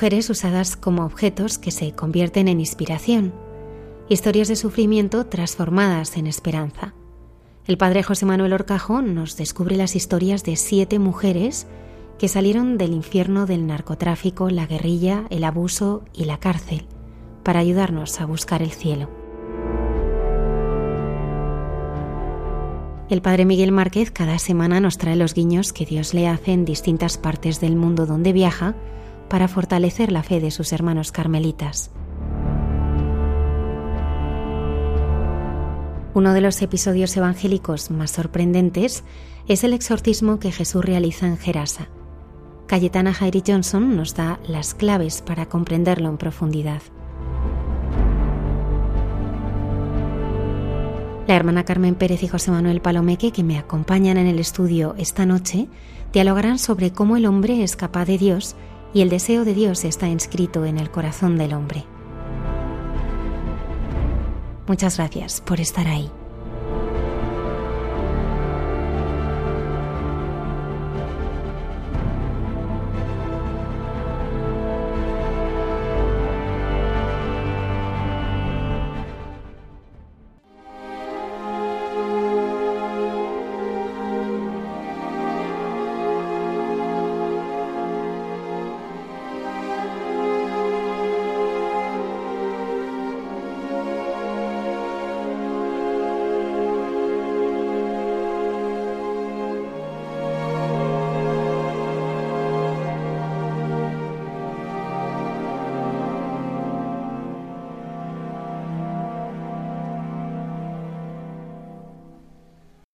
Mujeres usadas como objetos que se convierten en inspiración, historias de sufrimiento transformadas en esperanza. El padre José Manuel Orcajo nos descubre las historias de siete mujeres que salieron del infierno del narcotráfico, la guerrilla, el abuso y la cárcel, para ayudarnos a buscar el cielo. El padre Miguel Márquez cada semana nos trae los guiños que Dios le hace en distintas partes del mundo donde viaja para fortalecer la fe de sus hermanos carmelitas. Uno de los episodios evangélicos más sorprendentes es el exorcismo que Jesús realiza en Gerasa. Cayetana Jairi Johnson nos da las claves para comprenderlo en profundidad. La hermana Carmen Pérez y José Manuel Palomeque, que me acompañan en el estudio esta noche, dialogarán sobre cómo el hombre es capaz de Dios y el deseo de Dios está inscrito en el corazón del hombre. Muchas gracias por estar ahí.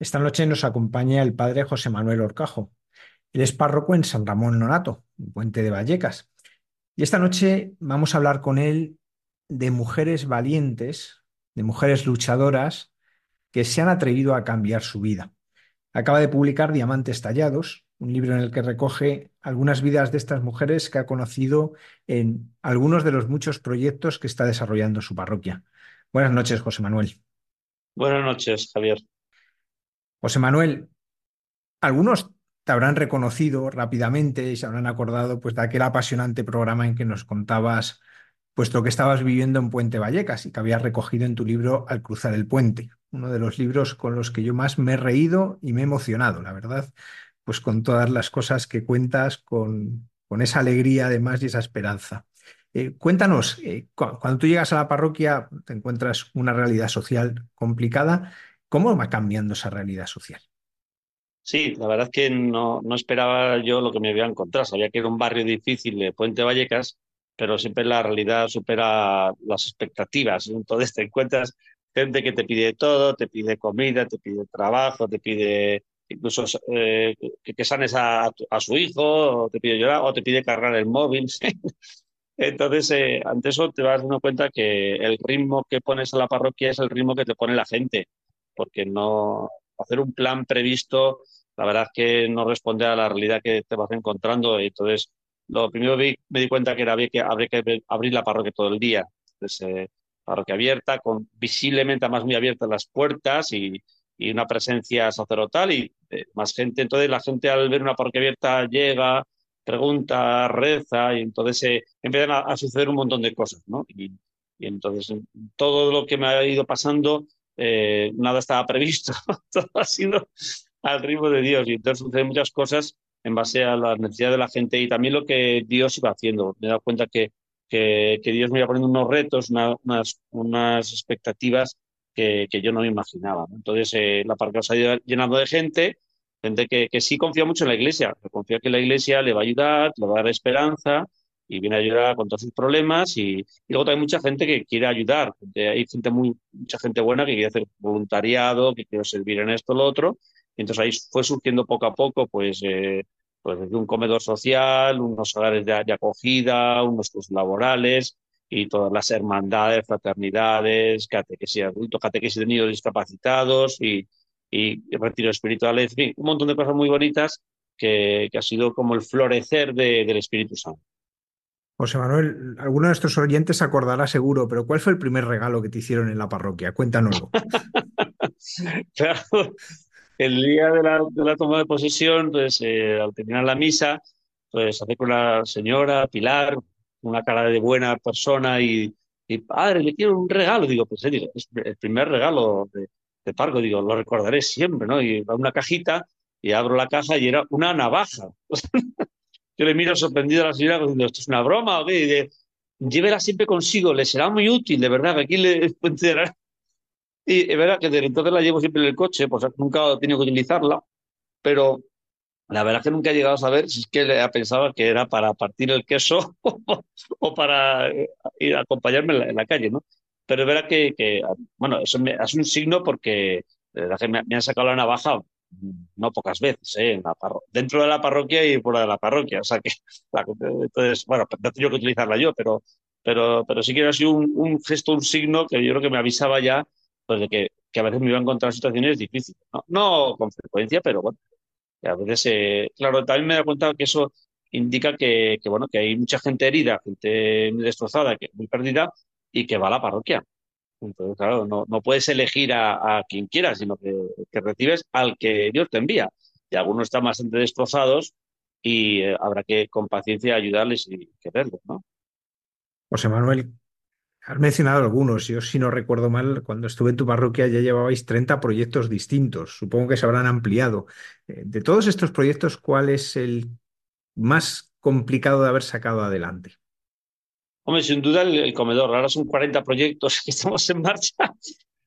Esta noche nos acompaña el padre José Manuel Orcajo. Él es párroco en San Ramón Nonato, en Puente de Vallecas. Y esta noche vamos a hablar con él de mujeres valientes, de mujeres luchadoras que se han atrevido a cambiar su vida. Acaba de publicar Diamantes Tallados, un libro en el que recoge algunas vidas de estas mujeres que ha conocido en algunos de los muchos proyectos que está desarrollando su parroquia. Buenas noches, José Manuel. Buenas noches, Javier. José Manuel, algunos te habrán reconocido rápidamente y se habrán acordado pues, de aquel apasionante programa en que nos contabas puesto que estabas viviendo en Puente Vallecas y que habías recogido en tu libro Al cruzar el puente, uno de los libros con los que yo más me he reído y me he emocionado, la verdad, pues con todas las cosas que cuentas, con, esa alegría además y esa esperanza. Eh, cuéntanos, eh, cuando tú llegas a la parroquia te encuentras una realidad social complicada ¿Cómo va cambiando esa realidad social? Sí, la verdad es que no, no esperaba yo lo que me había encontrado. Sabía que era un barrio difícil de Puente Vallecas, pero siempre la realidad supera las expectativas. Entonces te encuentras gente que te pide todo, te pide comida, te pide trabajo, te pide incluso eh, que, sanes a, su hijo, o te pide llorar, o te pide cargar el móvil. Entonces, eh, ante eso te vas dando cuenta que el ritmo que pones a la parroquia es el ritmo que te pone la gente porque no hacer un plan previsto, la verdad es que no responde a la realidad que te vas encontrando. Entonces, lo primero me di cuenta que era que habría que abrir la parroquia todo el día. Entonces, eh, parroquia abierta, con visiblemente más muy abiertas las puertas y, y una presencia sacerdotal y eh, más gente. Entonces la gente al ver una parroquia abierta llega, pregunta, reza y entonces eh, empiezan a, suceder un montón de cosas, ¿no? Y, y entonces todo lo que me ha ido pasando, eh, nada estaba previsto, todo ha sido al ritmo de Dios y entonces suceden muchas cosas en base a la necesidad de la gente y también lo que Dios iba haciendo. Me he dado cuenta que, que, que Dios me iba poniendo unos retos, unas, unas expectativas que, que, yo no me imaginaba. Entonces, eh, la parroquia se ha ido llenando de gente, gente que, que, sí confía mucho en la iglesia, que confía que la iglesia le va a ayudar, le va a dar esperanza y viene a ayudar con todos sus problemas. Y, y luego también mucha gente que quiere ayudar. Hay gente muy, mucha gente buena que quiere hacer voluntariado, que quiere servir en esto lo otro. Y entonces ahí fue surgiendo poco a poco, pues, eh, pues un comedor social, unos hogares de, de acogida, unos cursos laborales y todas las hermandades, fraternidades, catequesis adultos, catequesis de niños discapacitados y, y retiros espirituales, en fin, un montón de cosas muy bonitas que, que ha sido como el florecer de, del Espíritu Santo. José Manuel, alguno de nuestros oyentes acordará seguro, pero ¿cuál fue el primer regalo que te hicieron en la parroquia? Cuéntanoslo. claro, el día de la, toma de posesión, pues eh, al terminar la misa, pues hablé con la señora Pilar, una cara de buena persona y, y padre, le quiero un regalo. Digo, pues digo, es el primer regalo de, de Pargo, digo, lo recordaré siempre, ¿no? Y va una cajita y abro la caja y era una navaja. Yo le miro sorprendido a la señora diciendo, ¿esto es una broma o qué? Y de, llévela siempre consigo, le será muy útil, de verdad, que aquí le Y es verdad que desde entonces la llevo siempre en el coche, pues nunca he tenido que utilizarla, pero la verdad es que nunca he llegado a saber si es que pensaba que era para partir el queso o para ir a acompañarme en la, en la, calle, ¿no? Pero es verdad que, que bueno, eso me, es un signo porque me, me han sacado la navaja no pocas veces, ¿eh? dentro de la parroquia y fuera de la parroquia. O sea que, entonces, bueno, no tengo que utilizarla yo, pero, pero, pero sí que era así un, gesto, un signo que yo creo que me avisaba ya pues, de que, a veces me iba a encontrar situaciones difíciles. No, con frecuencia, pero bueno, a veces, eh, claro, también me he dado cuenta que eso indica que, que, bueno, que hay mucha gente herida, gente destrozada, que muy perdida y que va a la parroquia. Entonces, claro, no, puedes elegir a, quien quieras, sino que, que, recibes al que Dios te envía. Y algunos están bastante destrozados y eh, habrá que con paciencia ayudarles y quererlos, ¿no? José Manuel, has mencionado algunos. Yo, si no recuerdo mal, cuando estuve en tu parroquia ya llevabais 30 proyectos distintos. Supongo que se habrán ampliado. Eh, de todos estos proyectos, ¿cuál es el más complicado de haber sacado adelante? Hombre, sin duda el, el, comedor. Ahora son 40 proyectos que estamos en marcha,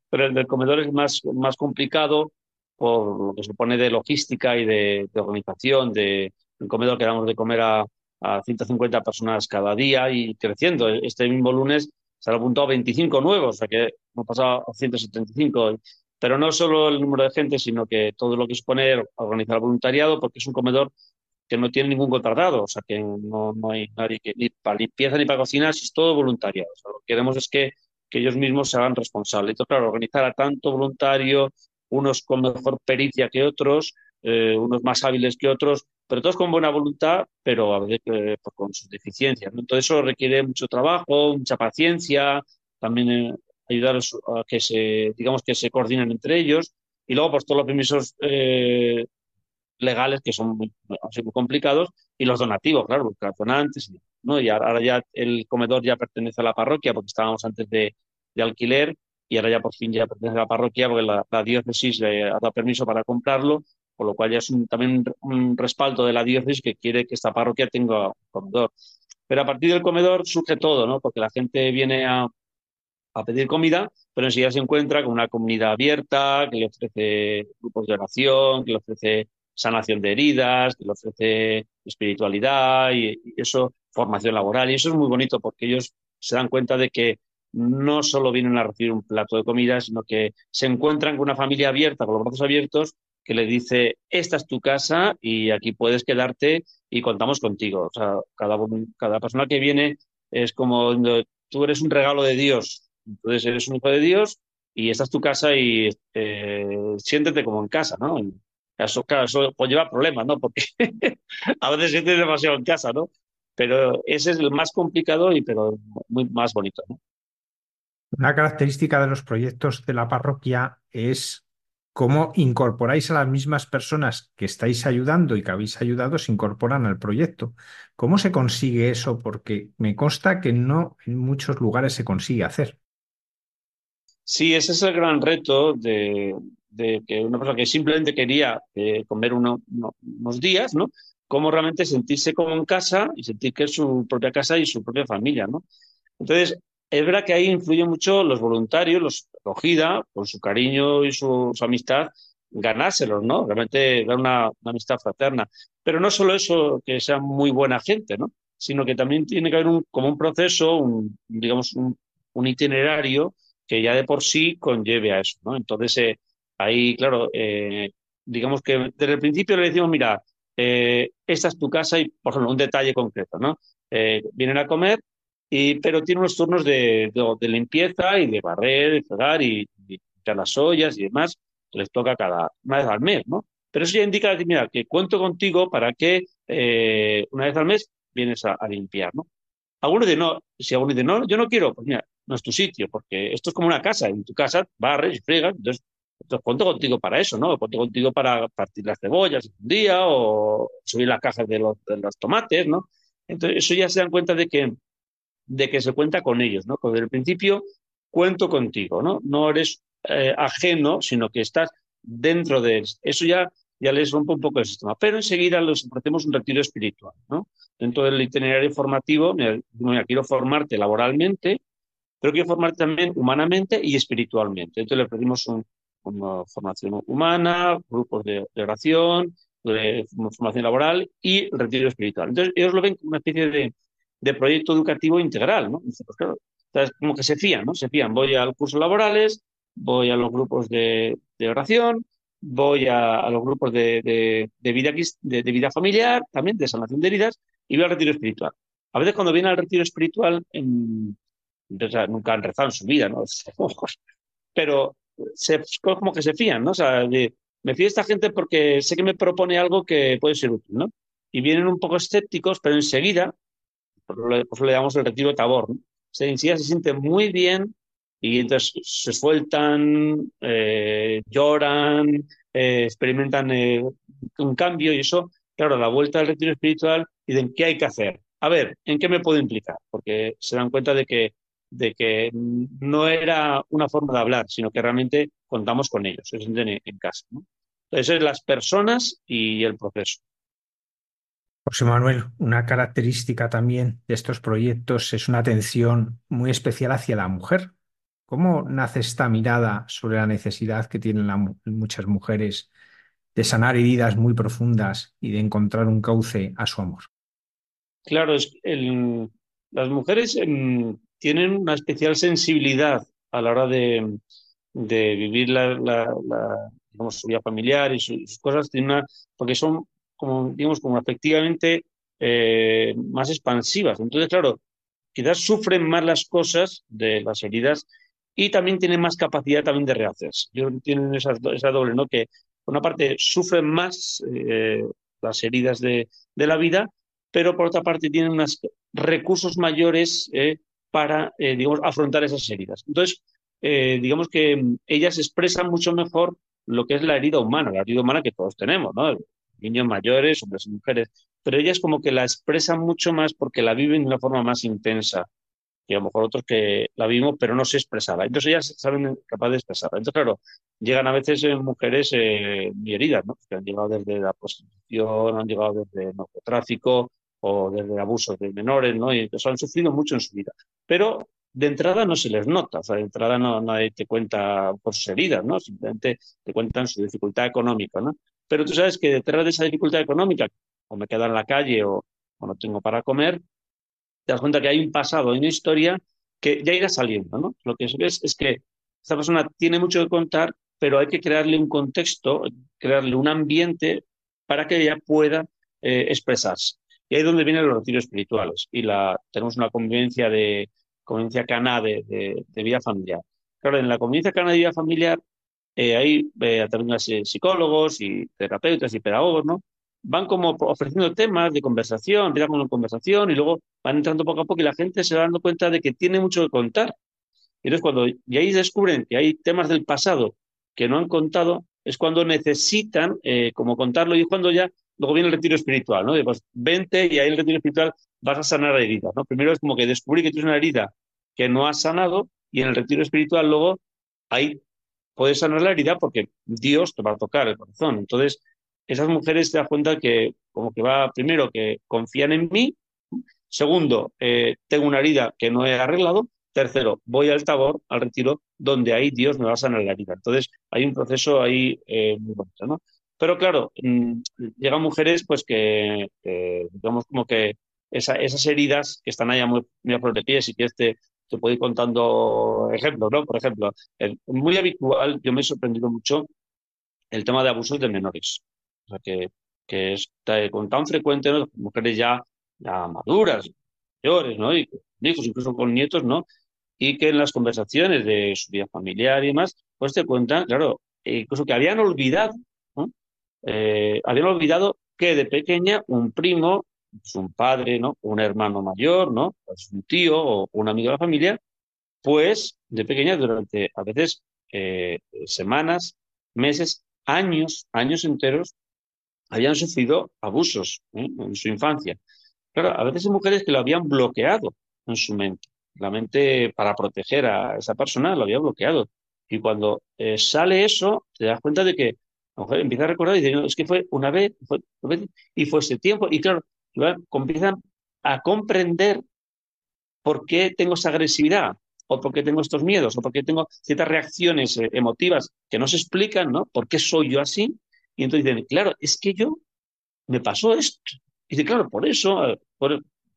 pero el del comedor es más, más complicado por lo que supone de logística y de, de organización, de un comedor que damos de comer a, a 150 personas cada día y creciendo. Este mismo lunes se han apuntado 25 nuevos, o sea que hemos pasado a 175. Pero no solo el número de gente, sino que todo lo que supone organizar voluntariado, porque es un comedor que no tiene ningún contratado, o sea que no, no hay nadie que ni para limpieza ni para cocinar, es todo voluntariado. Lo que queremos es que, que ellos mismos se hagan responsables. Entonces, claro, organizar a tanto voluntario, unos con mejor pericia que otros, eh, unos más hábiles que otros, pero todos con buena voluntad, pero a veces eh, con sus deficiencias. Entonces, eso requiere mucho trabajo, mucha paciencia, también eh, ayudar a que se, digamos, que se coordinen entre ellos. Y luego, pues todos los permisos eh, legales que son muy, muy, complicados y los donativos, claro, los donantes, ¿no? Y ahora ya el comedor ya pertenece a la parroquia porque estábamos antes de, de alquiler y ahora ya por fin ya pertenece a la parroquia porque la, diócesis le ha dado permiso para comprarlo, por lo cual ya es también un, un, respaldo de la diócesis que quiere que esta parroquia tenga un comedor. Pero a partir del comedor surge todo, ¿no? Porque la gente viene a, a pedir comida, pero enseguida se encuentra con una comunidad abierta que le ofrece grupos de oración, que le ofrece sanación de heridas, le ofrece espiritualidad y, y, eso, formación laboral. Y eso es muy bonito porque ellos se dan cuenta de que no solo vienen a recibir un plato de comida, sino que se encuentran con una familia abierta, con los brazos abiertos, que le dice, esta es tu casa y aquí puedes quedarte y contamos contigo. O sea, cada, cada persona que viene es como, tú eres un regalo de Dios, entonces eres un hijo de Dios y esta es tu casa y eh, siéntete como en casa, ¿no? Eso, claro, eso conlleva problemas, ¿no? Porque a veces sientes demasiado en casa, ¿no? Pero ese es el más complicado y pero muy más bonito, ¿no? Una característica de los proyectos de la parroquia es cómo incorporáis a las mismas personas que estáis ayudando y que habéis ayudado, se incorporan al proyecto. ¿Cómo se consigue eso? Porque me consta que no en muchos lugares se consigue hacer. Sí, ese es el gran reto de, que una persona que simplemente quería eh, comer unos días, ¿no? Cómo realmente sentirse como en casa y sentir que es su propia casa y su propia familia, ¿no? Entonces, es verdad que ahí influyen mucho los voluntarios, los acogida, con su cariño y su, amistad, ganárselos, ¿no? Realmente dar una, amistad fraterna. Pero no solo eso, que sean muy buena gente, ¿no? Sino que también tiene que haber un, como un proceso, un, digamos, un, itinerario que ya de por sí conlleve a eso, ¿no? Entonces, eh, ahí, claro, eh, digamos que desde el principio le decimos, mira, eh, esta es tu casa y, por ejemplo, un detalle concreto, ¿no? vienen a comer y, pero tiene unos turnos de, limpieza y de barrer, de fregar y, las ollas y demás, les toca cada una vez al mes, ¿no? Pero eso ya indica, mira, que cuento contigo para que eh, una vez al mes vienes a, limpiar, ¿no? Algunos dicen, no, si algunos dicen, no, yo no quiero, pues mira, no es tu sitio, porque esto es como una casa, en tu casa barres y fregas, entonces, entonces cuento contigo para eso, ¿no? Cuento contigo para partir las cebollas un día o subir las cajas de los, de los tomates, ¿no? Entonces, eso ya se dan cuenta de que de que se cuenta con ellos, ¿no? Desde el principio cuento contigo, ¿no? No eres eh, ajeno, sino que estás dentro de él. Eso ya, ya les rompe un poco el sistema. Pero enseguida les ofrecemos un retiro espiritual, ¿no? Dentro del itinerario formativo, mira, quiero formarte laboralmente, pero quiero formarte también humanamente y espiritualmente. Entonces le ofrecemos una formación humana, grupos de, oración, formación laboral y retiro espiritual. Entonces ellos lo ven como una especie de, proyecto educativo integral, ¿no? Pues entonces, como que se fían, ¿no? Se fían, voy a los cursos laborales, voy a los grupos de, oración, voy a, los grupos de, vida, de, vida familiar, también de sanación de heridas, y voy al retiro espiritual. A veces cuando viene al retiro espiritual, en, nunca han rezado en su vida, ¿no? Pero se, como que se fían, ¿no? O sea, me fío de esta gente porque sé que me propone algo que puede ser útil, ¿no? Y vienen un poco escépticos, pero enseguida por eso le damos el retiro Tabor. ¿no? Se, se siente muy bien y entonces se sueltan, eh, lloran, eh, experimentan eh, un cambio y eso, claro, la vuelta del retiro espiritual dicen, ¿qué hay que hacer? A ver, ¿en qué me puedo implicar? Porque se dan cuenta de que, de que no era una forma de hablar, sino que realmente contamos con ellos, se sienten en, casa. ¿no? Entonces, las personas y el proceso. José Manuel, una característica también de estos proyectos es una atención muy especial hacia la mujer. ¿Cómo nace esta mirada sobre la necesidad que tienen muchas mujeres de sanar heridas muy profundas y de encontrar un cauce a su amor? Claro, las mujeres em, tienen una especial sensibilidad a la hora de, vivir la, su vida familiar y sus, cosas, porque son como, digamos, como efectivamente eh, más expansivas. Entonces, claro, quizás sufren más las cosas de las heridas y también tienen más capacidad también de rehacerse. Tienen esa, esa doble, ¿no? Que por una parte sufren más eh, las heridas de, de, la vida, pero por otra parte tienen unos recursos mayores eh, para, digamos, afrontar esas heridas. Entonces, digamos que ellas expresan mucho mejor lo que es la herida humana, la herida humana que todos tenemos, niños mayores, hombres y mujeres, pero ellas como que la expresan mucho más porque la viven de una forma más intensa y a lo mejor otros que la vimos pero no se expresaba. Entonces ellas saben capaz de expresarla. Entonces, claro, llegan a veces eh, mujeres eh, muy heridas, ¿no? Que han llegado desde la prostitución, han llegado desde el narcotráfico o desde abusos de menores, ¿no? Y entonces han sufrido mucho en su vida. Pero de entrada no se les nota, o sea, de entrada no, nadie te cuenta por sus heridas, ¿no? Simplemente te cuentan su dificultad económica, ¿no? Pero tú sabes que detrás de esa dificultad económica, o me quedo en la calle o, no tengo para comer, te das cuenta que hay un pasado, hay una historia que ya irá saliendo, ¿no? Lo que ves es que esta persona tiene mucho que contar, pero hay que crearle un contexto, crearle un ambiente para que ella pueda eh, expresarse. Y ahí es donde vienen los retiros espirituales. Y tenemos una convivencia de convivencia cana de, de, vida familiar. Claro, en la convivencia cana de vida familiar eh, ahí eh, a psicólogos y terapeutas y pedagogos, ¿no? Van como ofreciendo temas de conversación, empiezan con una conversación y luego van entrando poco a poco y la gente se va dando cuenta de que tiene mucho que contar. Y entonces cuando y ahí descubren que hay temas del pasado que no han contado, es cuando necesitan eh, como contarlo y cuando ya luego viene el retiro espiritual, ¿no? pues vente y ahí el retiro espiritual vas a sanar la herida, ¿no? Primero es como que descubrir que tienes una herida que no has sanado y en el retiro espiritual luego ahí puedes sanar la herida porque Dios te va a tocar el corazón. Entonces, esas mujeres te das cuenta que como que va, primero, que confían en mí, segundo, eh, tengo una herida que no he arreglado, tercero, voy al tabor, al retiro, donde ahí Dios me va a sanar la herida. Entonces, hay un proceso ahí eh, muy bonito, ¿no? Pero claro, mm, llegan mujeres pues que, digamos como que esas heridas que están allá muy, muy a flor de pies y que este te puedo ir contando ejemplos, ¿no? Por ejemplo, muy habitual, yo me he sorprendido mucho el tema de abusos de menores. O sea, que, que es con tan frecuente, ¿no? Mujeres ya, ya maduras, mayores, ¿no? Y hijos, incluso con nietos, ¿no? Y que en las conversaciones de su vida familiar y demás, pues te cuentan, claro, incluso que habían olvidado. Eh, olvidado que de pequeña un primo es un padre, ¿no? Un hermano mayor, ¿no? Es un tío o un amigo de la familia, pues de pequeña durante a veces eh, semanas, meses, años, años enteros, habían sufrido abusos ¿eh? en su infancia. Claro, a veces hay mujeres que lo habían bloqueado en su mente. La mente para proteger a esa persona lo había bloqueado. Y cuando eh, sale eso, te das cuenta de que la mujer empieza a recordar y dice, es que fue una vez, fue, y fue ese tiempo. Y claro, empiezan a comprender por qué tengo esa agresividad, o por qué tengo estos miedos, o por qué tengo ciertas reacciones eh, emotivas que no se explican, ¿no? ¿Por qué soy yo así? Y entonces dicen, claro, es que yo me pasó esto. Y dice, claro, por eso, eh,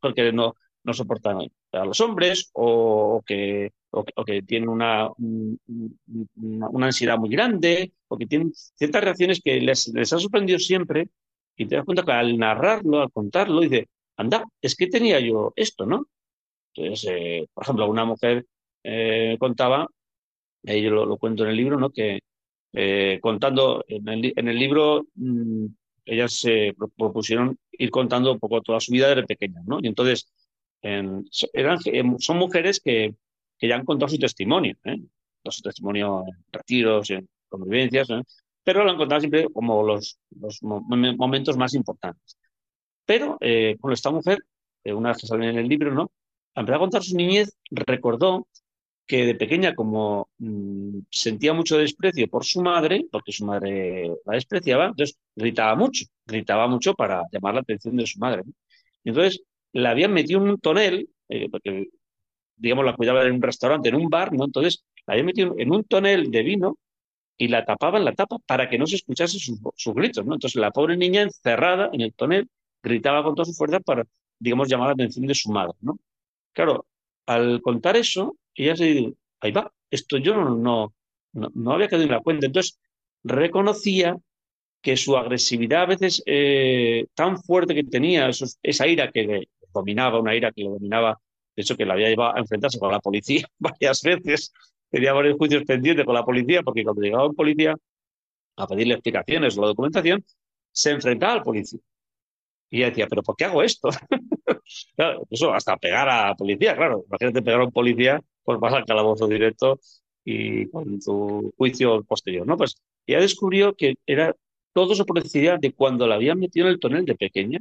porque no, no soportan a los hombres, o, que, o, que tienen una, una, ansiedad muy grande, o que tienen ciertas reacciones que les, les ha sorprendido siempre y te das cuenta que al narrarlo, al contarlo, dice, anda, es que tenía yo esto, ¿no? Entonces, eh, por ejemplo, una mujer eh, contaba, y yo lo, cuento en el libro, ¿no? Que eh, contando, en el, en el libro, mm, ellas se propusieron ir contando un poco toda su vida desde pequeña, ¿no? Y entonces, eran, son mujeres que, que ya han contado su testimonio, ¿eh? Su testimonio en retiros, en convivencias, ¿no? pero lo encontraba siempre como los, los momentos más importantes. Pero eh, con esta mujer, eh, una vez que salió en el libro, ¿no? Al empezar a contar su niñez, recordó que de pequeña, como mm, sentía mucho desprecio por su madre, porque su madre la despreciaba, entonces gritaba mucho, gritaba mucho para llamar la atención de su madre. entonces la habían metido en un tonel, eh, porque digamos la cuidaba en un restaurante, en un bar, ¿no? Entonces la habían metido en un tonel de vino y la tapaban la tapa para que no se escuchase sus, gritos, ¿no? Entonces la pobre niña encerrada en el tonel gritaba con toda su fuerza para, digamos, llamar la atención de su madre, ¿no? Claro, al contar eso, ella se dijo, ahí va, esto yo no, no, no, había quedado en la cuenta. Entonces reconocía que su agresividad a veces eh, tan fuerte que tenía, esa ira que le dominaba, una ira que le dominaba, de hecho que la había llevado a enfrentarse con la policía varias veces, tenía varios juicios pendientes con la policía, porque cuando llegaba un policía a pedirle explicaciones o la documentación, se enfrentaba al policía. Y ella decía, ¿pero por qué hago esto? claro, eso hasta pegar a la policía, claro. Imagínate pegar a un policía, pues vas al calabozo directo y con tu juicio posterior, ¿no? Pues ella descubrió que era todo eso por de cuando la habían metido en el tonel de pequeña.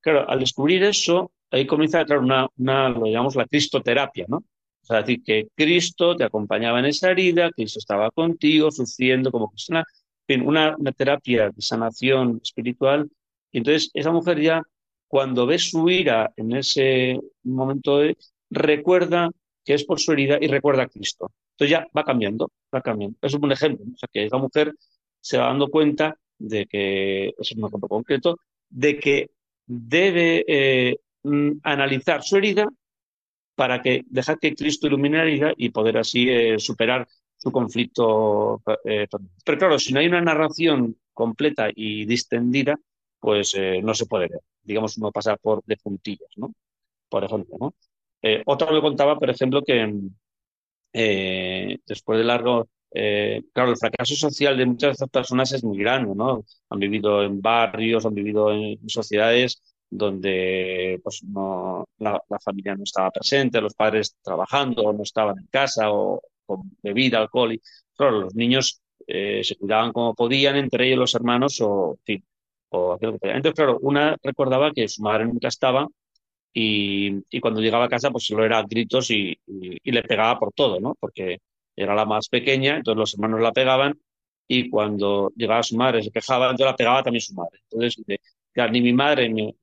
Claro, al descubrir eso, ahí comienza, claro, una, una lo llamamos la cristoterapia, ¿no? O sea, decir, que Cristo te acompañaba en esa herida, Cristo estaba contigo, sufriendo como persona, en una, una terapia de sanación espiritual. Y entonces esa mujer ya, cuando ve su ira en ese momento, de, recuerda que es por su herida y recuerda a Cristo. Entonces ya va cambiando, va cambiando. Eso es un ejemplo. O sea, que esa mujer se va dando cuenta de que, eso es un ejemplo concreto, de que debe eh, mm, analizar su herida para que dejar que Cristo ilumine la herida y poder así eh, superar su conflicto. Eh, pero claro, si no hay una narración completa y distendida, pues eh, no se puede ver. Digamos, uno pasa por de puntillas, ¿no? Por ejemplo, ¿no? otro me contaba, por ejemplo, que después de largo, claro, el fracaso social de muchas de estas personas es muy grande, ¿no? Han vivido en barrios, han vivido en sociedades donde pues no, la, familia no estaba presente, los padres trabajando, o no estaban en casa, o con bebida, alcohol. Y, claro, los niños eh, se cuidaban como podían, entre ellos los hermanos, o, en fin, o Entonces, claro, una recordaba que su madre nunca estaba y, y cuando llegaba a casa, pues solo era gritos y, y, le pegaba por todo, ¿no? Porque era la más pequeña, entonces los hermanos la pegaban y cuando llegaba su madre se quejaba, entonces la pegaba también su madre. Entonces, ni mi madre me,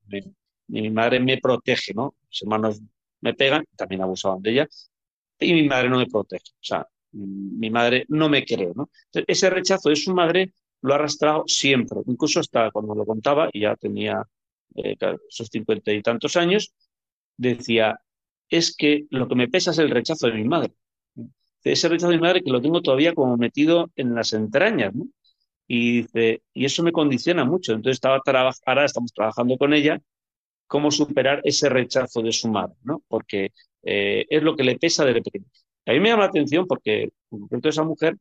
ni mi madre me protege, ¿no? Los hermanos me pegan, también abusaban de ella, y mi madre no me protege. O sea, mi madre no me cree, ¿no? ese rechazo de su madre lo ha arrastrado siempre, incluso hasta cuando lo contaba, y ya tenía eh, esos cincuenta y tantos años, decía, es que lo que me pesa es el rechazo de mi madre. Ese rechazo de mi madre que lo tengo todavía como metido en las entrañas, ¿no? Y dice, y eso me condiciona mucho. Entonces estaba ahora estamos trabajando con ella cómo superar ese rechazo de su madre, ¿no? Porque eh, es lo que le pesa desde pequeño. A mí me llama la atención porque, en concreto, esa mujer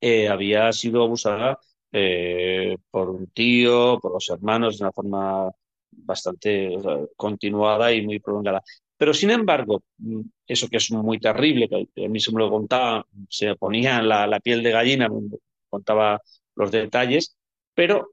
eh, había sido abusada eh, por un tío, por los hermanos, de una forma bastante continuada y muy prolongada. Pero, sin embargo, mm, eso que es muy terrible, que a mí se me lo contaba, se ponía la, la piel de gallina, me contaba los detalles, pero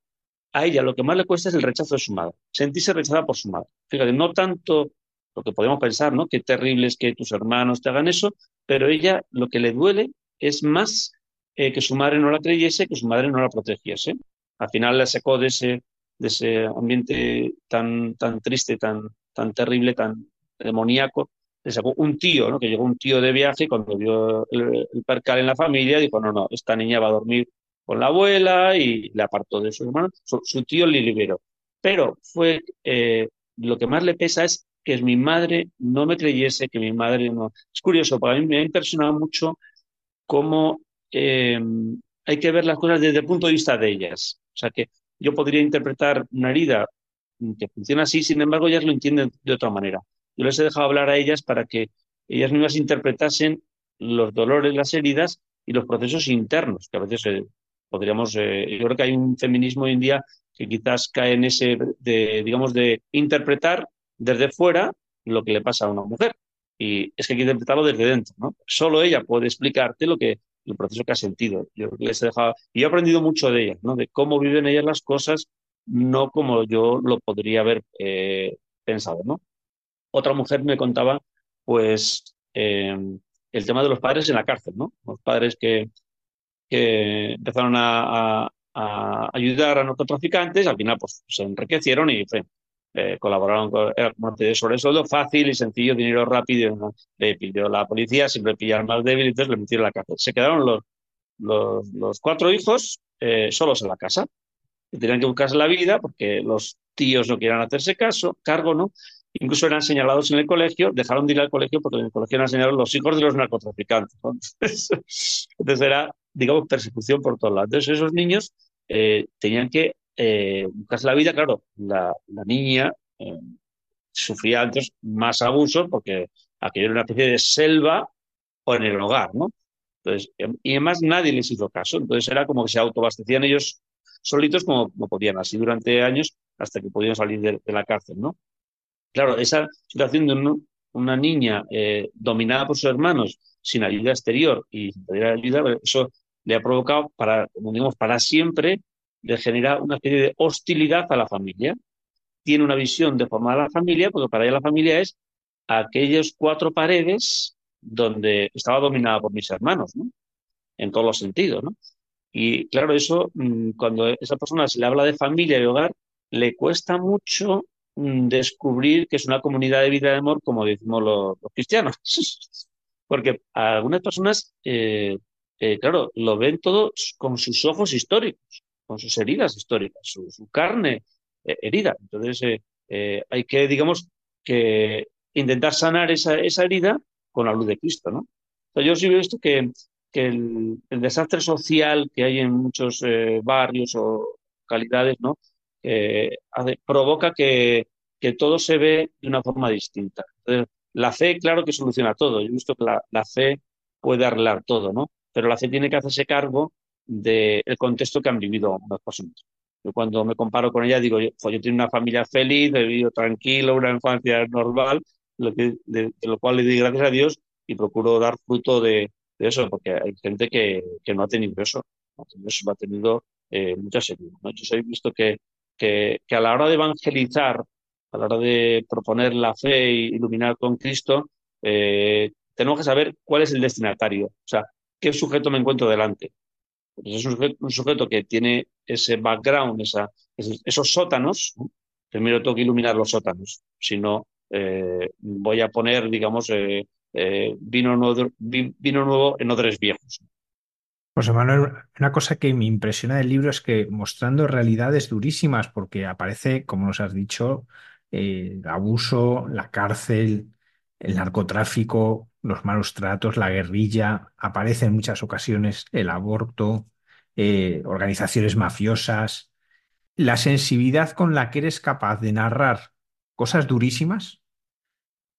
a ella lo que más le cuesta es el rechazo de su madre, sentirse rechazada por su madre. Fíjate, no tanto lo que podemos pensar, ¿no? Qué terrible es que tus hermanos te hagan eso, pero ella lo que le duele es más eh, que su madre no la creyese, que su madre no la protegiese. Al final la sacó de ese, de ese ambiente tan, tan triste, tan, tan terrible, tan demoníaco. Le sacó un tío, ¿no? Que llegó un tío de viaje y cuando vio el, el percal en la familia dijo, no, no, esta niña va a dormir con la abuela y le apartó de su hermano. Su, tío le liberó. Pero fue, eh, lo que más le pesa es que mi madre no me creyese, que mi madre no. Es curioso, para mí me ha impresionado mucho cómo em, hay que ver las cosas desde el punto de vista de ellas. O sea, que yo podría interpretar una herida que funciona así, sin embargo, ellas lo entienden de otra manera. Yo les he dejado hablar a ellas para que ellas mismas interpretasen los dolores, las heridas y los procesos internos, que a veces podríamos, eh, yo creo que hay un feminismo hoy en día que quizás cae en ese, de, digamos, de interpretar desde fuera lo que le pasa a una mujer. Y es que hay que interpretarlo desde dentro, ¿no? Solo ella puede explicarte lo que, el proceso que ha sentido. Yo les he dejado, y he aprendido mucho de ellas, ¿no? De cómo viven ellas las cosas, no como yo lo podría haber eh, pensado, ¿no? Otra mujer me contaba, pues, eh, el tema de los padres en la cárcel, ¿no? Los padres que, que empezaron a, ayudar a narcotraficantes, al final pues se enriquecieron y eh, colaboraron con era como de sobre fácil y sencillo, dinero rápido, le pidió la policía, siempre pillaron más débil, entonces le metieron a la cárcel. Se quedaron los, cuatro hijos eh, solos en la casa, y tenían que buscarse la vida porque los tíos no quieran hacerse caso, cargo, ¿no? Incluso eran señalados en el colegio, dejaron de ir al colegio porque en el colegio eran señalados los hijos de los narcotraficantes. Entonces era digamos, persecución por todos lados. Entonces esos niños eh, tenían que eh, buscarse la vida, claro, la, niña eh, sufría antes más abusos porque aquello era una especie de selva o en el hogar, ¿no? Entonces, y además nadie les hizo caso, entonces era como que se autoabastecían ellos solitos como, podían, así durante años hasta que podían salir de, la cárcel, ¿no? Claro, esa situación de una niña dominada por sus hermanos sin ayuda exterior y sin pedir ayuda, eso le ha provocado para, digamos, para siempre, le genera una especie de hostilidad a la familia. Tiene una visión de formar a la familia, porque para ella la familia es aquellas cuatro paredes donde estaba dominada por mis hermanos, ¿no? En todos los sentidos. Y claro, eso, mm, cuando esa persona se le habla de familia y hogar, le cuesta mucho mm, descubrir que es una comunidad de vida de amor, como decimos los, cristianos. Porque a algunas personas eh, eh, claro, lo ven todo con sus ojos históricos, con sus heridas históricas, su, carne eh, herida. Entonces, eh, hay que, digamos, que intentar sanar esa, herida con la luz de Cristo, ¿no? yo sí veo esto que, el, desastre social que hay en muchos barrios o localidades, ¿no? provoca que, todo se ve de una forma distinta. la fe, claro que soluciona todo. Yo he visto que la, la fe puede arreglar todo, ¿no? Pero la C tiene que hacerse cargo del contexto que han vivido las personas. Yo cuando me comparo con ella digo, yo, yo tengo una familia feliz, he vivido tranquilo, una infancia normal, lo de, lo cual le doy gracias a Dios y procuro dar fruto de, de eso, porque hay gente que, que, no ha tenido eso, no ha tenido, eso, ha eh. ¿no? Yo he visto que, que, a la hora de evangelizar, a la hora de proponer la fe e iluminar con Cristo, eh, tenemos que saber cuál es el destinatario, o sea, qué sujeto me encuentro delante. Pues es un sujeto, que tiene ese background, esos sótanos, primero tengo que iluminar los sótanos, si no, eh, voy a poner, digamos, eh, eh, vino, nuevo, vino nuevo en odres viejos. José Manuel, una cosa que me impresiona del libro es que mostrando realidades durísimas, porque aparece, como nos has dicho, el abuso, la cárcel, el narcotráfico, los malos tratos, la guerrilla, aparece en muchas ocasiones el aborto, eh, organizaciones mafiosas, la sensibilidad con la que eres capaz de narrar cosas durísimas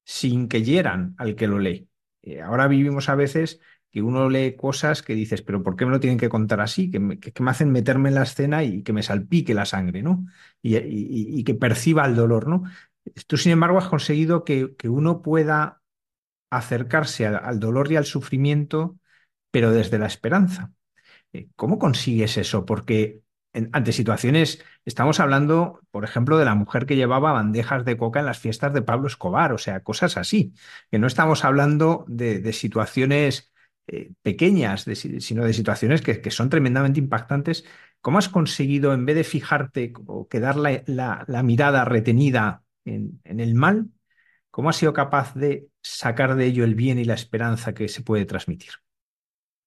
sin que hieran al que lo lee. Eh, ahora vivimos a veces que uno lee cosas que dices, pero ¿por qué me lo tienen que contar así? Que me, hacen meterme en la escena y que me salpique la sangre, ¿no? Y, y, y que perciba el dolor, ¿no? Tú, sin embargo, has conseguido que, que uno pueda acercarse al, dolor y al sufrimiento, pero desde la esperanza. Eh, ¿Cómo consigues eso? Porque en, ante situaciones, estamos hablando, por ejemplo, de la mujer que llevaba bandejas de coca en las fiestas de Pablo Escobar, o sea, cosas así, que no estamos hablando de, situaciones eh, pequeñas, sino de situaciones que, son tremendamente impactantes. ¿Cómo has conseguido, en vez de fijarte o quedar la, mirada retenida en, en el mal, cómo has sido capaz de sacar de ello el bien y la esperanza que se puede transmitir?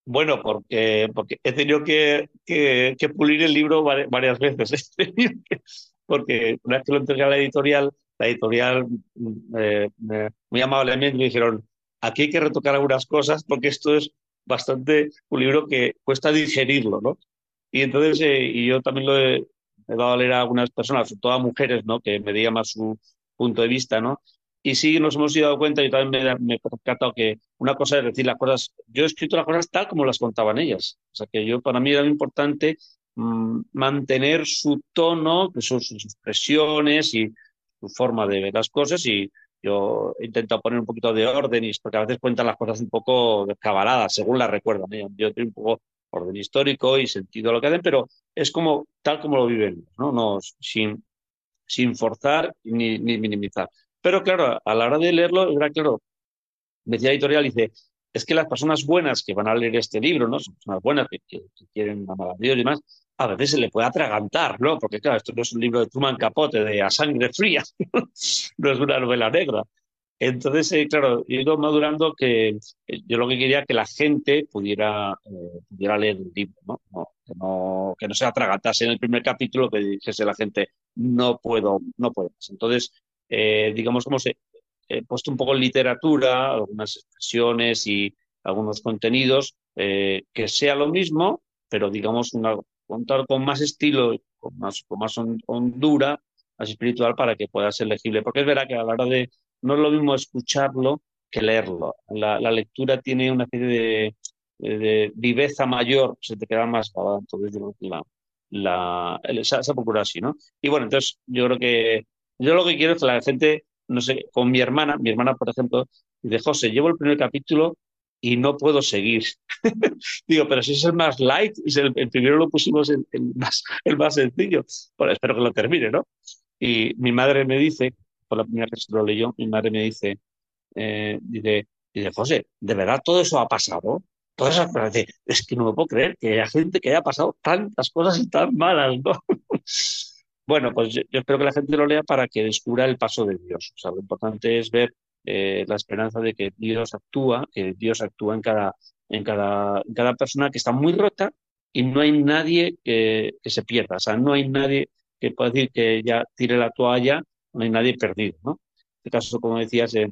Bueno, porque, porque he tenido que, que, que pulir el libro varias veces. porque una vez que lo entregué a la editorial, la editorial eh, muy amablemente me dijeron, aquí hay que retocar algunas cosas porque esto es bastante un libro que cuesta digerirlo, ¿no? Y entonces, eh, y yo también lo he, he, dado a leer a algunas personas, sobre todo a mujeres, ¿no? Que me digan más su punto de vista, ¿no? Y sí nos hemos dado cuenta, y también me, me he percatado que una cosa es decir las cosas, yo he escrito las cosas tal como las contaban ellas. O sea que yo, para mí era muy importante mmm, mantener su tono, sus, sus, expresiones y su forma de ver las cosas y yo he intentado poner un poquito de orden y porque a veces cuentan las cosas un poco descabaladas, según las recuerdan. ¿eh? Yo tengo un poco orden histórico y sentido a lo que hacen, pero es como tal como lo viven, ¿no? no sin, sin forzar ni, ni minimizar. Pero claro, a la hora de leerlo, era claro, decía editorial, dice, es que las personas buenas que van a leer este libro, ¿no? Son personas buenas que, que, que quieren amar a Dios y demás, a veces se le puede atragantar, ¿no? Porque claro, esto no es un libro de Truman Capote, de A Sangre Fría, no es una novela negra. Entonces, eh, claro, he ido madurando que eh, yo lo que quería que la gente pudiera, eh, pudiera leer el libro, ¿no? No, que, no, que no se atragantase en el primer capítulo que dijese la gente, no puedo, no puedo más. Entonces, eh, digamos, como se he puesto un poco en literatura, algunas expresiones y algunos contenidos, eh, que sea lo mismo, pero digamos, una, contar con más estilo, con más, con más hondura, más espiritual para que pueda ser legible. Porque es verdad que a la hora de, no es lo mismo escucharlo que leerlo. La, la lectura tiene una especie de, de, de, viveza mayor, se te queda más grabada. Entonces, yo creo que la, la, esa, esa procura así, ¿no? Y bueno, entonces yo creo que yo lo que quiero es que la gente, no sé, con mi hermana, mi hermana, por ejemplo, dice, José, llevo el primer capítulo y no puedo seguir. Digo, pero si es el más light, y el, el primero lo pusimos el, el, más, el más sencillo. Bueno, espero que lo termine, ¿no? Y mi madre me dice, por la primera vez que lo leyó, mi madre me dice, eh, dice, dice, José, ¿de verdad todo eso ha pasado? Todas esas cosas, es que no me puedo creer que haya gente que haya pasado tantas cosas tan malas, ¿no? Bueno, pues yo, espero que la gente lo lea para que descubra el paso de Dios. O sea, lo importante es ver eh, la esperanza de que Dios actúa, que Dios actúa en cada, en cada, cada persona que está muy rota y no hay nadie que, se pierda. O sea, no hay nadie que pueda decir que ya tire la toalla, no hay nadie perdido, ¿no? En este caso, como decías, eh,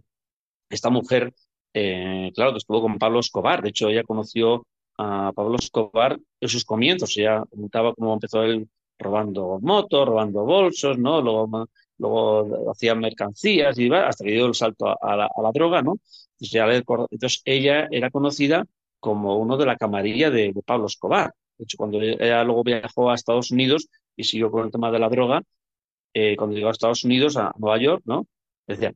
esta mujer, eh, claro, que estuvo con Pablo Escobar. De hecho, ella conoció a Pablo Escobar en sus comienzos. Ella contaba cómo empezó él robando motos, robando bolsos, ¿no? Luego, luego hacían mercancías y hasta que dio el salto a, la, a la, droga, ¿no? Entonces, ella era conocida como uno de la camarilla de, Pablo Escobar. De hecho, cuando ella luego viajó a Estados Unidos, y siguió con el tema de la droga, eh, cuando llegó a Estados Unidos, a Nueva York, ¿no? Decía,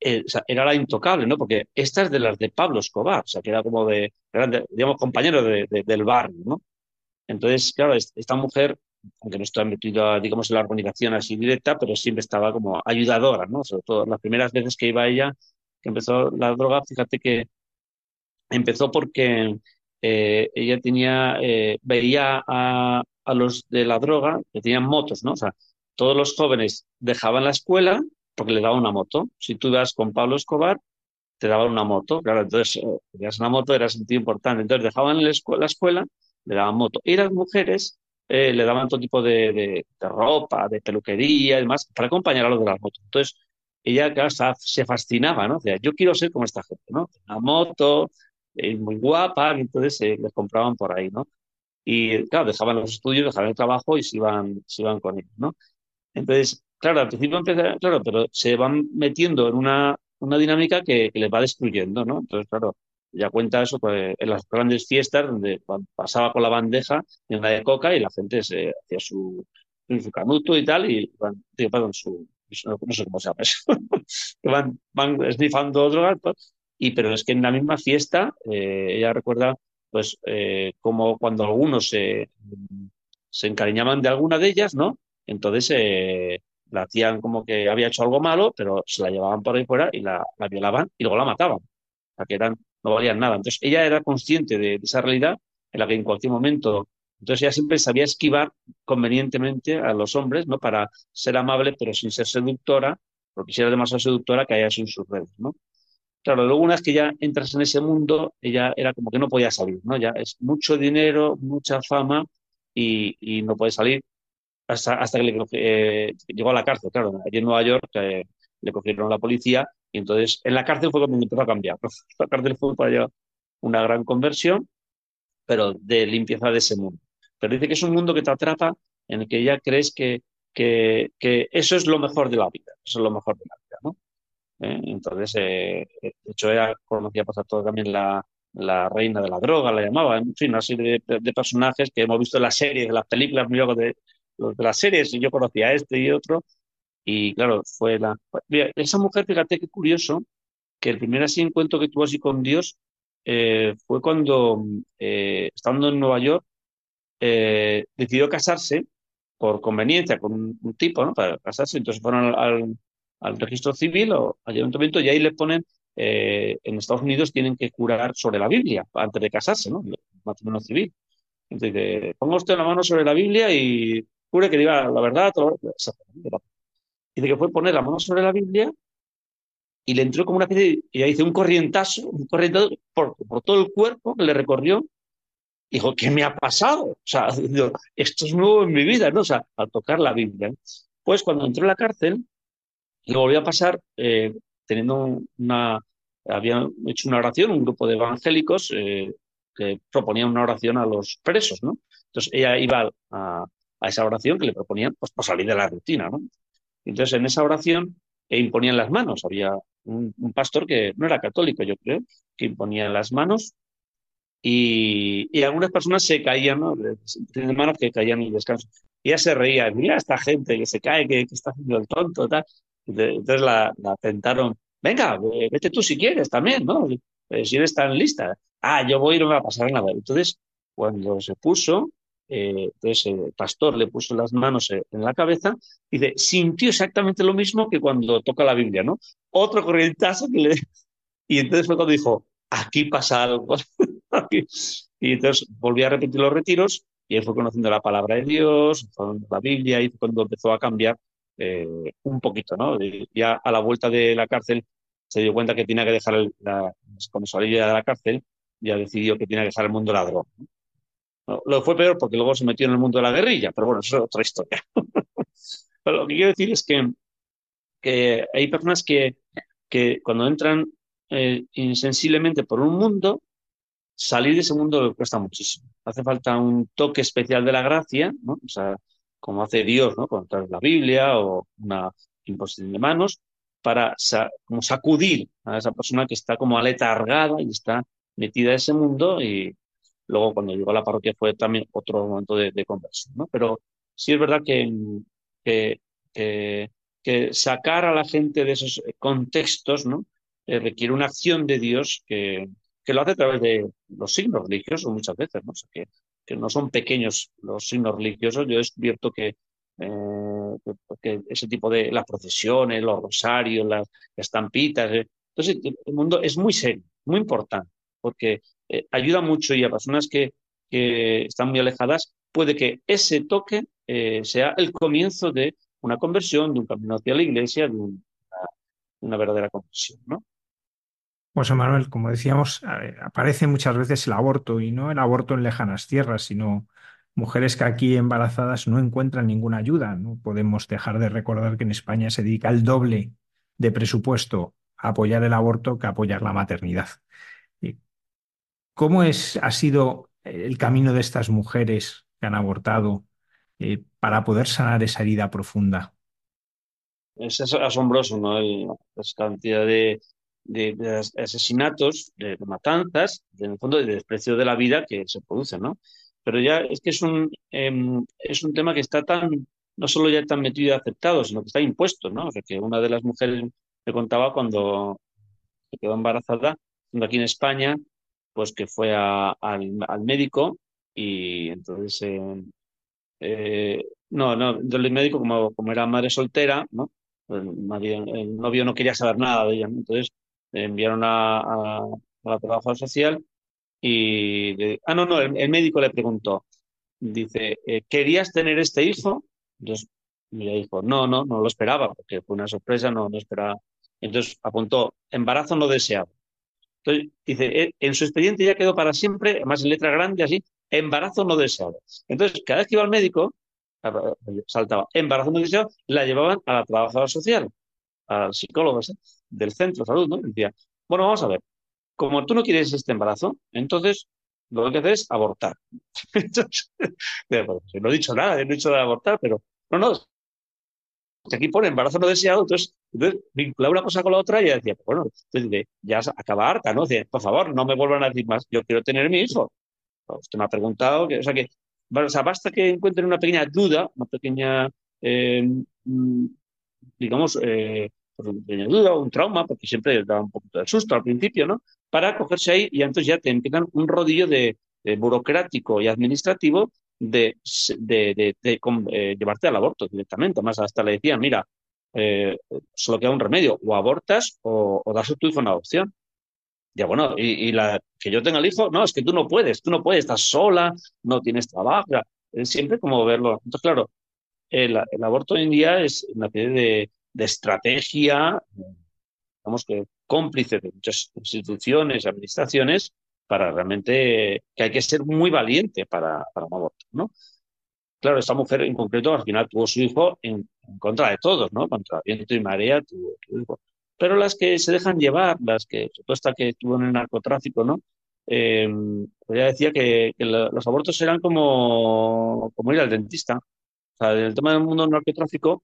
eh, era la intocable, ¿no? Porque esta es de las de Pablo Escobar, o sea, que era como de, digamos, compañero del barrio, ¿no? Entonces, claro, esta mujer, aunque no estaba metida, digamos, en la organización así directa, pero siempre estaba como ayudadora, ¿no? Sobre todo las primeras veces que iba ella, que empezó la droga, fíjate que empezó porque eh, ella tenía, eh, veía a, a, los de la droga que tenían motos, ¿no? O sea, todos los jóvenes dejaban la escuela porque le daban una moto. Si tú ibas con Pablo Escobar, te daban una moto. Claro, entonces, eh, una moto, era sentido importante. Entonces, dejaban la escuela, la escuela le daban moto. Y las mujeres eh, le daban todo tipo de, de, de, ropa, de peluquería y demás, para acompañar a los de las motos. Entonces, ella claro, se fascinaba, ¿no? O sea, yo quiero ser como esta gente, ¿no? Una moto, eh, muy guapa, y entonces eh, les compraban por ahí, ¿no? Y claro, dejaban los estudios, dejaban el trabajo y se iban, se iban con ellos, ¿no? Entonces, claro, al principio empieza, claro, pero se van metiendo en una, una dinámica que, que les va destruyendo, ¿no? Entonces, claro, ya cuenta eso pues, en las grandes fiestas donde pasaba con la bandeja en la de coca y la gente se hacía su, su canuto y tal y van, perdón, su, no, sé cómo se llama eso, van, van esnifando drogas, pues, y pero es que en la misma fiesta eh, ella recuerda pues eh, como cuando algunos se, se encariñaban de alguna de ellas, ¿no? Entonces eh, la hacían como que había hecho algo malo, pero se la llevaban por ahí fuera y la, la violaban y luego la mataban. O sea, que eran no valían nada. Entonces ella era consciente de, esa realidad en la que en cualquier momento, entonces ella siempre sabía esquivar convenientemente a los hombres, ¿no? Para ser amable, pero sin ser seductora, porque si era demasiado seductora, caía en sus redes, ¿no? Claro, luego una vez que ya entras en ese mundo, ella era como que no podía salir, ¿no? Ya es mucho dinero, mucha fama y, y no puede salir hasta, hasta que le, eh, llegó a la cárcel, claro, allí en Nueva York eh, le cogieron la policía y entonces en la cárcel fue cuando empezó a cambiar. La cárcel fue para ella una gran conversión, pero de limpieza de ese mundo. Pero dice que es un mundo que te atrapa en el que ya crees que, que, que eso es lo mejor de la vida, eso es lo mejor de la vida, ¿no? ¿Eh? Entonces, eh, de hecho, ella conocía pasar todo también la, la reina de la droga, la llamaba, en fin, una serie de, de personajes que hemos visto en las series, en las películas, de, de las series, y yo conocía a este y otro, y claro, fue la... Mira, esa mujer, fíjate qué curioso, que el primer así encuentro que tuvo así con Dios eh, fue cuando, eh, estando en Nueva York, eh, decidió casarse por conveniencia con un, tipo, ¿no? Para casarse, entonces fueron al, al, registro civil o al ayuntamiento y ahí le ponen, eh, en Estados Unidos tienen que curar sobre la Biblia antes de casarse, ¿no? Matrimonio civil. Entonces, ponga usted la mano sobre la Biblia y jure que diga la verdad, todo, de que fue poner la mano sobre la Biblia y le entró como una especie, y ahí hice un corrientazo, un corrientazo por, por, todo el cuerpo que le recorrió. Dijo, ¿qué me ha pasado? O sea, esto es nuevo en mi vida, ¿no? O sea, al tocar la Biblia. Pues cuando entró en la cárcel, le volvió a pasar eh, teniendo una, habían hecho una oración, un grupo de evangélicos eh, que proponían una oración a los presos, ¿no? Entonces ella iba a, a esa oración que le proponían, pues, por salir de la rutina, ¿no? Entonces, en esa oración e imponían las manos. Había un, un, pastor que no era católico, yo creo, que imponía las manos y, y algunas personas se caían, ¿no? Tienen manos que caían el descanso. Y ella se reía, mira esta gente que se cae, que, que está haciendo el tonto, tal. Entonces la, la tentaron, venga, vete tú si quieres también, ¿no? Si eres tan lista. Ah, yo voy y no me va a pasar nada. Entonces, cuando se puso, eh, entonces el pastor le puso las manos en la cabeza y dice, sintió exactamente lo mismo que cuando toca la Biblia, ¿no? Otro corrientazo. Y entonces fue cuando dijo, aquí pasa algo. y entonces volvió a repetir los retiros y él fue conociendo la palabra de Dios, la Biblia y fue cuando empezó a cambiar eh, un poquito, ¿no? Ya a la vuelta de la cárcel se dio cuenta que tenía que dejar, el, la, cuando de la cárcel, ya decidió que tenía que dejar el mundo ladrón. Lo fue peor porque luego se metió en el mundo de la guerrilla, pero bueno, eso es otra historia. pero lo que quiero decir es que, que hay personas que, que cuando entran eh, insensiblemente por un mundo, salir de ese mundo cuesta muchísimo. Hace falta un toque especial de la gracia, ¿no? O sea, como hace Dios, ¿no? Con la Biblia o una imposición de manos, para como sacudir a esa persona que está como aletargada y está metida en ese mundo y, Luego, cuando llegó a la parroquia fue también otro momento de, de conversión, ¿no? Pero sí es verdad que, sacar a la gente de esos contextos. Eh, requiere una acción de Dios que, lo hace a través de los signos religiosos muchas veces, ¿no? que, no son pequeños los signos religiosos. Yo he descubierto que, eh, que, ese tipo de las procesiones, los rosarios, las estampitas, eh, entonces el mundo es muy serio, muy importante, porque ayuda mucho y a personas que, están muy alejadas puede que ese toque sea el comienzo de una conversión, de un camino hacia la iglesia, de una, verdadera conversión, ¿no? José Manuel, como decíamos, aparece muchas veces el aborto y no el aborto en lejanas tierras, sino mujeres que aquí embarazadas no encuentran ninguna ayuda. No podemos dejar de recordar que en España se dedica el doble de presupuesto a apoyar el aborto que a apoyar la maternidad. ¿Cómo es, ha sido el camino de estas mujeres que han abortado eh, para poder sanar esa herida profunda. Es asombroso, ¿no? la cantidad de, asesinatos, de, matanzas, en el fondo de desprecio de la vida que se produce, ¿no? Pero ya es que es un, em, es un tema que está tan, no solo ya tan metido y aceptado, sino que está impuesto, ¿no? O sea, que una de las mujeres me contaba cuando se quedó embarazada, aquí en España, pues que fue al, al, médico y entonces eh, eh, no, no, del médico, como, como era madre soltera, ¿no? Pues el, novio no quería saber nada de ella, entonces enviaron a, a, la trabajadora social y... ah, no, no, el, médico le preguntó, dice, eh, ¿querías tener este hijo? Entonces ella dijo, no, no, no lo esperaba, porque fue una sorpresa, no, no esperaba. Entonces apuntó, embarazo no deseado. Entonces dice, eh, en su expediente ya quedó para siempre, además en letra grande así, embarazo no deseado. Entonces, cada vez que iba al médico, saltaba embarazo no deseado, la llevaban a la trabajadora social, al psicólogo del centro de salud, ¿no? decía, bueno, vamos a ver, como tú no quieres este embarazo, entonces lo que hay que hacer es abortar. no he dicho nada, no he dicho de abortar, pero no, no. Aquí pone embarazo no deseado, entonces, entonces vinculaba una cosa con la otra y ella decía, bueno, entonces, ya acaba harta, ¿no? Dice, por favor, no me vuelvan a decir más, yo quiero tener mi hijo. Usted me ha preguntado, o sea que basta que encuentren una pequeña duda, una pequeña, eh, mm, digamos, eh, pues una pequeña duda o un trauma, porque siempre da un poquito de susto al principio, ¿no? Para cogerse ahí y entonces ya te empiezan un rodillo de, burocrático y administrativo de, de, eh, llevarte al aborto directamente. Además, hasta le decían, mira, solo queda un remedio, o abortas o, das a tu hijo en adopción. Ya bueno, y, la que yo tenga el hijo, no, es que tú no puedes, tú no puedes, estás sola, no tienes trabajo, es siempre como verlo. Entonces, claro, el, aborto hoy en día es una especie de, de estrategia, digamos que cómplice de muchas instituciones, administraciones, para realmente que hay que ser muy valiente para, para un aborto, ¿no? Claro, esta mujer en concreto al final tuvo su hijo en, contra de todos, ¿no? Contra viento y marea tuvo su hijo pero las que se dejan llevar, las que, sobre esta que estuvo en el narcotráfico, ¿no? Eh, pues ella decía que, los abortos eran como, como ir al dentista. O sea, en el tema del mundo del narcotráfico,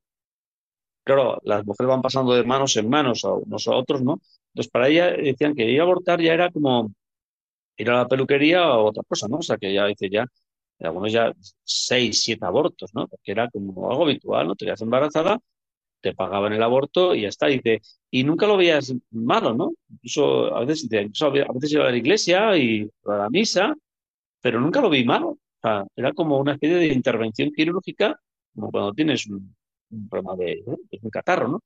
claro, las mujeres van pasando de manos en manos a unos a otros, ¿no? Entonces, para ella decían que ir a abortar ya era como ir a la peluquería o otra cosa, ¿no? O sea, que ya dice ya, algunos ya seis, siete abortos, ¿no? Porque era como algo habitual, ¿no? Te quedas embarazada te pagaban el aborto y ya está. Y, dice, y nunca lo veías malo, ¿no? Incluso a veces, a veces iba a la iglesia y a la misa, pero nunca lo vi malo. O sea, era como una especie de intervención quirúrgica, como cuando tienes un, problema de, un catarro, ¿no?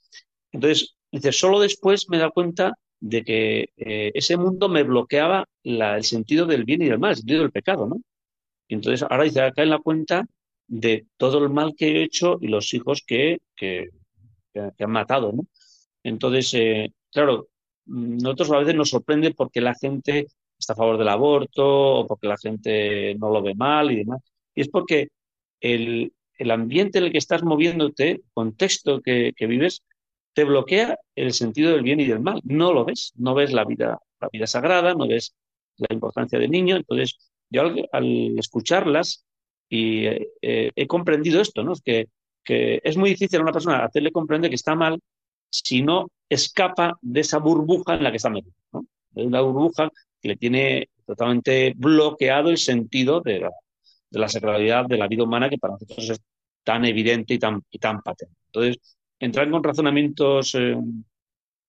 Entonces, dice, solo después me da cuenta de que eh, ese mundo me bloqueaba el sentido del bien y del mal, el sentido del pecado, ¿no? Entonces ahora dice, acá en la cuenta de todo el mal que he hecho y los hijos que, que, que, han matado, ¿no? Entonces, eh, claro, nosotros a veces nos sorprende porque la gente está a favor del aborto o porque la gente no lo ve mal y demás. Y es porque el, el ambiente en el que estás moviéndote, el contexto que, que, vives, te bloquea el sentido del bien y del mal. No lo ves, no ves la vida, la vida sagrada, no ves la importancia del niño. Entonces, yo al, escucharlas y eh, eh, he comprendido esto, ¿no? Que que es muy difícil a una persona hacerle comprender que está mal si no escapa de esa burbuja en la que está metido. ¿no? Es una burbuja que le tiene totalmente bloqueado el sentido de la, de la sacralidad de la vida humana, que para nosotros es tan evidente y tan, y tan patente. Entonces, entrar con razonamientos, eh,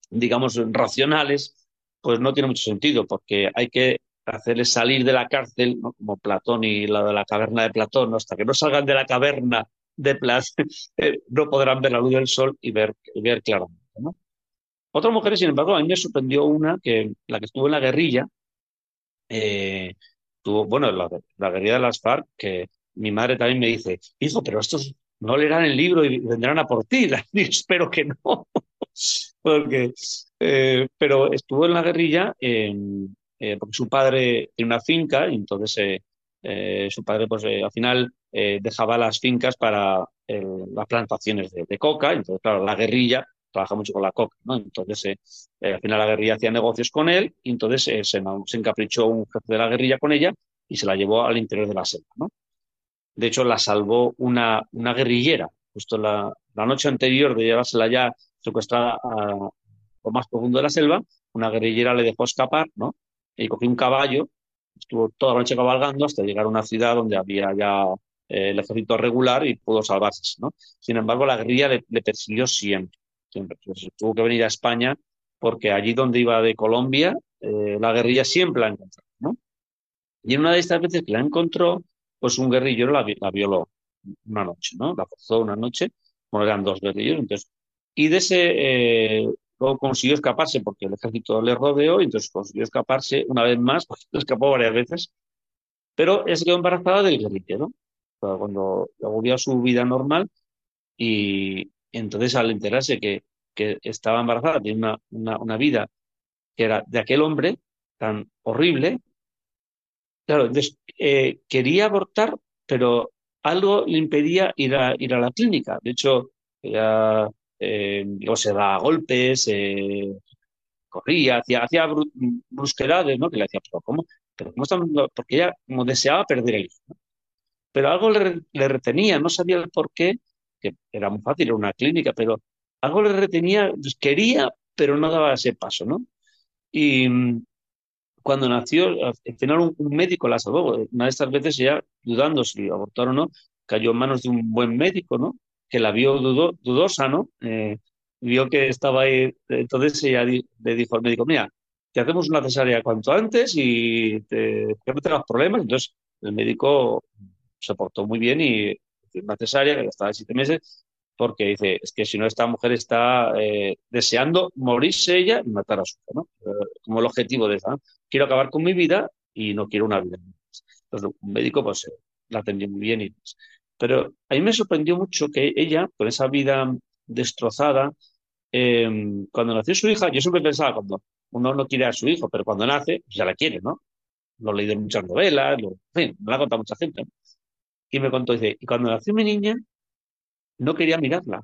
digamos, racionales, pues no tiene mucho sentido, porque hay que hacerles salir de la cárcel, como Platón y la de la caverna de Platón, hasta que no salgan de la caverna de Platón, eh, no podrán ver la luz del sol y ver, ver claramente. ¿no? Otras mujeres, sin embargo, a mí me sorprendió una, que la que estuvo en la guerrilla, eh, bueno, la, la, guerrilla de las FARC, que mi madre también me dice, hijo, pero estos no leerán el libro y vendrán a por ti. Espero que no. porque, eh, pero estuvo en la guerrilla eh, porque su padre tiene una finca y entonces eh, su padre pues al final dejaba las fincas para las plantaciones de, coca. Entonces, claro, la guerrilla trabaja mucho con la coca, ¿no? Entonces, al final la guerrilla hacía negocios con él y entonces se, se encaprichó un jefe de la guerrilla con ella y se la llevó al interior de la selva, ¿no? De hecho, la salvó una, guerrillera. Justo la, la, noche anterior de llevársela ya secuestrada a lo más profundo de la selva, una guerrillera le dejó escapar, ¿no? Y cogió un caballo, estuvo toda la noche cabalgando hasta llegar a una ciudad donde había ya eh, el ejército regular y pudo salvarse, ¿no? Sin embargo, la guerrilla le, persiguió siempre, siempre. tuvo que venir a España porque allí donde iba de Colombia, eh, la guerrilla siempre la encontró, ¿no? Y en una de estas veces que la encontró, pues un guerrillero la, violó una noche, ¿no? La forzó una noche, bueno, eran dos guerrilleros, entonces, y de ese, eh, luego consiguió escaparse porque el ejército le rodeó, y entonces consiguió escaparse una vez más, porque escapó varias veces, pero se quedó embarazada del guerrillero, cuando volvió a su vida normal, y entonces al enterarse que, que estaba embarazada, tenía una, una, una vida que era de aquel hombre tan horrible, Claro, entonces eh, quería abortar, pero algo le impedía ir a, ir a la clínica. De hecho, ella, eh, se da golpes, eh, corría, hacía, hacía brusquedades, ¿no? Que le decía, pero ¿cómo? Pero ¿cómo Porque ella como deseaba perder el hijo. Pero algo le, le, retenía, no sabía el por qué, que era muy fácil, era una clínica, pero algo le retenía, pues, quería, pero no daba ese paso, ¿no? Y, cuando nació, al final un, médico la salvó. Una de estas veces ella, dudando si abortar o no, cayó en manos de un buen médico, ¿no? Que la vio dudosa, ¿no? Eh, vio que estaba ahí. Entonces ella le dijo al médico, mira, te hacemos una cesárea cuanto antes y te, que no tengas problemas. Entonces el médico se portó muy bien y una cesárea que estaba de siete meses porque dice, es que si no esta mujer está eh, deseando morirse ella y matar a su hijo, ¿no? Eh, como el objetivo de esa, quiero acabar con mi vida y no quiero una vida. Entonces, un médico pues eh, la atendió muy bien y Pero a mí me sorprendió mucho que ella, con esa vida destrozada, em, cuando nació su hija, yo siempre pensaba, cuando uno no quiere a su hijo, pero cuando nace, pues ya la quiere, ¿no? Lo he leído en muchas novelas, lo, en fin, me lo ha contado mucha gente. Y me contó, dice, y cuando nació mi niña, no quería mirarla,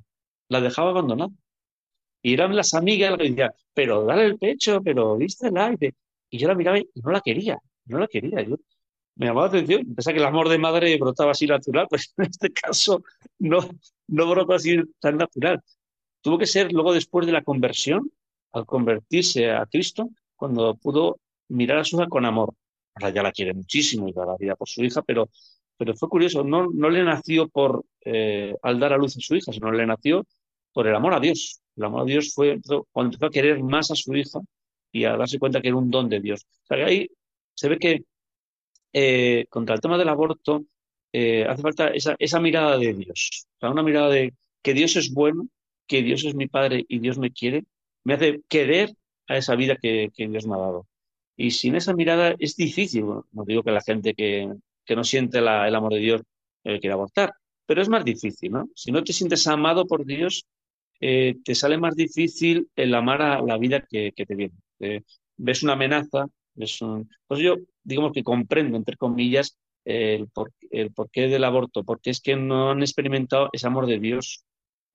la dejaba abandonada. Y eran las amigas las que decían, pero dale el pecho, pero vístela. Y, yo la miraba y no la quería, no la quería. Yo, me llamaba la atención, pensaba que el amor de madre brotaba así natural, pues en este caso no, no brota así tan natural. Tuvo que ser luego después de la conversión, al convertirse a Cristo, cuando pudo mirar a su hija con amor. Ahora ya la quiere muchísimo y da la vida por su hija, pero pero fue curioso, no, no le nació por eh, al dar a luz a su hija, sino le nació por el amor a Dios. El amor a Dios fue cuando empezó a querer más a su hija y a darse cuenta que era un don de Dios. O sea, que ahí se ve que eh, contra el tema del aborto eh, hace falta esa, esa mirada de Dios. O sea, una mirada de que Dios es bueno, que Dios es mi Padre y Dios me quiere, me hace querer a esa vida que, que Dios me ha dado. Y sin esa mirada es difícil, no digo que la gente que, que no siente el amor de Dios eh, quiere abortar. Pero es más difícil, ¿no? Si no te sientes amado por Dios, eh, te sale más difícil el amar a la vida que, te viene. Eh, ves una amenaza, ves un... pues yo digamos que comprendo, entre comillas, el, el porqué del aborto, porque es que no han experimentado ese amor de Dios.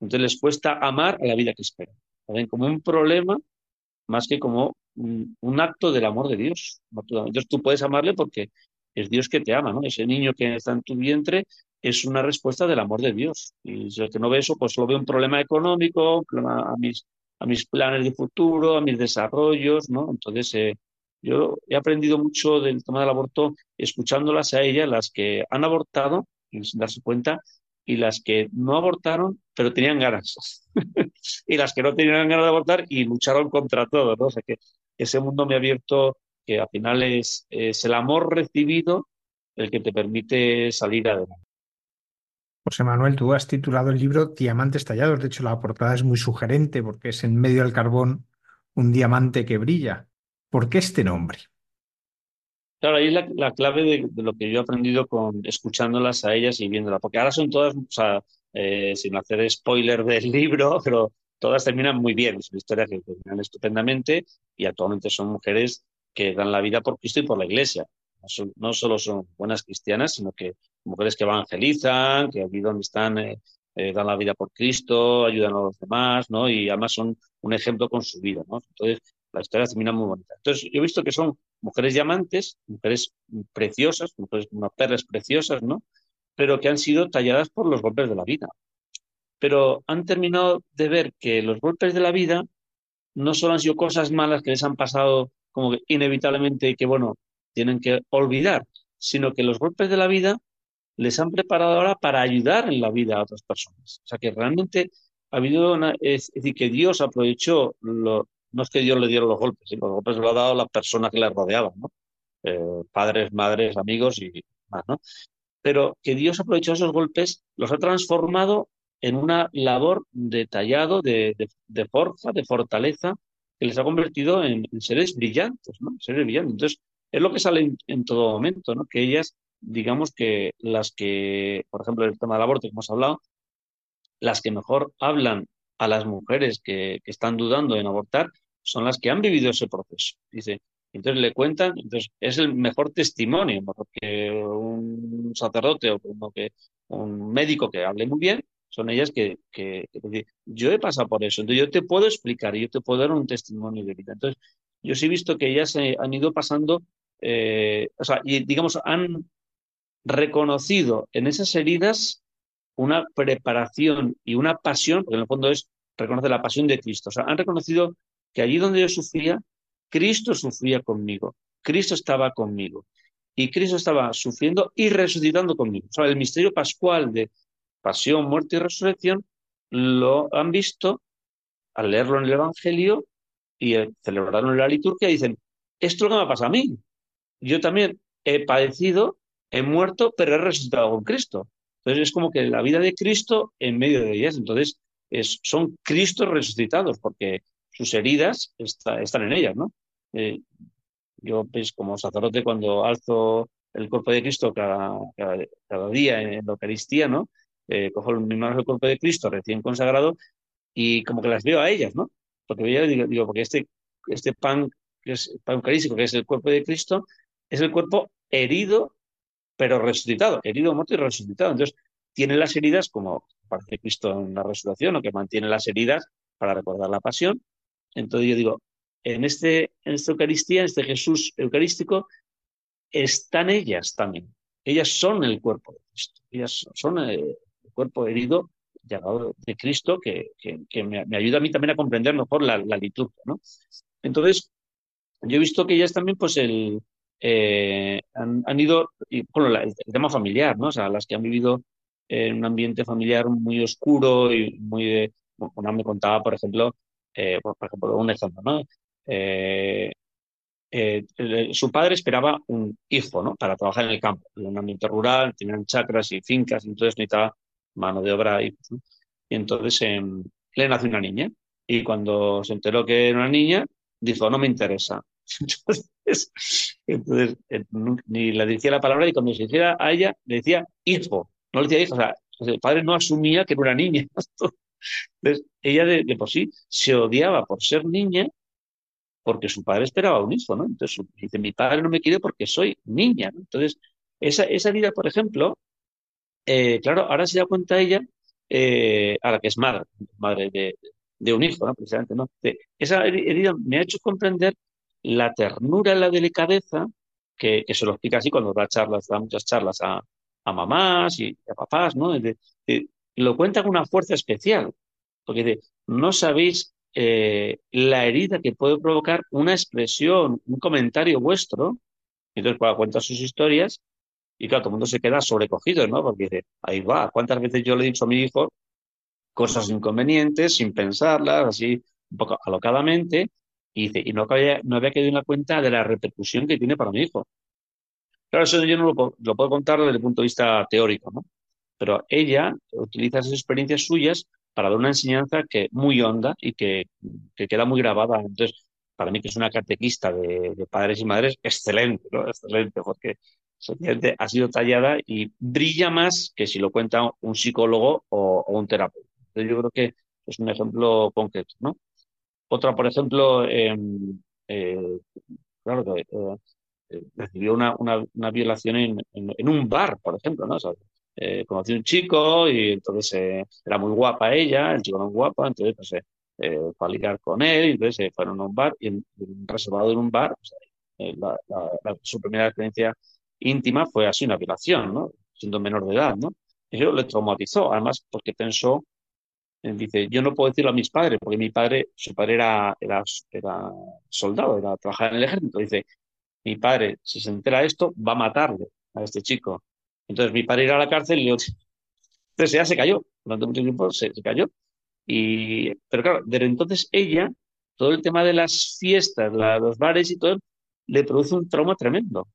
Entonces les cuesta amar a la vida que esperan. Ven como un problema más que como un, un, acto del amor de Dios. Entonces tú puedes amarle porque es Dios que te ama, ¿no? Ese niño que está en tu vientre es una respuesta del amor de Dios. Y si el que no ve eso, pues lo ve un problema económico, a mis, a mis planes de futuro, a mis desarrollos, ¿no? Entonces, eh, yo he aprendido mucho del tema del aborto escuchándolas a ellas, las que han abortado, sin darse cuenta, y las que no abortaron, pero tenían ganas. y las que no tenían ganas de abortar y lucharon contra todo, ¿no? O que ese mundo me ha abierto que al final es, es el amor recibido el que te permite salir adelante. José Manuel, tú has titulado el libro Diamantes tallados. De hecho, la portada es muy sugerente porque es en medio del carbón un diamante que brilla. ¿Por qué este nombre? Claro, ahí es la, clave de, lo que yo he aprendido con escuchándolas a ellas y viéndolas, porque ahora son todas, o sea, eh, sin hacer spoiler del libro, pero todas terminan muy bien, son historias que terminan estupendamente y actualmente son mujeres que dan la vida por Cristo y por la Iglesia. No, solo son buenas cristianas, sino que mujeres que evangelizan, que aquí donde están eh, eh, dan la vida por Cristo, ayudan a los demás, ¿no? Y además son un ejemplo con su vida, ¿no? Entonces, la historia termina muy bonita. Entonces, yo he visto que son mujeres diamantes, mujeres preciosas, mujeres, unas perlas preciosas, ¿no? Pero que han sido talladas por los golpes de la vida. Pero han terminado de ver que los golpes de la vida no solo han sido cosas malas que les han pasado como que inevitablemente que, bueno, tienen que olvidar, sino que los golpes de la vida les han preparado ahora para ayudar en la vida a otras personas. O sea que realmente ha habido una, es, decir, que Dios aprovechó, lo, no es que Dios le diera los golpes, los golpes lo ha dado las personas que le rodeaban, ¿no? Eh, padres, madres, amigos y más, ¿no? Pero que Dios aprovechó esos golpes, los ha transformado en una labor de tallado, de, de, forja, de fortaleza, que les ha convertido en, seres brillantes, ¿no? Seres brillantes. Entonces, es lo que sale en, todo momento, ¿no? Que ellas digamos que las que, por ejemplo, el tema del aborto que hemos hablado, las que mejor hablan a las mujeres que, están dudando en abortar son las que han vivido ese proceso. Dice, entonces le cuentan, entonces es el mejor testimonio, porque un sacerdote o que un médico que hable muy bien, son ellas que, que, yo he pasado por eso, entonces yo te puedo explicar yo te puedo dar un testimonio de vida. Entonces, yo sí he visto que ellas han ido pasando, eh, o sea, y digamos, han reconocido en esas heridas una preparación y una pasión, porque en el fondo es reconocer la pasión de Cristo. O sea, han reconocido que allí donde yo sufría, Cristo sufría conmigo, Cristo estaba conmigo. Y Cristo estaba sufriendo y resucitando conmigo. O sea, el misterio pascual de pasión, muerte y resurrección lo han visto al leerlo en el Evangelio y celebrarlo en la liturgia. Dicen, esto es lo que me pasa a mí. Yo también he padecido he muerto, pero he resucitado con Cristo. Entonces es como que la vida de Cristo en medio de ellas. Entonces es, son Cristos resucitados, porque sus heridas están en ellas, ¿no? Eh, yo, pues, como sacerdote, cuando alzo el cuerpo de Cristo cada, cada, día en la Eucaristía, ¿no? Eh, cojo en mis manos el cuerpo de Cristo recién consagrado y como que las veo a ellas, ¿no? Porque yo digo, porque este, este pan, eucarístico, que es el cuerpo de Cristo, es el cuerpo herido pero resucitado, herido, muerto y resucitado. Entonces, tiene las heridas, como parece Cristo en la resurrección, o que mantiene las heridas para recordar la pasión. Entonces yo digo, en, este, en esta Eucaristía, en este Jesús eucarístico, están ellas también. Ellas son el cuerpo de Cristo. Ellas son el, cuerpo herido llamado de Cristo que, que, me, ayuda a mí también a comprender mejor la, liturgia. ¿no? Entonces, yo he visto que ellas también, pues el, eh, han, ido, y, bueno, el, tema familiar, ¿no? O sea, las que han vivido en un ambiente familiar muy oscuro y muy de, bueno, me contaba, por ejemplo, eh, por, ejemplo, un ejemplo, ¿no? Eh, su padre esperaba un hijo, ¿no? Para trabajar en el campo, en un ambiente rural, tenían chacras y fincas, entonces necesitaba mano de obra y, y entonces em, le nació una niña. Y cuando se enteró que era una niña, dijo, no me interesa. Entonces, ni le decía la palabra y cuando se hiciera a ella le decía hijo, no le decía hijo, o sea, el padre no asumía que era una niña. Entonces, ella de, por sí se odiaba por ser niña porque su padre esperaba un hijo, ¿no? Entonces dice, mi padre no me quiere porque soy niña, ¿no? Entonces, esa, esa herida, por ejemplo, eh, claro, ahora se da cuenta ella, eh, a la que es madre, madre de, un hijo, ¿no? Precisamente, ¿no? esa herida me ha hecho comprender la ternura, la delicadeza, que, se lo explica así cuando da charlas, da muchas charlas a, mamás y a papás, ¿no? lo cuenta con una fuerza especial, porque no sabéis eh, la herida que puede provocar una expresión, un comentario vuestro. Entonces, cuando cuenta sus historias, Y claro, todo el mundo se queda sobrecogido, ¿no? Porque dice, ahí va, ¿cuántas veces yo le he dicho a mi hijo cosas inconvenientes sin pensarlas, así un poco alocadamente? Y dice, y no había, no había quedado en la cuenta de la repercusión que tiene para mi hijo. Claro, eso yo no lo, lo puedo contar desde el punto de vista teórico, ¿no? Pero ella utiliza esas experiencias suyas para dar una enseñanza que muy honda y que, que queda muy grabada. Entonces, para mí que es una catequista de, padres y madres, excelente, ¿no? Excelente, porque ha sido tallada y brilla más que si lo cuenta un psicólogo o, un terapeuta. Yo creo que es un ejemplo concreto, ¿no? Otra, por ejemplo, em, eh, claro que eh, eh, recibió una, una, violación en, en, un bar, por ejemplo, ¿no? O conocí un chico y entonces era muy guapa ella, el chico era muy guapa, entonces pues, fue a ligar con él, y entonces se fueron a un bar y reservado en un bar, su primera experiencia íntima fue así una violación. Siendo menor de edad, ¿no? Eso le traumatizó, además porque pensó, dice, yo no puedo decirlo a mis padres, porque mi padre, su padre era, era, soldado, era trabajar en el ejército, dice, mi padre, si se entera de esto, va a matarle a este chico. Entonces mi padre irá a la cárcel y entonces ya se cayó, durante mucho tiempo se, cayó. Y, pero claro, desde entonces ella, todo el tema de las fiestas, los bares y todo, le produce un trauma tremendo,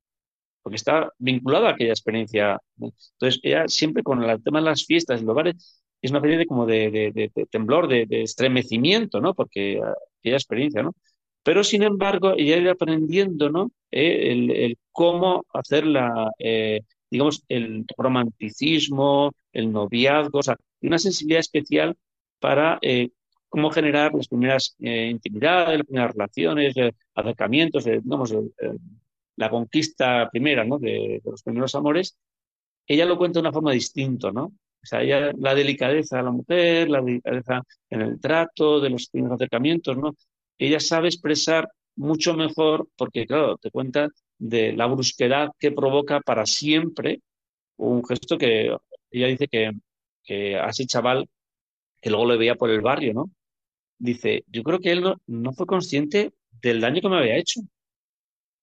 porque está vinculado a aquella experiencia. Entonces ella siempre con el tema de las fiestas y los bares es una especie de como de, temblor, de, estremecimiento, ¿no? Porque aquella experiencia, ¿no? Pero sin embargo, ella iba aprendiendo, ¿no? Eh, el, cómo hacer la, eh, digamos, el romanticismo, el noviazgo, o sea, una sensibilidad especial para eh, cómo generar las primeras eh, intimidades, las primeras relaciones, eh, acercamientos, digamos, la conquista primera, ¿no? De, los primeros amores. Ella lo cuenta de una forma distinta, ¿no? O sea, la delicadeza de la mujer, la delicadeza en el trato, de los primeros acercamientos, ¿no? Ella sabe expresar mucho mejor, porque claro, te cuenta de la brusquedad que provoca para siempre un gesto que ella dice que, que así chaval, que luego le veía por el barrio, ¿no? Dice, yo creo que él no, fue consciente del daño que me había hecho.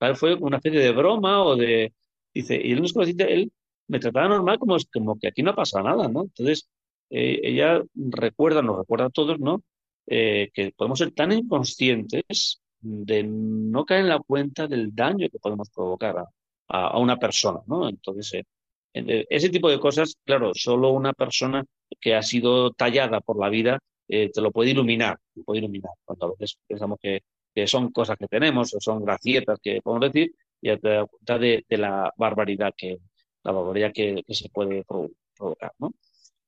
Para fue una especie de broma o de... Dice, y él no es consciente, él me trataba normal como, como que aquí no pasa nada, ¿no? Entonces, eh, ella recuerda, nos recuerda a todos, ¿no? Eh, que podemos ser tan inconscientes de no caer en la cuenta del daño que podemos provocar a, una persona, ¿no? Entonces, eh, eh, ese tipo de cosas, claro, solo una persona que ha sido tallada por la vida eh, te lo puede iluminar, te puede iluminar. Cuando a veces pensamos que, son cosas que tenemos o son gracietas que podemos decir, ya te da cuenta de, la barbaridad que, la barbaridad que, se puede provocar, ¿no?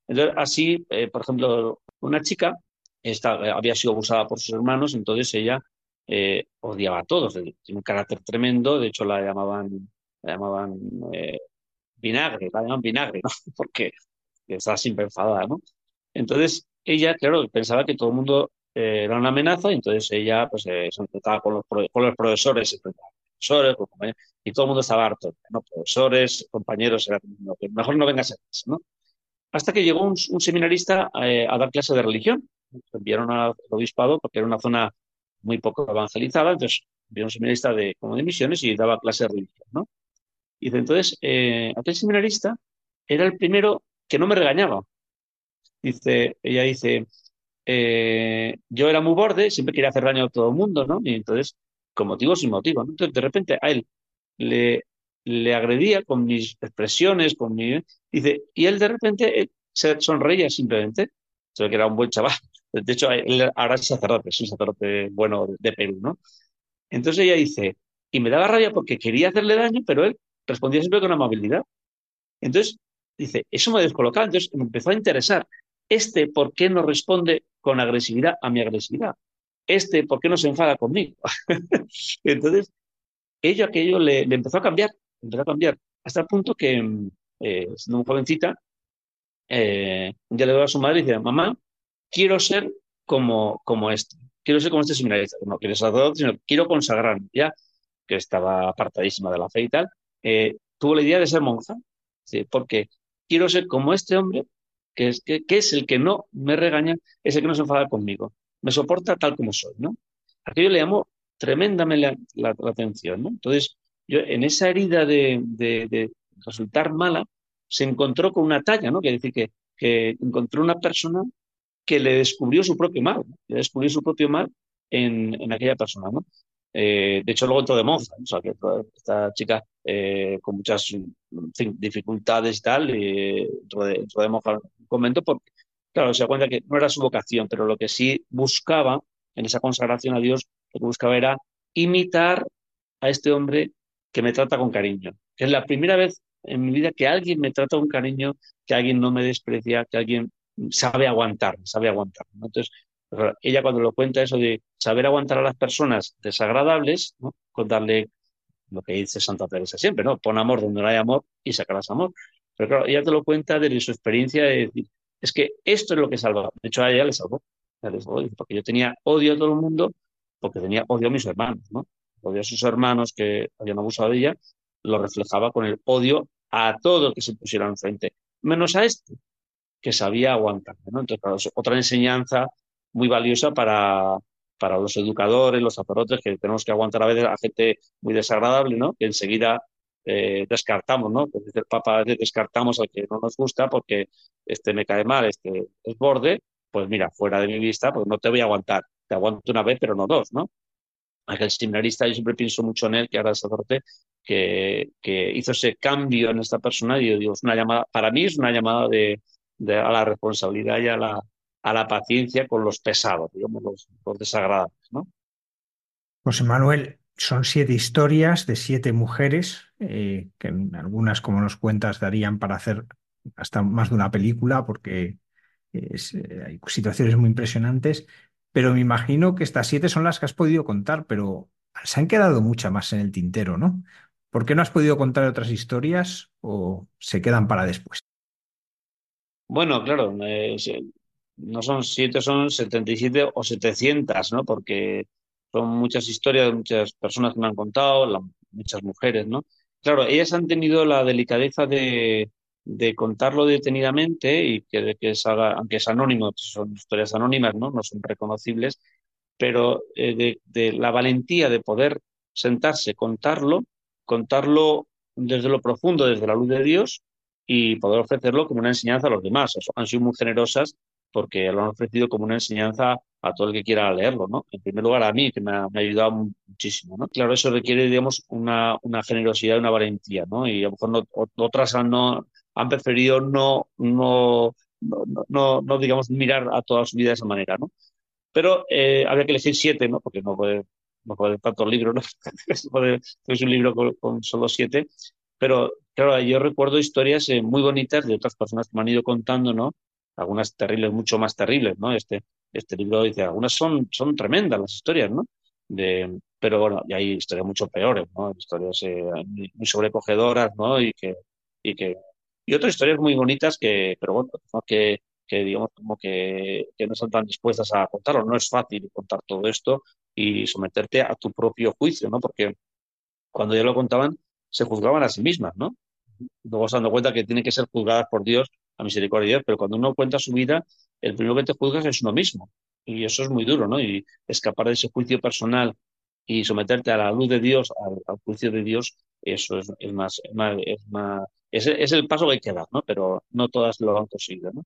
Entonces, así, por ejemplo, una chica había sido abusada por sus hermanos, entonces ella eh, odiaba a todos, tiene un carácter tremendo, de hecho la llamaban, la llamaban eh, vinagre, la llamaban vinagre, ¿no? Porque estaba siempre enfadada, ¿no? Entonces ella, claro, pensaba que todo el mundo eh, era una amenaza, y entonces ella pues se enfrentaba con los, con los profesores, profesores, y todo el mundo estaba harto, ¿no? Profesores, compañeros, era, mejor no vengas a eso, ¿no? Hasta que llegó un, seminarista a dar clase de religión. Enviaron al obispado porque era una zona muy poco evangelizada, entonces había un seminarista de, como de misiones y daba clase de religión, ¿no? Y dice, entonces, eh, aquel seminarista era el primero que no me regañaba. Dice, ella dice, eh, yo era muy borde, siempre quería hacer daño a todo el mundo, ¿no? Y entonces, con motivo sin motivo. Entonces, de repente a él le, le agredía con mis expresiones, con mi... Dice, y él de repente se sonreía simplemente, se que era un buen chaval. De hecho, él ahora es sacerdote, es un sacerdote bueno de Perú, ¿no? Entonces ella dice, y me daba rabia porque quería hacerle daño, pero él respondía siempre con amabilidad. Entonces, dice, eso me descolocaba, entonces me empezó a interesar. Este, ¿por qué no responde con agresividad a mi agresividad? Este, ¿por qué no se enfada conmigo? entonces, ello, aquello le, empezó a cambiar, empezó a cambiar, hasta el punto que, eh, siendo muy jovencita, eh, le doy a su madre y dice, mamá, quiero ser como, como este, quiero ser como este seminarista, no quiero ser sacerdote, sino quiero consagrarme, ya que estaba apartadísima de la fe y tal, eh, tuvo la idea de ser monja, ¿sí? porque quiero ser como este hombre, que es, que, es el que no me regaña, es el que no se enfada conmigo, me soporta tal como soy, ¿no? Aquello le llamó tremendamente la, atención, ¿no? Entonces, yo en esa herida de, resultar mala, se encontró con una talla, ¿no? Quiere decir que, que encontró una persona que le descubrió su propio mal, le descubrió su propio mal en, en aquella persona, ¿no? Eh, de hecho, luego entró de monja, o sea, que esta chica eh, con muchas dificultades y tal, y entró, de, entró de un convento porque, claro, se da cuenta que no era su vocación, pero lo que sí buscaba en esa consagración a Dios, lo que buscaba era imitar a este hombre que me trata con cariño. Es la primera vez en mi vida que alguien me trata con cariño, que alguien no me desprecia, que alguien sabe aguantar, sabe aguantar. Entonces, ella cuando lo cuenta eso de saber aguantar a las personas desagradables, ¿no? con darle lo que dice Santa Teresa siempre, ¿no? Pon amor donde no hay amor y sacarás amor. Pero claro, ella te lo cuenta desde su experiencia de decir, es que esto es lo que salva. De hecho, a ella le salvó. Porque yo tenía odio a todo el mundo, porque tenía odio a mis hermanos, ¿no? Odio a sus hermanos que habían abusado de ella, lo reflejaba con el odio a todo el que se pusiera enfrente, menos a este, que sabía aguantar. Entonces, claro, otra enseñanza muy valiosa para, para los educadores, los sacerdotes, que tenemos que aguantar a veces a gente muy desagradable, ¿no? Que enseguida eh, descartamos, ¿no? Pues dice el Papa, descartamos al que no nos gusta porque este me cae mal, este es borde, pues mira, fuera de mi vista, pues no te voy a aguantar. Te aguanto una vez, pero no dos, ¿no? Aquel seminarista, yo siempre pienso mucho en él, que ahora es sacerdote, que, que hizo ese cambio en esta persona y yo digo, es una llamada, para mí es una llamada de, a la responsabilidad y a la, a la paciencia con los pesados, digamos, los, desagradables, ¿no? José Manuel, son siete historias de siete mujeres, eh, que algunas, como nos cuentas, darían para hacer hasta más de una película, porque eh, hay situaciones muy impresionantes, pero me imagino que estas siete son las que has podido contar, pero se han quedado muchas más en el tintero, ¿no? ¿Por qué no has podido contar otras historias o se quedan para después? Bueno, claro, eh, no son siete, son 77 o 700, ¿no? Porque son muchas historias muchas personas que me han contado, muchas mujeres, ¿no? Claro, ellas han tenido la delicadeza de, de contarlo detenidamente y que, que aunque es anónimo, son historias anónimas, ¿no? No son reconocibles, pero eh, de, de, la valentía de poder sentarse, contarlo, contarlo desde lo profundo, desde la luz de Dios y poder ofrecerlo como una enseñanza a los demás. Han sido muy generosas porque lo han ofrecido como una enseñanza a todo el que quiera leerlo, ¿no? En primer lugar a mí, que me ha, ayudado muchísimo, ¿no? Claro, eso requiere, digamos, una, una generosidad una valentía, ¿no? Y a lo mejor otras han, no, han preferido no, no, no, no, digamos, mirar a toda su vida de esa manera, ¿no? Pero eh, había que elegir siete, ¿no? Porque no puede, no puede tantos libros, ¿no? es un libro con, solo siete. Pero, claro, yo recuerdo historias eh, muy bonitas de otras personas que me han ido contando, ¿no? algunas terribles, mucho más terribles, ¿no? Este, este libro dice, algunas son, son tremendas las historias, ¿no? De, pero bueno, y hay historias mucho peores, ¿no? Historias eh, muy sobrecogedoras, ¿no? Y que, y que, y otras historias muy bonitas que, pero bueno, que, que digamos como que, que no están tan dispuestas a contarlo. No es fácil contar todo esto y someterte a tu propio juicio, ¿no? Porque cuando ya lo contaban, se juzgaban a sí mismas, ¿no? Luego se dando cuenta que tienen que ser juzgadas por Dios a misericordia de Dios, pero cuando uno cuenta su vida, el primero que te juzgas es uno mismo. Y eso es muy duro, ¿no? Y escapar de ese juicio personal y someterte a la luz de Dios, al, juicio de Dios, eso es, más, es, más, es, es, el paso que hay que dar, ¿no? Pero no todas lo han conseguido, ¿no?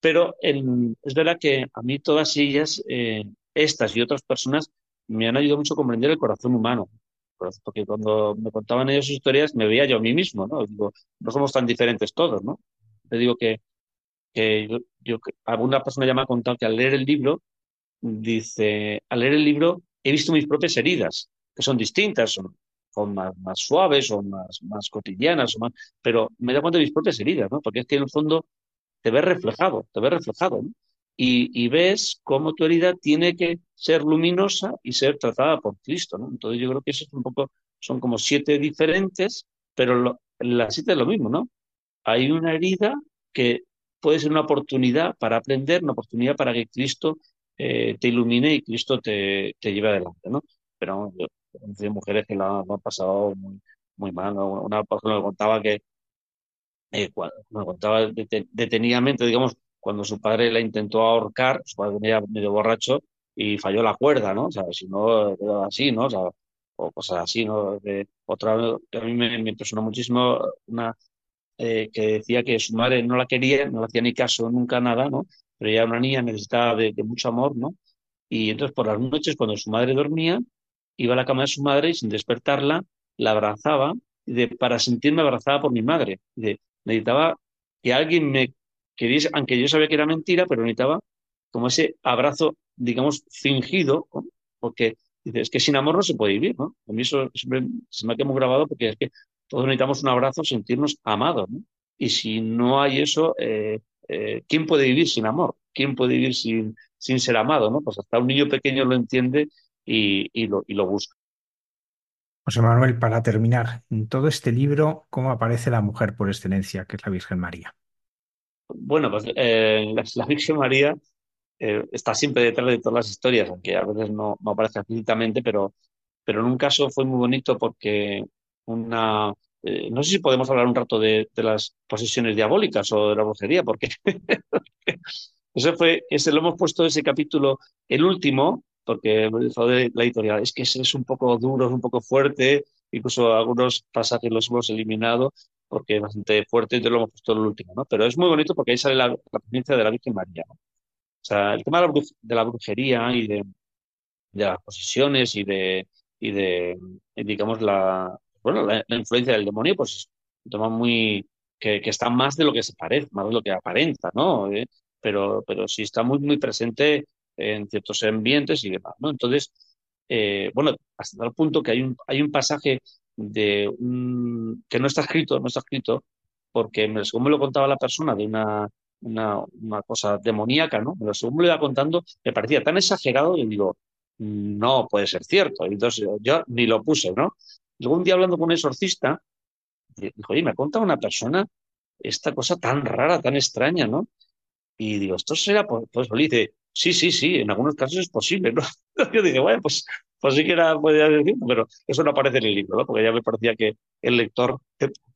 Pero es verdad que a mí todas ellas, eh, estas y otras personas, me han ayudado mucho a comprender el corazón humano. Porque cuando me contaban ellos sus historias, me veía yo a mí mismo, ¿no? Digo, no somos tan diferentes todos, ¿no? Te digo que, que yo, alguna persona ya me ha contado que al leer el libro, dice, al leer el libro he visto mis propias heridas, que son distintas, son, son más, más, suaves o más, más cotidianas, o más, pero me da cuenta de mis propias heridas, ¿no? Porque es que en el fondo te ves reflejado, te ves reflejado, ¿no? Y, ves cómo tu herida tiene que ser luminosa y ser tratada por Cristo, ¿no? Entonces yo creo que eso es un poco, son como siete diferentes, pero las siete es lo mismo, ¿no? Hay una herida que puede ser una oportunidad para aprender, una oportunidad para que Cristo eh, te ilumine y Cristo te, te lleve adelante, ¿no? Pero yo conocí mujeres que lo han, pasado muy, muy mal, Una persona me contaba que, eh, me contaba detenidamente, digamos, cuando su padre la intentó ahorcar, su padre venía medio borracho y falló la cuerda, ¿no? O sea, si no, así, ¿no? O sea, o cosas así, ¿no? De, otra a mí me, impresionó muchísimo, una eh, que decía que su madre no la quería, no le hacía ni caso, nunca nada, ¿no? Pero ella era una niña, necesitaba de, mucho amor, ¿no? Y entonces por las noches, cuando su madre dormía, iba a la cama de su madre y sin despertarla, la abrazaba para sentirme abrazada por mi madre. De, necesitaba que alguien me queriese, aunque yo sabía que era mentira, pero necesitaba como ese abrazo, digamos, fingido, porque dice, es que sin amor no se puede vivir, ¿no? A mí eso siempre se me ha quedado grabado porque es que todos necesitamos un abrazo, sentirnos amados, ¿no? Y si no hay eso, eh, eh, ¿quién puede vivir sin amor? ¿Quién puede vivir sin, sin ser amado, ¿no? Pues hasta un niño pequeño lo entiende y, y, lo, y lo busca. José Manuel, para terminar, en todo este libro, ¿cómo aparece la mujer por excelencia, que es la Virgen María? Bueno, pues eh, la, Virgen María eh, está siempre detrás de todas las historias, aunque a veces no, no aparece explícitamente, pero, pero en un caso fue muy bonito porque una... Eh, no sé si podemos hablar un rato de, las posesiones diabólicas o de la brujería, porque eso fue, ese lo hemos puesto ese capítulo, el último, porque de la editorial, es que es un poco duro, es un poco fuerte, incluso algunos pasajes los hemos eliminado porque es bastante fuerte, y lo hemos puesto el último, ¿no? Pero es muy bonito porque ahí sale la, presencia de la Virgen María. O sea, el tema de la, brujería y de, las posesiones y de, y de digamos, la, bueno, la, influencia del demonio, pues es un tema muy, que, está más de lo que se parece, más de lo que aparenta, ¿no? ¿Eh? Pero, pero sí está muy, muy presente en ciertos ambientes y demás, ¿no? Entonces, eh, bueno, hasta tal punto que hay un, hay un pasaje de un, que no está escrito, no está escrito, porque según me lo contaba la persona de una, una, una cosa demoníaca, ¿no? Pero según me lo iba contando, me parecía tan exagerado y digo, no puede ser cierto. Entonces yo ni lo puse, ¿no? Luego un día hablando con un exorcista, dijo, oye, me ha contado una persona esta cosa tan rara, tan extraña, ¿no? Y digo, esto será, pues, le dice, sí, sí, sí, en algunos casos es posible, ¿no? Yo dije, bueno, pues, pues sí que era, podía decir, pero eso no aparece en el libro, ¿no? Porque ya me parecía que el lector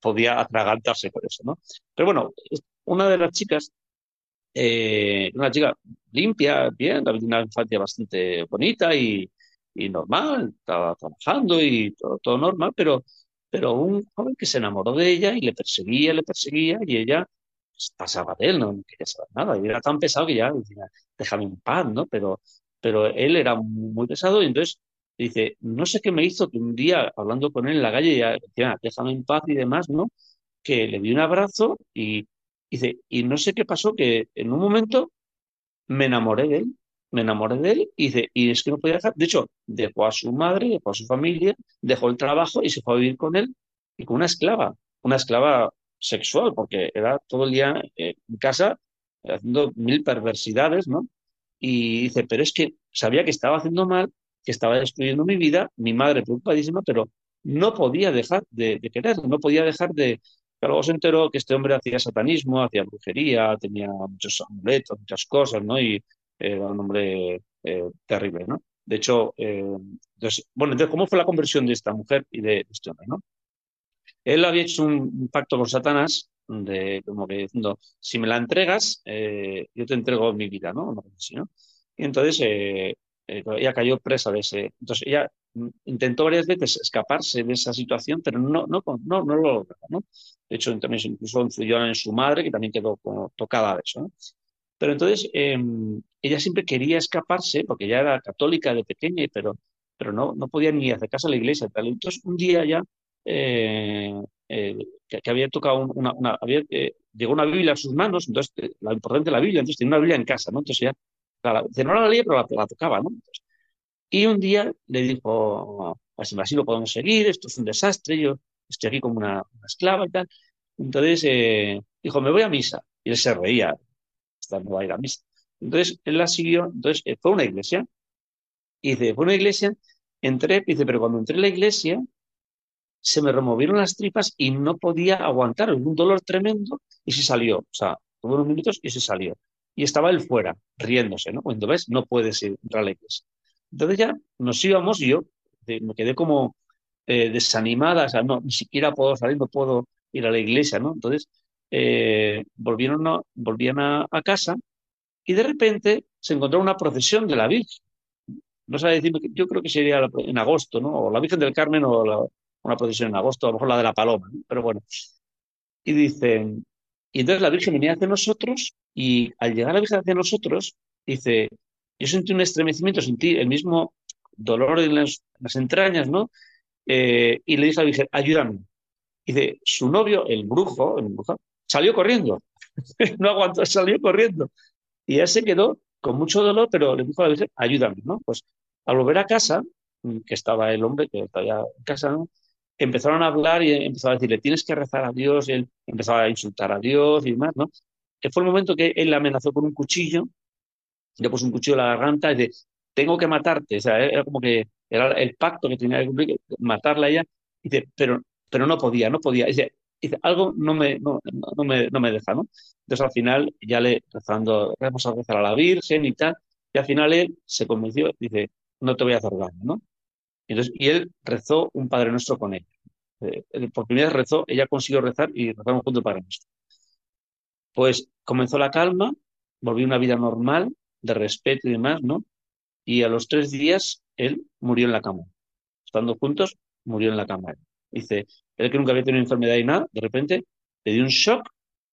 podía atragantarse con eso, ¿no? Pero bueno, una de las chicas, eh, una chica limpia, bien, una infancia bastante bonita y, y normal, estaba trabajando y todo, todo normal, pero, pero un joven que se enamoró de ella y le perseguía, le perseguía y ella pues, pasaba de él, no quería saber nada. Y era tan pesado que ya decía, déjame en paz, ¿no? Pero, pero él era muy pesado y entonces dice, no sé qué me hizo que un día, hablando con él en la calle, ya decía, déjame en paz y demás, ¿no? Que le di un abrazo y dice, y no sé qué pasó, que en un momento me enamoré de él me enamoré de él y, dice, y es que no podía dejar. De hecho, dejó a su madre, dejó a su familia, dejó el trabajo y se fue a vivir con él y con una esclava, una esclava sexual, porque era todo el día eh, en casa haciendo mil perversidades, ¿no? Y dice, pero es que sabía que estaba haciendo mal, que estaba destruyendo mi vida, mi madre preocupadísima, pero no podía dejar de, querer, no podía dejar de... Pero luego se enteró que este hombre hacía satanismo, hacía brujería, tenía muchos amuletos, muchas cosas, ¿no? Y era un hombre eh, terrible, ¿no? De hecho, eh, entonces, bueno, entonces, ¿cómo fue la conversión de esta mujer y de este hombre, no? Él había hecho un, pacto con Satanás, de, como que diciendo, si me la entregas, eh, yo te entrego mi vida, ¿no? Y entonces ella cayó presa de ese. Entonces ella intentó varias veces escaparse de esa situación, pero no, no, no, no lo logró, ¿no? De hecho, incluso influyó en su madre, que también quedó como tocada de eso, ¿no? Pero entonces em, ella siempre quería escaparse, porque ya era católica de pequeña, pero, pero no, no podía ni acercarse a la iglesia. Entonces un día ya eh, eh, que, había tocado una, había, eh, llegó una Biblia a sus manos, entonces la importante la Biblia, entonces tenía una Biblia en casa, ¿no? Entonces ya, la, no la leía, pero la, tocaba, ¿no? y un día le dijo, así, así lo podemos seguir, esto es un desastre, yo estoy aquí como una, esclava y tal. Entonces dijo, me voy a misa. Y él se reía, no va a ir a misa. Entonces él la siguió, entonces eh, fue una iglesia, y dice, fue una iglesia, entré, dice, pero cuando entré en la iglesia, se me removieron las tripas y no podía aguantar, un dolor tremendo, y se salió, o sea, tuvo unos minutos y se salió. Y estaba él fuera, riéndose, ¿no? Cuando ves, no puedes entrar a la iglesia. Entonces ya nos íbamos yo me quedé como eh, desanimada, o sea, no, ni siquiera puedo salir, no puedo ir a la iglesia, ¿no? Entonces eh, volvieron volvían a, casa y de repente se encontró una procesión de la Virgen. no sabe decirme, yo creo que sería en agosto, ¿no? O la Virgen del Carmen o una procesión en agosto, a lo mejor la de la Paloma, pero bueno. Y dicen, y entonces la Virgen venía hacia nosotros y al llegar la Virgen hacia nosotros, dice, yo sentí un estremecimiento, sentí el mismo dolor en las, entrañas, ¿no? Eh, y le dije a la Virgen, ayúdame. Y dice, su novio, el brujo, el brujo salió corriendo. no aguantó, salió corriendo. Y él se quedó con mucho dolor, pero le dijo a la Virgen, ayúdame, ¿no? Pues al volver a casa, mm, que estaba el hombre, que estaba en casa. Empezaron a hablar y empezó a decirle, tienes que rezar a Dios, y él empezaba a insultar a Dios y demás, ¿no? Que fue el momento que él le amenazó con un cuchillo, le puso un cuchillo en la garganta y dice, tengo que matarte, o sea, era como que era el pacto que tenía que cumplir, matarla a ella, y pero, pero no podía, no podía, dice, dice algo no me, no, no, me, no me deja, ¿no? Entonces al final ya le rezando, vamos a rezar a la Virgen y tal, y al final él se convenció, dice, no te voy a hacer daño, ¿no? Entonces, y él rezó un Padre Nuestro con ella. Eh, por primera vez rezó, ella consiguió rezar y rezamos juntos el Padre Nuestro. Pues comenzó la calma, volvió una vida normal, de respeto y demás, ¿no? Y a los tres días él murió en la cama. Estando juntos, murió en la cama. Dice, él que nunca había tenido enfermedad y nada, de repente le dio un shock,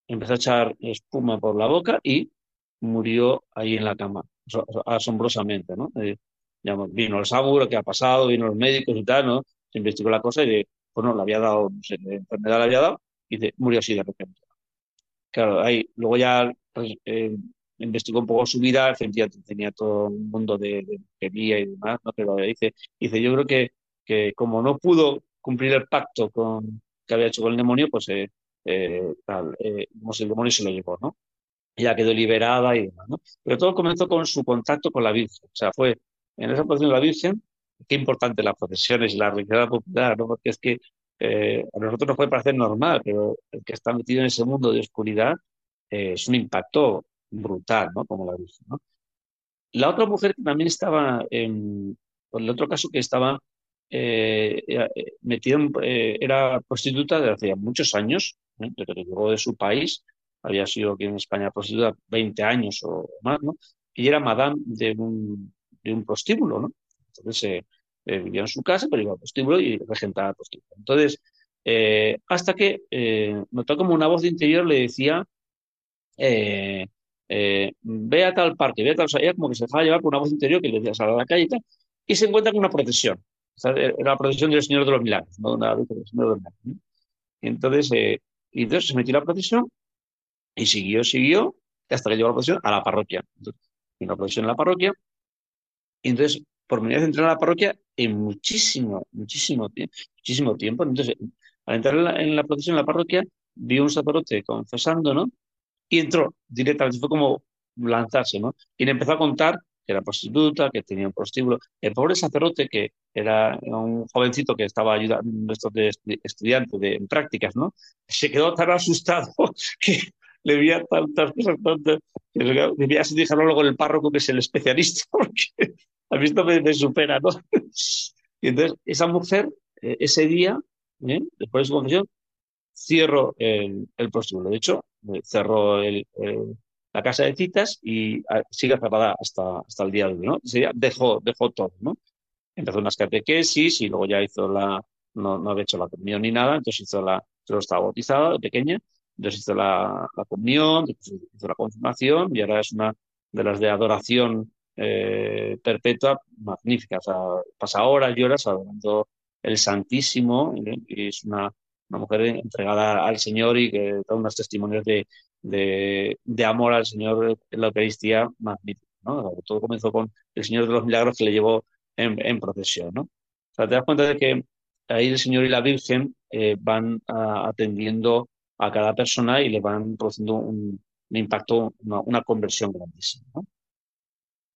empezó a echar espuma por la boca y murió ahí en la cama, asombrosamente, ¿no? Eh, vino el SAMUR, ¿qué ha pasado? Vino los médicos y tal, ¿no? Se investigó la cosa y de, pues no, le había dado, no sé, enfermedad le había dado y murió así de repente. Claro, ahí, luego ya pues, eh, investigó un poco su vida, tenía, tenía todo un mundo de, de y demás, ¿no? Pero dice, dice, yo creo que, que como no pudo cumplir el pacto con, que había hecho con el demonio, pues eh, eh, eh el demonio se lo llevó, ¿no? Ella quedó liberada y demás, ¿no? Pero todo comenzó con su contacto con la Virgen. O sea, fue en esa procesión de la Virgen, qué importante las procesiones y la riqueza popular, ¿no? Porque es que a nosotros nos puede parecer normal, pero el que está metido en ese mundo de oscuridad es un impacto brutal, ¿no? Como la Virgen, ¿no? La otra mujer que también estaba en, el otro caso que estaba eh, eh, eh, era prostituta desde hacía muchos años, desde que llegó de su país, había sido aquí en España prostituta 20 años o más. Y era madame de un, de un prostíbulo. Entonces vivía en su casa, pero iba al prostíbulo y regentaba el prostíbulo. Entonces, hasta que notó como una voz de interior le decía, ve a tal parque, ve a tal, o como que se dejaba llevar por una voz interior que le decía, sal a la calle y tal, y se encuentra con una procesión. Era la procesión del Señor de los Milagros, no una del Señor de los Milagros. Y entonces, eh, y entonces se metió la procesión y siguió, siguió, hasta que llegó la procesión a la parroquia. Entonces, la procesión en la parroquia, y entonces, por primera vez entró a la parroquia en muchísimo, muchísimo muchísimo tiempo. Entonces, al entrar en la, en la procesión en la parroquia, vio un sacerdote confesando, ¿no? Y entró directamente, fue como lanzarse, ¿no? Y le empezó a contar era prostituta, que tenía un prostíbulo. El pobre sacerdote, que era un jovencito que estaba ayudando a de estudiante de, en prácticas, ¿no? Se quedó tan asustado que le veía tantas cosas, tantas, que debía dejarlo luego el párroco, que es el especialista, porque a mí esto me, supera, ¿no? Y entonces, esa mujer, eh, ese día, ¿eh? después de su confesión, cierro el, el prostíbulo. De hecho, eh, cerró el, la casa de citas y ah, sigue cerrada hasta, hasta el día de hoy, ¿no? dejó, dejó todo. Empezó unas catequesis y luego ya hizo la, no, no había hecho la comunión ni nada, entonces hizo la, solo estaba bautizada pequeña, entonces hizo la, la comunión, hizo la confirmación y ahora es una de las de adoración eh, perpetua magnífica, o sea, pasa horas y horas adorando el Santísimo ¿eh? y es una, una mujer entregada al Señor y que da unos testimonios de, de, amor al Señor en la Eucaristía magnífico. ¿no? Todo comenzó con el Señor de los Milagros que le llevó en, procesión. ¿no? O sea, te das cuenta de que ahí el Señor y la Virgen eh, van atendiendo a cada persona y le van produciendo un, impacto, una, conversión grandísima.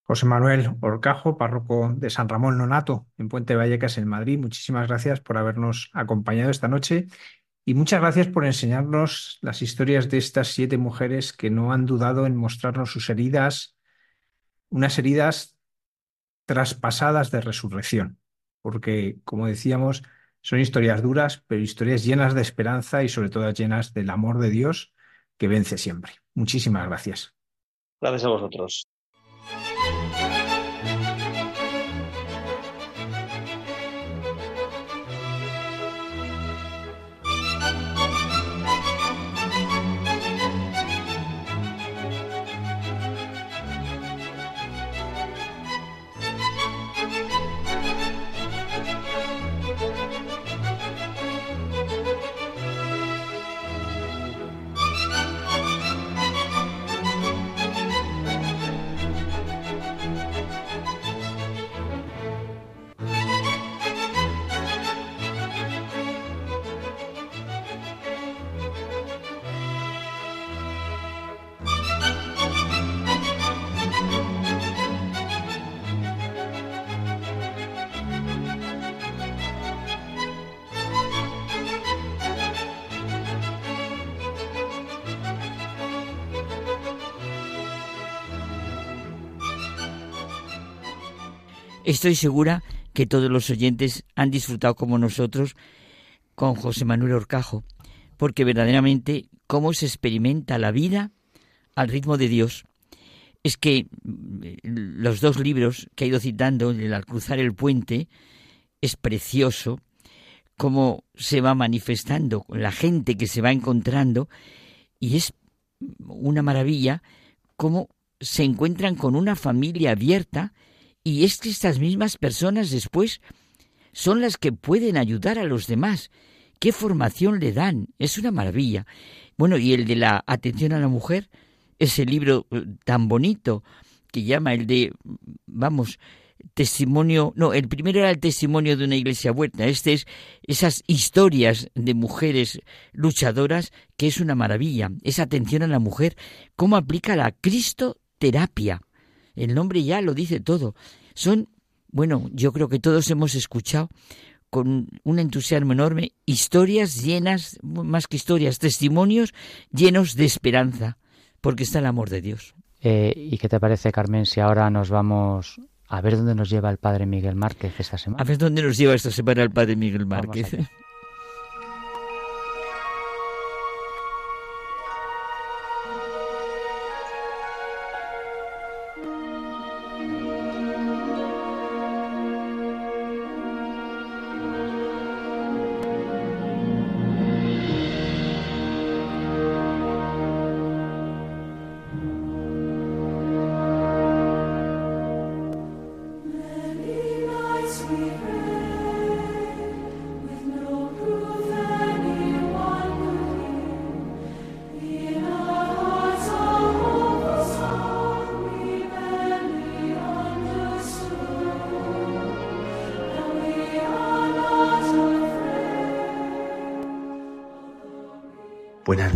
José Manuel Orcajo, párroco de San Ramón Nonato, en Puente Vallecas, en Madrid. Muchísimas gracias por habernos acompañado esta noche y muchas gracias por enseñarnos las historias de estas siete mujeres que no han dudado en mostrarnos sus heridas, unas heridas traspasadas de resurrección, porque, como decíamos, son historias duras, pero historias llenas de esperanza y sobre todo llenas del amor de Dios que vence siempre. Muchísimas gracias. Gracias a vosotros. Estoy segura que todos los oyentes han disfrutado como nosotros con José Manuel Orcajo, porque verdaderamente cómo se experimenta la vida al ritmo de Dios. Es que mm, los dos libros que ha ido citando, el al cruzar el puente, es precioso cómo se va manifestando la gente que se va encontrando y es una maravilla cómo se encuentran con una familia abierta y es que estas mismas personas después son las que pueden ayudar a los demás. ¿Qué formación le dan? Es una maravilla. Bueno, y el de la atención a la mujer, ese libro eh, tan bonito que llama el de, vamos, testimonio, no, el primero era el testimonio de una iglesia huerta, este es esas historias de mujeres luchadoras que es una maravilla, esa atención a la mujer, cómo aplica la cristoterapia. El nombre ya lo dice todo. Son, bueno, yo creo que todos hemos escuchado con un entusiasmo enorme historias llenas, más que historias, testimonios llenos de esperanza, porque está el amor de Dios. Eh, ¿Y qué te parece, Carmen, si ahora nos vamos a ver dónde nos lleva el padre Miguel Márquez esta semana. A ver dónde nos lleva esta semana el padre Miguel Márquez.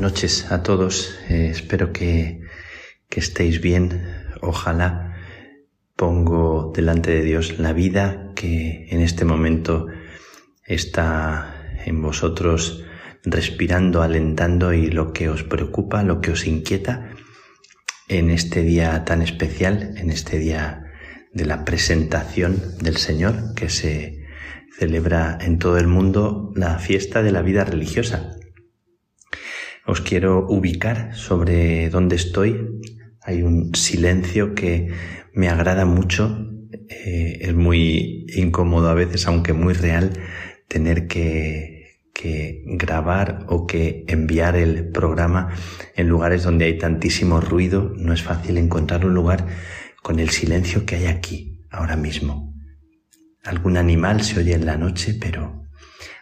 Noches a todos. Eh, espero que, que estéis bien. Ojalá pongo delante de Dios la vida que en este momento está en vosotros respirando, alentando y lo que os preocupa, lo que os inquieta en este día tan especial, en este día de la presentación del Señor que se celebra en todo el mundo la fiesta de la vida religiosa os quiero ubicar sobre dónde estoy. Hay un silencio que me agrada mucho. Eh, es muy incómodo a veces, aunque muy real, tener que, que grabar o que enviar el programa en lugares donde hay tantísimo ruido. No es fácil encontrar un lugar con el silencio que hay aquí, ahora mismo. Algún animal se oye en la noche, pero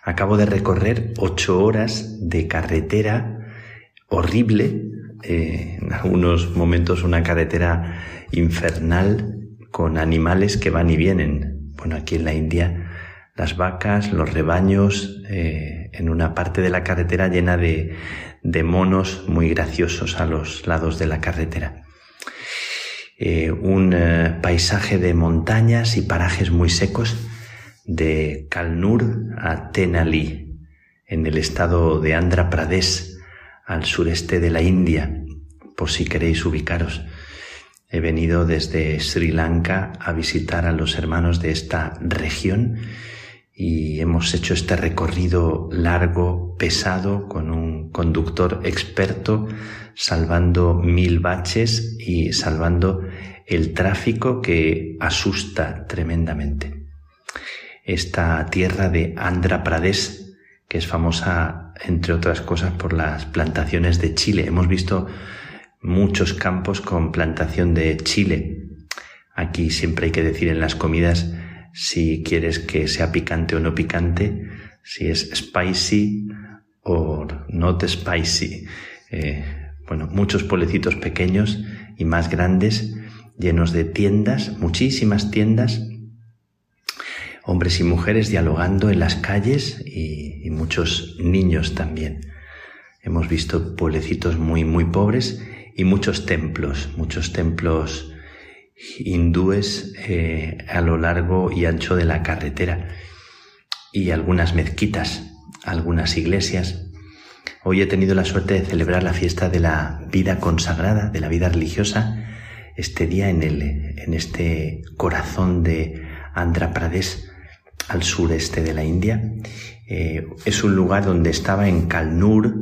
acabo de recorrer ocho horas de carretera horrible, eh, en algunos momentos una carretera infernal con animales que van y vienen. Bueno, aquí en la India las vacas, los rebaños, eh, en una parte de la carretera llena de, monos muy graciosos a los lados de la carretera. Eh, un paisaje de montañas y parajes muy secos de Kalnur a Tenali, en el estado de Andhra Pradesh, al sureste de la India, por si queréis ubicaros. He venido desde Sri Lanka a visitar a los hermanos de esta región y hemos hecho este recorrido largo, pesado, con un conductor experto, salvando mil baches y salvando el tráfico que asusta tremendamente. Esta tierra de Andhra Pradesh que es famosa, entre otras cosas, por las plantaciones de chile. Hemos visto muchos campos con plantación de chile. Aquí siempre hay que decir en las comidas si quieres que sea picante o no picante, si es spicy o not spicy. Eh, bueno, muchos pueblecitos pequeños y más grandes, llenos de tiendas, muchísimas tiendas hombres y mujeres dialogando en las calles y, muchos niños también. Hemos visto pueblecitos muy, muy pobres y muchos templos, muchos templos hindúes eh, a lo largo y ancho de la carretera y algunas mezquitas, algunas iglesias. Hoy he tenido la suerte de celebrar la fiesta de la vida consagrada, de la vida religiosa, este día en, el, en este corazón de Andhra Pradesh, al sureste de la India. Eh, es un lugar donde estaba en Kalnur,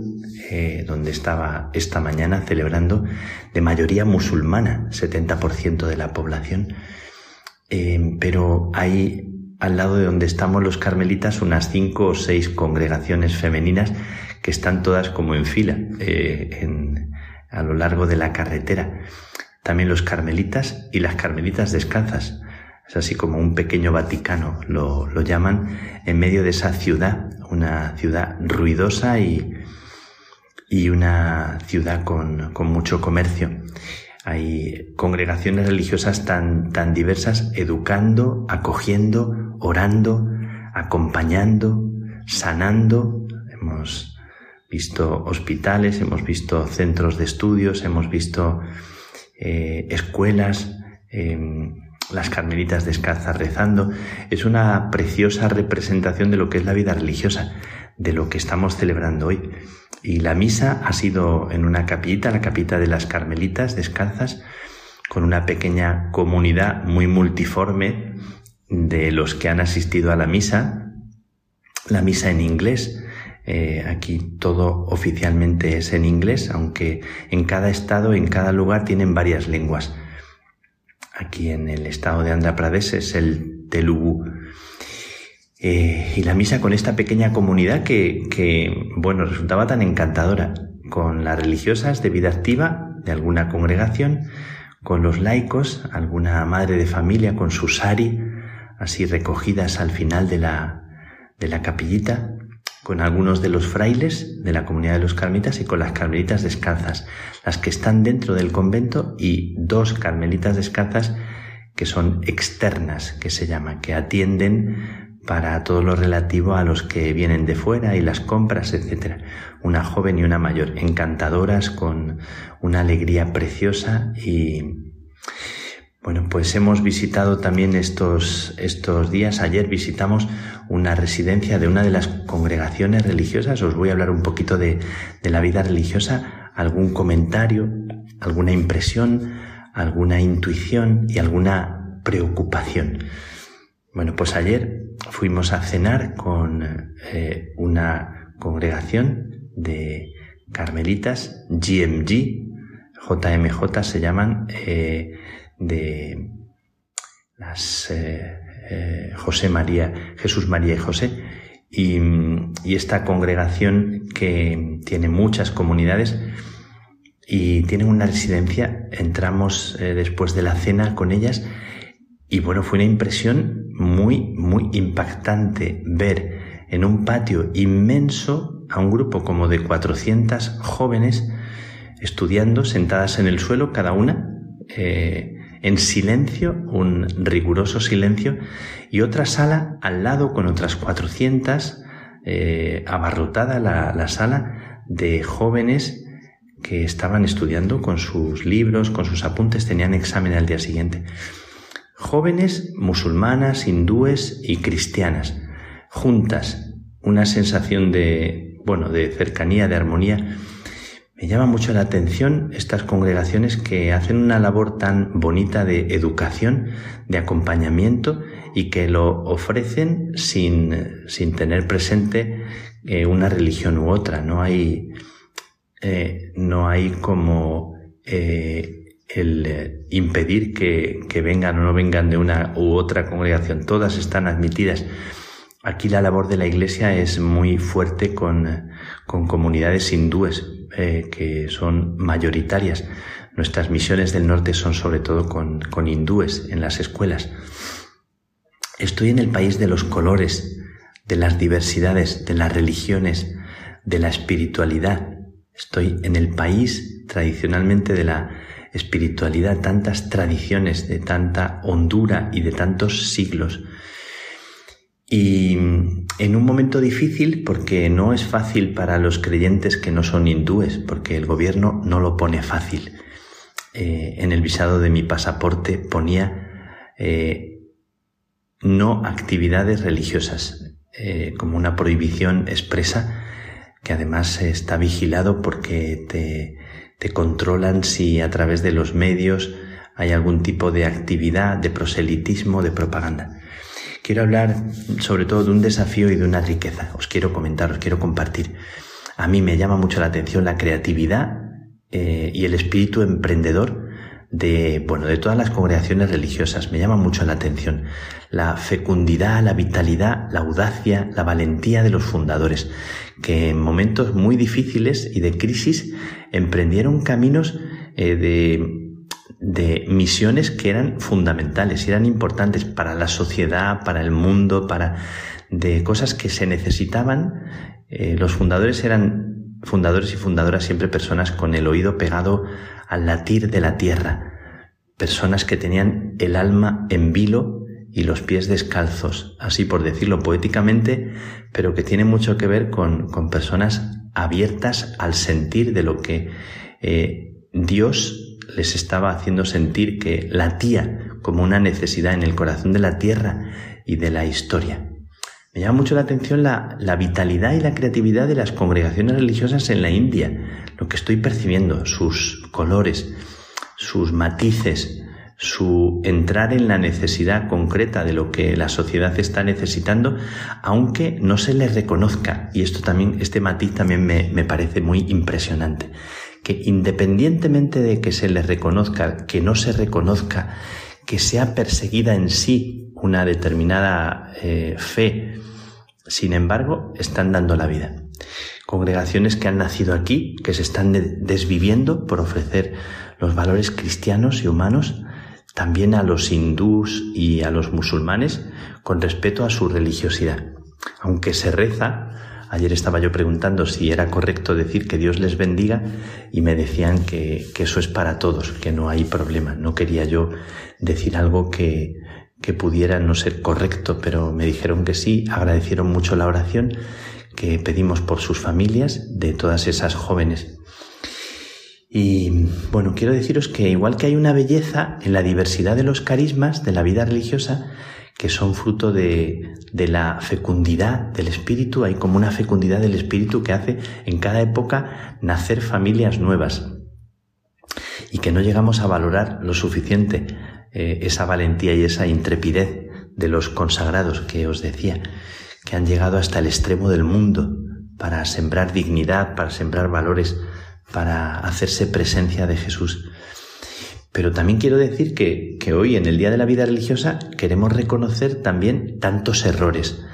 eh, donde estaba esta mañana celebrando de mayoría musulmana, 70% de la población. Eh, pero hay al lado de donde estamos los carmelitas unas cinco o seis congregaciones femeninas que están todas como en fila a lo largo de la carretera. También los carmelitas y las carmelitas descalzas. Es así como un pequeño Vaticano, lo, lo llaman, en medio de esa ciudad, una ciudad ruidosa y, y una ciudad con, con mucho comercio. Hay congregaciones religiosas tan, tan diversas, educando, acogiendo, orando, acompañando, sanando. Hemos visto hospitales, hemos visto centros de estudios, hemos visto eh, escuelas, em, las carmelitas descalzas rezando. Es una preciosa representación de lo que es la vida religiosa, de lo que estamos celebrando hoy. Y la misa ha sido en una capillita, la capita de las carmelitas descalzas, con una pequeña comunidad muy multiforme de los que han asistido a la misa, la misa en inglés, eh, aquí todo oficialmente es en inglés, aunque en cada estado, en cada lugar tienen varias lenguas. Aquí en el estado de Andhra Pradesh es el Telugu. Eh, y la misa con esta pequeña comunidad que, que, bueno, resultaba tan encantadora, con las religiosas de vida activa de alguna congregación, con los laicos, alguna madre de familia con su sari, así recogidas al final de la, de la capillita, con algunos de los frailes de la comunidad de los carmelitas y con las carmelitas descalzas, las que están dentro del convento y dos carmelitas descalzas que son externas, que se llama, que atienden para todo lo relativo a los que vienen de fuera y las compras, etc. Una joven y una mayor, encantadoras, con una alegría preciosa y, bueno, pues hemos visitado también estos, estos días. Ayer visitamos una residencia de una de las congregaciones religiosas. Os voy a hablar un poquito de, de la vida religiosa, algún comentario, alguna impresión, alguna intuición y alguna preocupación. Bueno, pues ayer fuimos a cenar con eh, una congregación de carmelitas, GMG, JMJ se llaman, eh, de eh, eh, José María, Jesús María y José, y, esta congregación que tiene muchas comunidades y tienen una residencia, entramos eh, después de la cena con ellas. Y bueno, fue una impresión muy, muy impactante ver en un patio inmenso a un grupo como de 400 jóvenes estudiando sentadas en el suelo cada una, en silencio, un riguroso silencio, y otra sala al lado con otras 400, eh, abarrotada la, la sala de jóvenes que estaban estudiando con sus libros, con sus apuntes, tenían examen al día siguiente. Jóvenes musulmanas, hindúes y cristianas, juntas, una sensación de, bueno, de cercanía, de armonía, me llama mucho la atención estas congregaciones que hacen una labor tan bonita de educación, de acompañamiento y que lo ofrecen sin, sin tener presente eh, una religión u otra. No hay, eh, no hay como eh, el impedir que, que vengan o no vengan de una u otra congregación. Todas están admitidas. Aquí la labor de la Iglesia es muy fuerte con, con comunidades hindúes, eh, que son mayoritarias. Nuestras misiones del norte son sobre todo con, con hindúes en las escuelas. Estoy en el país de los colores, de las diversidades, de las religiones, de la espiritualidad. Estoy en el país tradicionalmente de la espiritualidad, tantas tradiciones, de tanta hondura y de tantos siglos. Y en un momento difícil porque no es fácil para los creyentes que no son hindúes, porque el gobierno no lo pone fácil. Eh, en el visado de mi pasaporte ponía eh, no actividades religiosas, eh, como una prohibición expresa que además está vigilado porque te, te controlan si a través de los medios hay algún tipo de actividad, de proselitismo, de propaganda. Quiero hablar sobre todo de un desafío y de una riqueza. Os quiero comentar, os quiero compartir. A mí me llama mucho la atención la creatividad eh, y el espíritu emprendedor de, bueno, de todas las congregaciones religiosas. Me llama mucho la atención la fecundidad, la vitalidad, la audacia, la valentía de los fundadores, que en momentos muy difíciles y de crisis emprendieron caminos eh, de, de misiones que eran fundamentales eran importantes para la sociedad, para el mundo, para de cosas que se necesitaban. Eh, los fundadores eran fundadores y fundadoras siempre personas con el oído pegado al latir de la tierra, personas que tenían el alma en vilo y los pies descalzos, así por decirlo poéticamente, pero que tiene mucho que ver con, con personas abiertas al sentir de lo que eh, Dios les estaba haciendo sentir que latía como una necesidad en el corazón de la tierra y de la historia. Me llama mucho la atención la, vitalidad y la creatividad de las congregaciones religiosas en la India, lo que estoy percibiendo, sus colores, sus matices, su entrar en la necesidad concreta de lo que la sociedad está necesitando, aunque no se les reconozca. Y esto también, este matiz también me, me parece muy impresionante. Que independientemente de que se les reconozca, que no se reconozca, que sea perseguida en sí una determinada eh, fe, sin embargo, están dando la vida. Congregaciones que han nacido aquí, que se están desviviendo por ofrecer los valores cristianos y humanos también a los hindús y a los musulmanes con respeto a su religiosidad. Aunque se reza, ayer estaba yo preguntando si era correcto decir que Dios les bendiga y me decían que, eso es para todos, que no hay problema. No quería yo decir algo que pudiera no ser correcto, pero me dijeron que sí, agradecieron mucho la oración que pedimos por sus familias de todas esas jóvenes. Y bueno, quiero deciros que igual que hay una belleza en la diversidad de los carismas de la vida religiosa, que son fruto de, de, la fecundidad del espíritu, hay como una fecundidad del espíritu que hace en cada época nacer familias nuevas y que no llegamos a valorar lo suficiente eh, esa valentía y esa intrepidez de los consagrados que os decía, que han llegado hasta el extremo del mundo para sembrar dignidad, para sembrar valores, para hacerse presencia de Jesús. Pero también quiero decir que, que hoy, en el Día de la Vida Religiosa, queremos reconocer también tantos errores,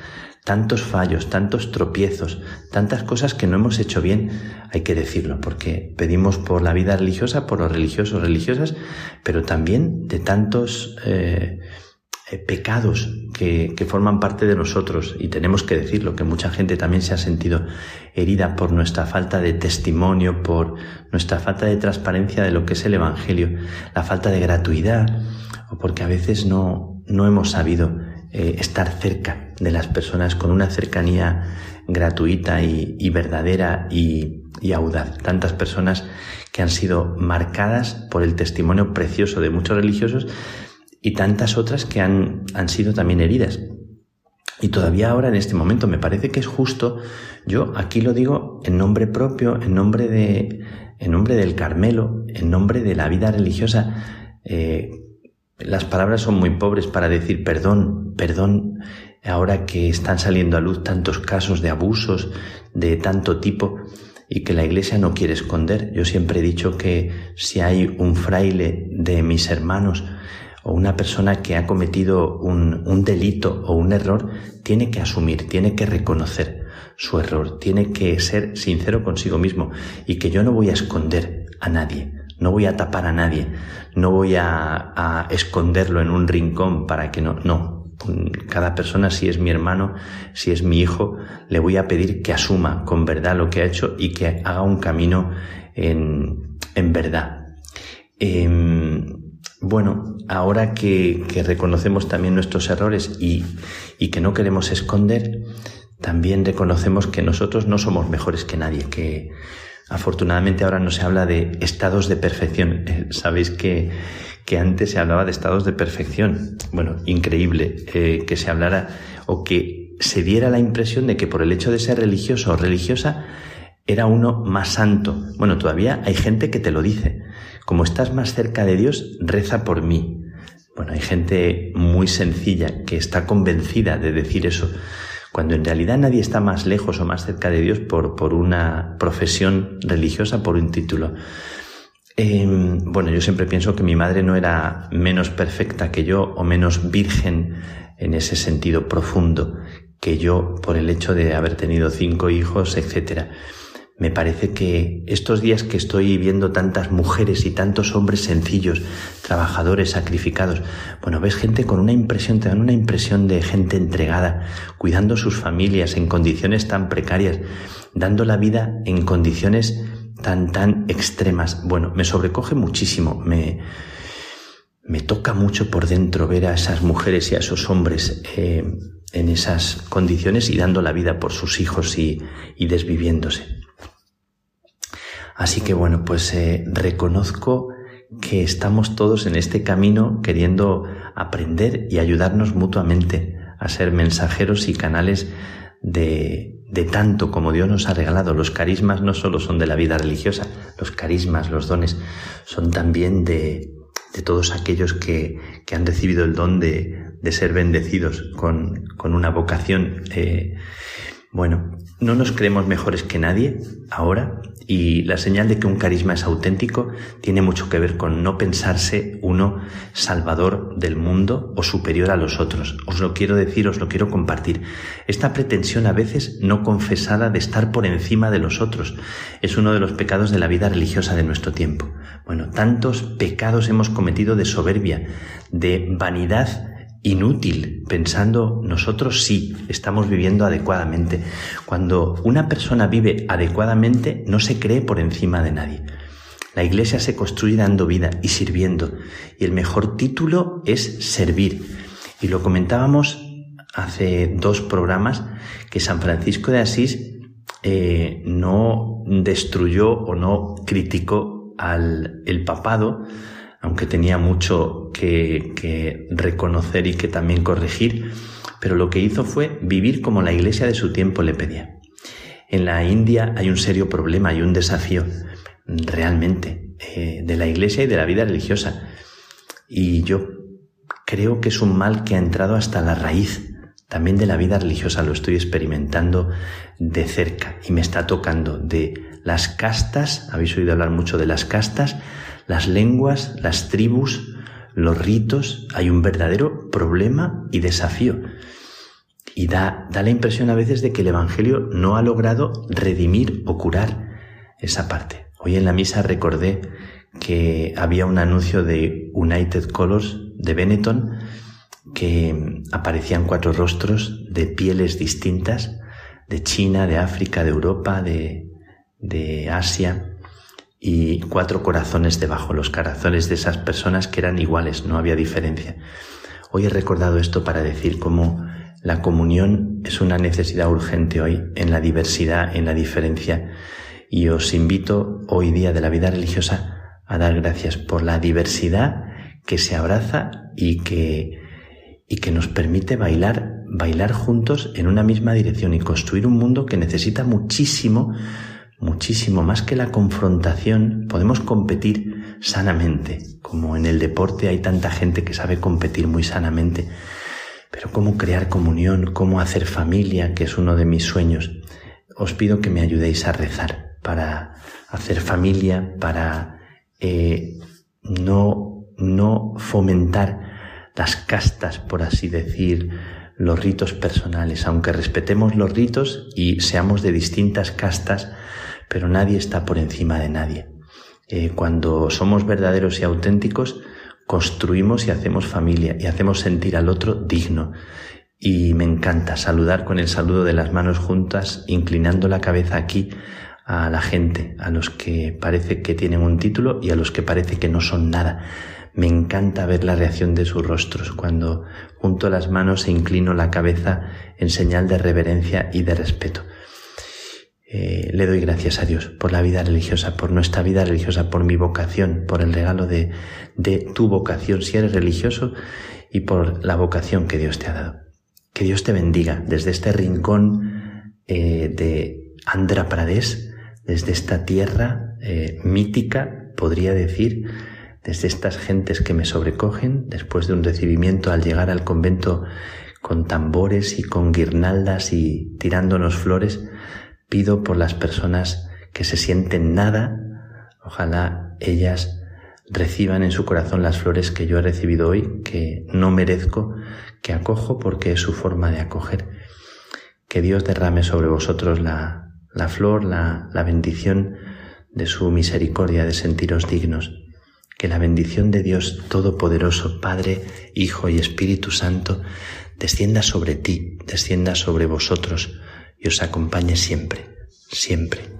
tantos fallos, tantos tropiezos, tantas cosas que no hemos hecho bien, hay que decirlo, porque pedimos por la vida religiosa, por los religiosos, religiosas, pero también de tantos eh, pecados que, que, forman parte de nosotros y tenemos que decirlo, que mucha gente también se ha sentido herida por nuestra falta de testimonio, por nuestra falta de transparencia de lo que es el Evangelio, la falta de gratuidad, o porque a veces no, no hemos sabido eh, estar cerca de las personas con una cercanía gratuita y, verdadera y, audaz. Tantas personas que han sido marcadas por el testimonio precioso de muchos religiosos y tantas otras que han, han sido también heridas. Y todavía ahora en este momento me parece que es justo, yo aquí lo digo en nombre propio, en nombre de, en nombre del Carmelo, en nombre de la vida religiosa, eh, las palabras son muy pobres para decir perdón, perdón, ahora que están saliendo a luz tantos casos de abusos de tanto tipo y que la Iglesia no quiere esconder. Yo siempre he dicho que si hay un fraile de mis hermanos o una persona que ha cometido un, un delito o un error, tiene que asumir, tiene que reconocer su error, tiene que ser sincero consigo mismo y que yo no voy a esconder a nadie no voy a tapar a nadie, no voy a, esconderlo en un rincón para que no, no. Cada persona, si es mi hermano, si es mi hijo, le voy a pedir que asuma con verdad lo que ha hecho y que haga un camino en, en verdad. Em, bueno, ahora que, que, reconocemos también nuestros errores y, y que no queremos esconder, también reconocemos que nosotros no somos mejores que nadie, que, Afortunadamente ahora no se habla de estados de perfección. Eh, sabéis que, que antes se hablaba de estados de perfección. Bueno, increíble eh, que se hablara o que se diera la impresión de que por el hecho de ser religioso o religiosa era uno más santo. Bueno, todavía hay gente que te lo dice como estás más cerca de Dios, reza por mí. Bueno, hay gente muy sencilla que está convencida de decir eso, cuando en realidad nadie está más lejos o más cerca de Dios por, por una profesión religiosa, por un título. Em, bueno, yo siempre pienso que mi madre no era menos perfecta que yo o menos virgen en ese sentido profundo que yo por el hecho de haber tenido cinco hijos, etcétera. Me parece que estos días que estoy viendo tantas mujeres y tantos hombres sencillos, trabajadores, sacrificados, bueno, ves gente con una impresión, te dan una impresión de gente entregada, cuidando sus familias en condiciones tan precarias, dando la vida en condiciones tan, tan extremas. Bueno, me sobrecoge muchísimo, me, me toca mucho por dentro ver a esas mujeres y a esos hombres eh, en esas condiciones y dando la vida por sus hijos y, y desviviéndose. Así que bueno, pues eh, reconozco que estamos todos en este camino queriendo aprender y ayudarnos mutuamente a ser mensajeros y canales de, de tanto como Dios nos ha regalado. Los carismas no solo son de la vida religiosa, los carismas, los dones, son también de, de todos aquellos que, que, han recibido el don de, de ser bendecidos con, con una vocación. Eh, bueno, no nos creemos mejores que nadie ahora y la señal de que un carisma es auténtico tiene mucho que ver con no pensarse uno salvador del mundo o superior a los otros. Os lo quiero decir, os lo quiero compartir. Esta pretensión a veces no confesada de estar por encima de los otros es uno de los pecados de la vida religiosa de nuestro tiempo. Bueno, tantos pecados hemos cometido de soberbia, de vanidad inútil pensando nosotros sí estamos viviendo adecuadamente. Cuando una persona vive adecuadamente no se cree por encima de nadie. La iglesia se construye dando vida y sirviendo y el mejor título es servir. Y lo comentábamos hace dos programas que San Francisco de Asís eh, no destruyó o no criticó al el papado aunque tenía mucho que, reconocer y que también corregir, pero lo que hizo fue vivir como la iglesia de su tiempo le pedía. En la India hay un serio problema y un desafío realmente eh, de la iglesia y de la vida religiosa. Y yo creo que es un mal que ha entrado hasta la raíz también de la vida religiosa. Lo estoy experimentando de cerca y me está tocando de las castas, habéis oído hablar mucho de las castas, las lenguas, las tribus, los ritos, hay un verdadero problema y desafío. Y da, da la impresión a veces de que el Evangelio no ha logrado redimir o curar esa parte. Hoy en la misa recordé que había un anuncio de United Colors de Benetton que aparecían cuatro rostros de pieles distintas de China, de África, de Europa, de, de Asia, y cuatro corazones debajo, los corazones de esas personas que eran iguales, no había diferencia. Hoy he recordado esto para decir cómo la comunión es una necesidad urgente hoy en la diversidad, en la diferencia, y os invito hoy día de la vida religiosa a dar gracias por la diversidad que se abraza y que, y que nos permite bailar, bailar juntos en una misma dirección y construir un mundo que necesita muchísimo muchísimo más que la confrontación, podemos competir sanamente, como en el deporte hay tanta gente que sabe competir muy sanamente, pero cómo crear comunión, cómo hacer familia, que es uno de mis sueños. Os pido que me ayudéis a rezar para hacer familia, para eh, no, no fomentar las castas, por así decir, los ritos personales, aunque respetemos los ritos y seamos de distintas castas, pero nadie está por encima de nadie. Eh, cuando somos verdaderos y auténticos, construimos y hacemos familia y hacemos sentir al otro digno. Y me encanta saludar con el saludo de las manos juntas, inclinando la cabeza aquí a la gente, a los que parece que tienen un título y a los que parece que no son nada. Me encanta ver la reacción de sus rostros cuando junto las manos e inclino la cabeza en señal de reverencia y de respeto. Eh, le doy gracias a Dios por la vida religiosa, por nuestra vida religiosa, por mi vocación, por el regalo de, de tu vocación si eres religioso y por la vocación que Dios te ha dado. Que Dios te bendiga desde este rincón eh, de Andhra Pradesh, desde esta tierra eh, mítica, podría decir desde estas gentes que me sobrecogen después de un recibimiento al llegar al convento con tambores y con guirnaldas y tirándonos flores, pido por las personas que se sienten nada, ojalá ellas reciban en su corazón las flores que yo he recibido hoy, que no merezco, que acojo porque es su forma de acoger. Que Dios derrame sobre vosotros la, la flor, la, la bendición de su misericordia, de sentiros dignos. Que la bendición de Dios Todopoderoso, Padre, Hijo y Espíritu Santo, descienda sobre ti, descienda sobre vosotros y os acompañe siempre, siempre.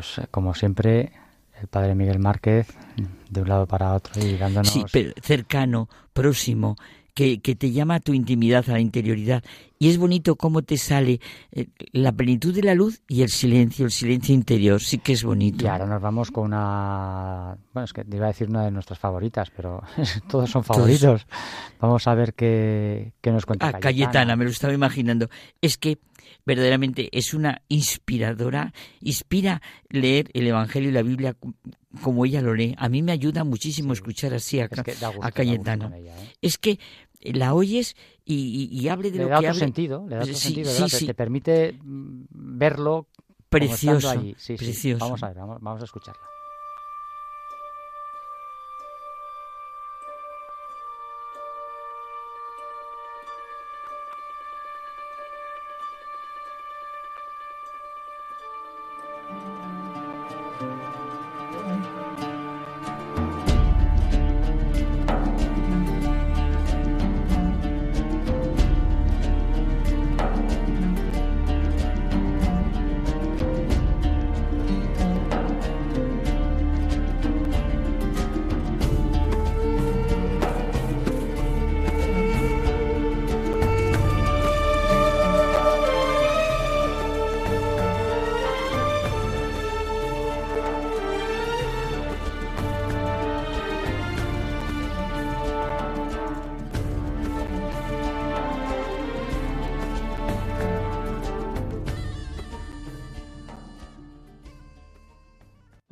Pues eh, como siempre, el padre Miguel Márquez de un lado para otro y dándonos... Sí, pero cercano, próximo, que, que, te llama a tu intimidad, a la interioridad. Y es bonito cómo te sale eh, la plenitud de la luz y el silencio, el silencio interior. Sí que es bonito. Y ahora nos vamos con una... Bueno, es que te iba a decir una de nuestras favoritas, pero todos son favoritos. Vamos a ver qué, qué nos cuenta. Ah, Cayetana, me lo estaba imaginando. Es que verdaderamente es una inspiradora, inspira leer el Evangelio y la Biblia como ella lo lee. A mí me ayuda muchísimo escuchar así a, Cayetana. ¿eh? Es que la oyes y, y, hable de le lo da que otro sentido, le da otro sentido, te, permite mm, verlo precioso, precioso. Vamos a ver, vamos a escucharla.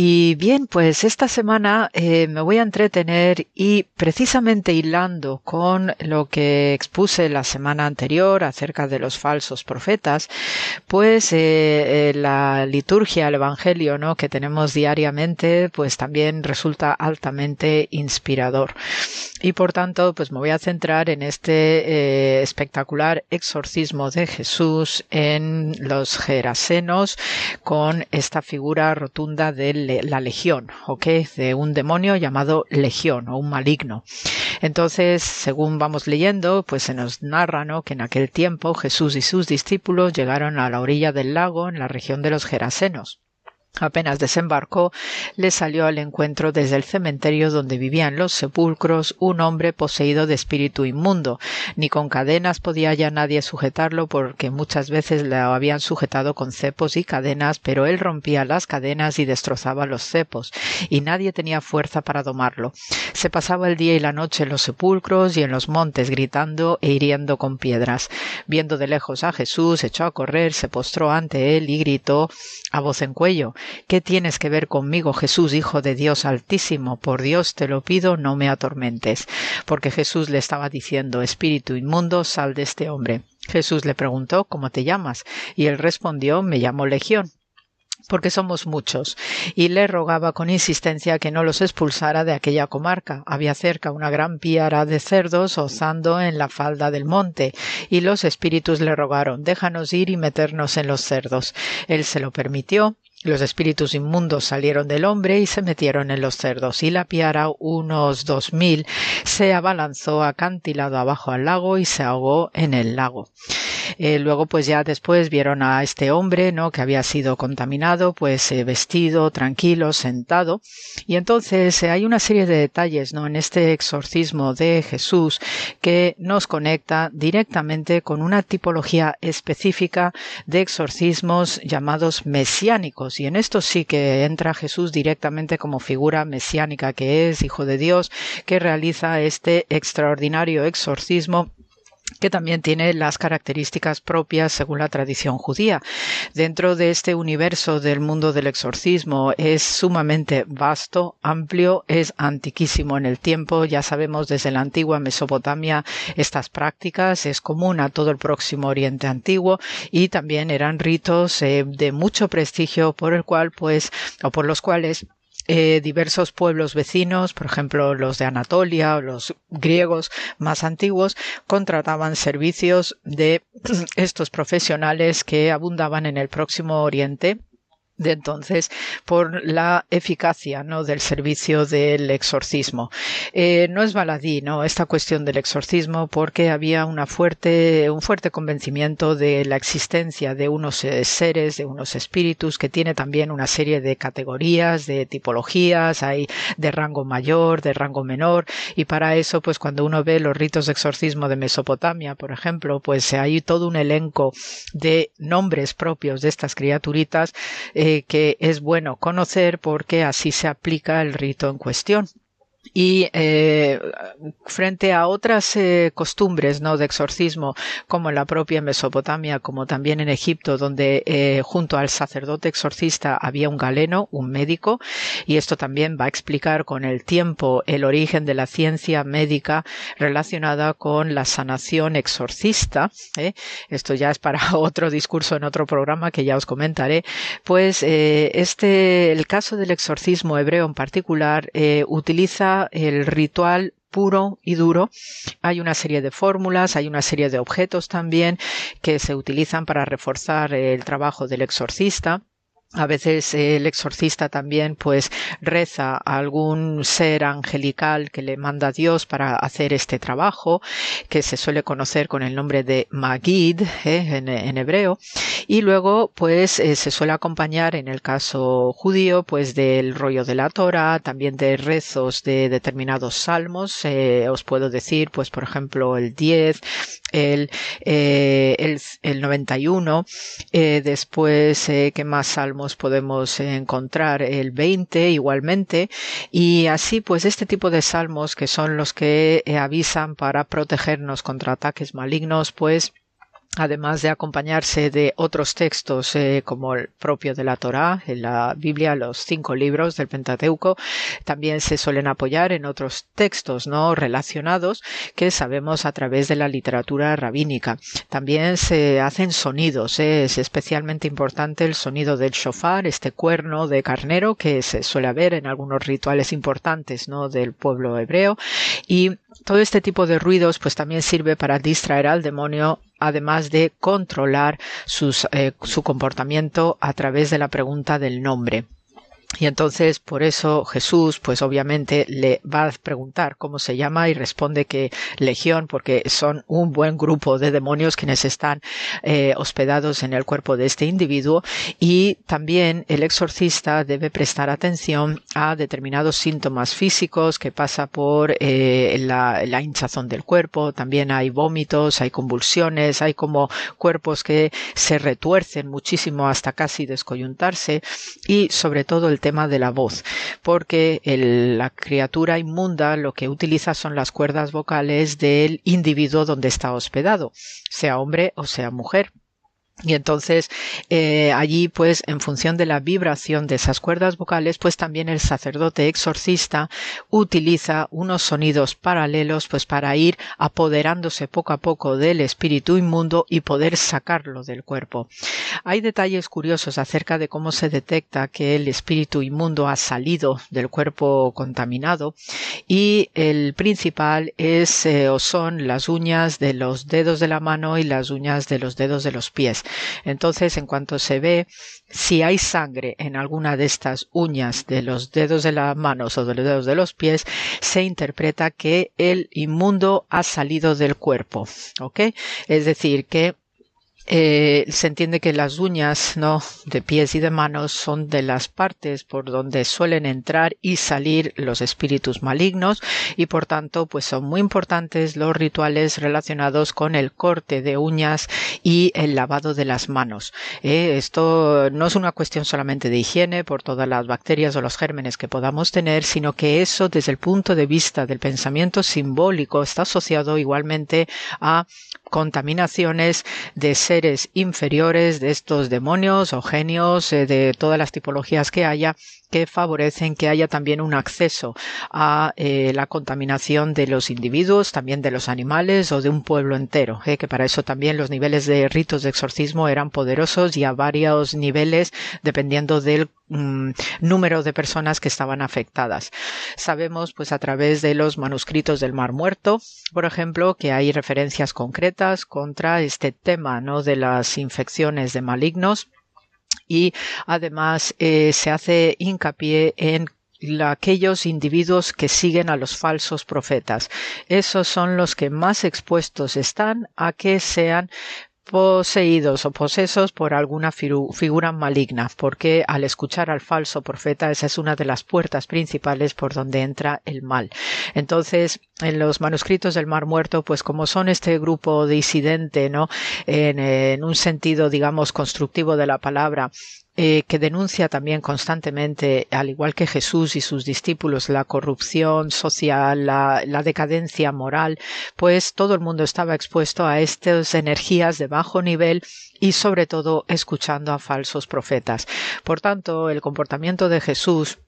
Y bien, pues esta semana eh, me voy a entretener y precisamente hilando con lo que expuse la semana anterior acerca de los falsos profetas, pues eh, eh, la liturgia, el Evangelio, ¿no? que tenemos diariamente, pues también resulta altamente inspirador. Y por tanto, pues me voy a centrar en este espectacular exorcismo de Jesús en los Gerasenos con esta figura rotunda del la legión, ¿ok? De un demonio llamado legión o un maligno. Entonces, según vamos leyendo, pues se nos narra ¿no? que en aquel tiempo Jesús y sus discípulos llegaron a la orilla del lago en la región de los Gerasenos. Apenas desembarcó, le salió al encuentro desde el cementerio donde vivían los sepulcros un hombre poseído de espíritu inmundo. Ni con cadenas podía ya nadie sujetarlo porque muchas veces le habían sujetado con cepos y cadenas, pero él rompía las cadenas y destrozaba los cepos, y nadie tenía fuerza para domarlo. Se pasaba el día y la noche en los sepulcros y en los montes gritando e hiriendo con piedras. Viendo de lejos a Jesús, echó a correr, se postró ante él y gritó a voz en cuello ¿Qué tienes que ver conmigo, Jesús, Hijo de Dios Altísimo? Por Dios te lo pido, no me atormentes. Porque Jesús le estaba diciendo, Espíritu inmundo, sal de este hombre. Jesús le preguntó, ¿cómo te llamas? Y él respondió, me llamo Legión porque somos muchos, y le rogaba con insistencia que no los expulsara de aquella comarca. Había cerca una gran piara de cerdos ozando en la falda del monte, y los espíritus le rogaron déjanos ir y meternos en los cerdos. Él se lo permitió, los espíritus inmundos salieron del hombre y se metieron en los cerdos, y la piara, unos dos mil, se abalanzó acantilado abajo al lago y se ahogó en el lago. Eh, luego, pues ya después vieron a este hombre, ¿no? Que había sido contaminado, pues eh, vestido, tranquilo, sentado. Y entonces eh, hay una serie de detalles, ¿no? En este exorcismo de Jesús que nos conecta directamente con una tipología específica de exorcismos llamados mesiánicos. Y en esto sí que entra Jesús directamente como figura mesiánica que es Hijo de Dios, que realiza este extraordinario exorcismo que también tiene las características propias según la tradición judía. Dentro de este universo del mundo del exorcismo es sumamente vasto, amplio, es antiquísimo en el tiempo. Ya sabemos desde la antigua Mesopotamia estas prácticas, es común a todo el próximo Oriente antiguo y también eran ritos eh, de mucho prestigio por el cual pues o por los cuales eh, diversos pueblos vecinos, por ejemplo los de Anatolia o los griegos más antiguos, contrataban servicios de estos profesionales que abundaban en el próximo Oriente de entonces por la eficacia ¿no? del servicio del exorcismo. Eh, no es baladí ¿no? esta cuestión del exorcismo porque había una fuerte, un fuerte convencimiento de la existencia de unos eh, seres, de unos espíritus que tiene también una serie de categorías, de tipologías, hay de rango mayor, de rango menor y para eso pues cuando uno ve los ritos de exorcismo de Mesopotamia, por ejemplo, pues hay todo un elenco de nombres propios de estas criaturitas eh, que es bueno conocer porque así se aplica el rito en cuestión y eh, frente a otras eh, costumbres no de exorcismo como en la propia Mesopotamia como también en Egipto donde eh, junto al sacerdote exorcista había un galeno un médico y esto también va a explicar con el tiempo el origen de la ciencia médica relacionada con la sanación exorcista esto ya es para otro discurso en otro programa que ya os comentaré. Pues este el caso del exorcismo hebreo en particular utiliza el ritual puro y duro. Hay una serie de fórmulas, hay una serie de objetos también que se utilizan para reforzar el trabajo del exorcista. A veces el exorcista también pues reza algún ser angelical que le manda a Dios para hacer este trabajo, que se suele conocer con el nombre de Magid ¿eh? en, hebreo. Y luego pues eh, se suele acompañar en el caso judío pues del rollo de la Torah, también de rezos de determinados salmos. Eh, os puedo decir pues por ejemplo el 10, el, el, el 91, después ¿qué más salmos podemos encontrar el 20 igualmente. Y así pues este tipo de salmos que son los que eh, avisan para protegernos contra ataques malignos pues además de acompañarse de otros textos eh, como el propio de la Torá, en la Biblia, los cinco libros del Pentateuco, también se suelen apoyar en otros textos no relacionados que sabemos a través de la literatura rabínica. También se hacen sonidos, eh, es especialmente importante el sonido del shofar, este cuerno de carnero que se suele ver en algunos rituales importantes no del pueblo hebreo. Y todo este tipo de ruidos pues también sirve para distraer al demonio además de controlar eh, su comportamiento a través de la pregunta del nombre. Y entonces, por eso Jesús, pues obviamente le va a preguntar cómo se llama y responde que Legión, porque son un buen grupo de demonios quienes están eh, hospedados en el cuerpo de este individuo. Y también el exorcista debe prestar atención a determinados síntomas físicos que pasa por eh, la, la hinchazón del cuerpo. También hay vómitos, hay convulsiones, hay como cuerpos que se retuercen muchísimo hasta casi descoyuntarse y sobre todo el tema de la voz, porque la criatura inmunda lo que utiliza son las cuerdas vocales del individuo donde está hospedado, sea hombre o sea mujer. Y entonces eh, allí, pues, en función de la vibración de esas cuerdas vocales, pues también el sacerdote exorcista utiliza unos sonidos paralelos, pues, para ir apoderándose poco a poco del espíritu inmundo y poder sacarlo del cuerpo. Hay detalles curiosos acerca de cómo se detecta que el espíritu inmundo ha salido del cuerpo contaminado y el principal es eh, o son las uñas de los dedos de la mano y las uñas de los dedos de los pies. Entonces, en cuanto se ve si hay sangre en alguna de estas uñas de los dedos de las manos o de los dedos de los pies, se interpreta que el inmundo ha salido del cuerpo. ¿Ok? Es decir, que eh, se entiende que las uñas no de pies y de manos son de las partes por donde suelen entrar y salir los espíritus malignos y por tanto pues son muy importantes los rituales relacionados con el corte de uñas y el lavado de las manos. Eh, esto no es una cuestión solamente de higiene por todas las bacterias o los gérmenes que podamos tener sino que eso desde el punto de vista del pensamiento simbólico está asociado igualmente a contaminaciones de seres inferiores, de estos demonios o genios, eh, de todas las tipologías que haya, que favorecen que haya también un acceso a eh, la contaminación de los individuos, también de los animales o de un pueblo entero, eh, que para eso también los niveles de ritos de exorcismo eran poderosos y a varios niveles dependiendo del mm, número de personas que estaban afectadas. Sabemos pues a través de los manuscritos del Mar Muerto, por ejemplo, que hay referencias concretas contra este tema ¿no? de las infecciones de malignos y además eh, se hace hincapié en aquellos individuos que siguen a los falsos profetas. Esos son los que más expuestos están a que sean poseídos o posesos por alguna figura maligna, porque al escuchar al falso profeta esa es una de las puertas principales por donde entra el mal. Entonces, en los manuscritos del Mar Muerto, pues como son este grupo disidente, ¿no? En, en un sentido, digamos, constructivo de la palabra, eh, que denuncia también constantemente, al igual que Jesús y sus discípulos, la corrupción social, la, la decadencia moral, pues todo el mundo estaba expuesto a estas energías de bajo nivel y sobre todo escuchando a falsos profetas. Por tanto, el comportamiento de Jesús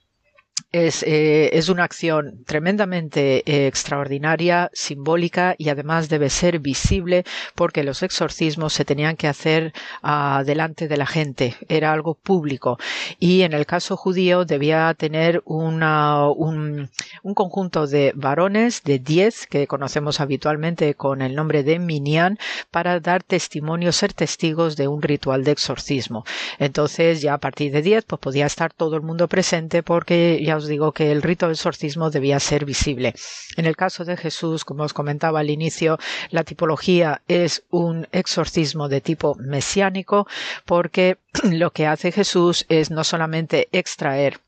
es, eh, es, una acción tremendamente eh, extraordinaria, simbólica y además debe ser visible porque los exorcismos se tenían que hacer uh, delante de la gente, era algo público y en el caso judío debía tener un, un, conjunto de varones de diez que conocemos habitualmente con el nombre de Minyan para dar testimonio, ser testigos de un ritual de exorcismo. Entonces ya a partir de diez pues podía estar todo el mundo presente porque ya os digo que el rito del exorcismo debía ser visible. En el caso de Jesús, como os comentaba al inicio, la tipología es un exorcismo de tipo mesiánico porque lo que hace Jesús es no solamente extraer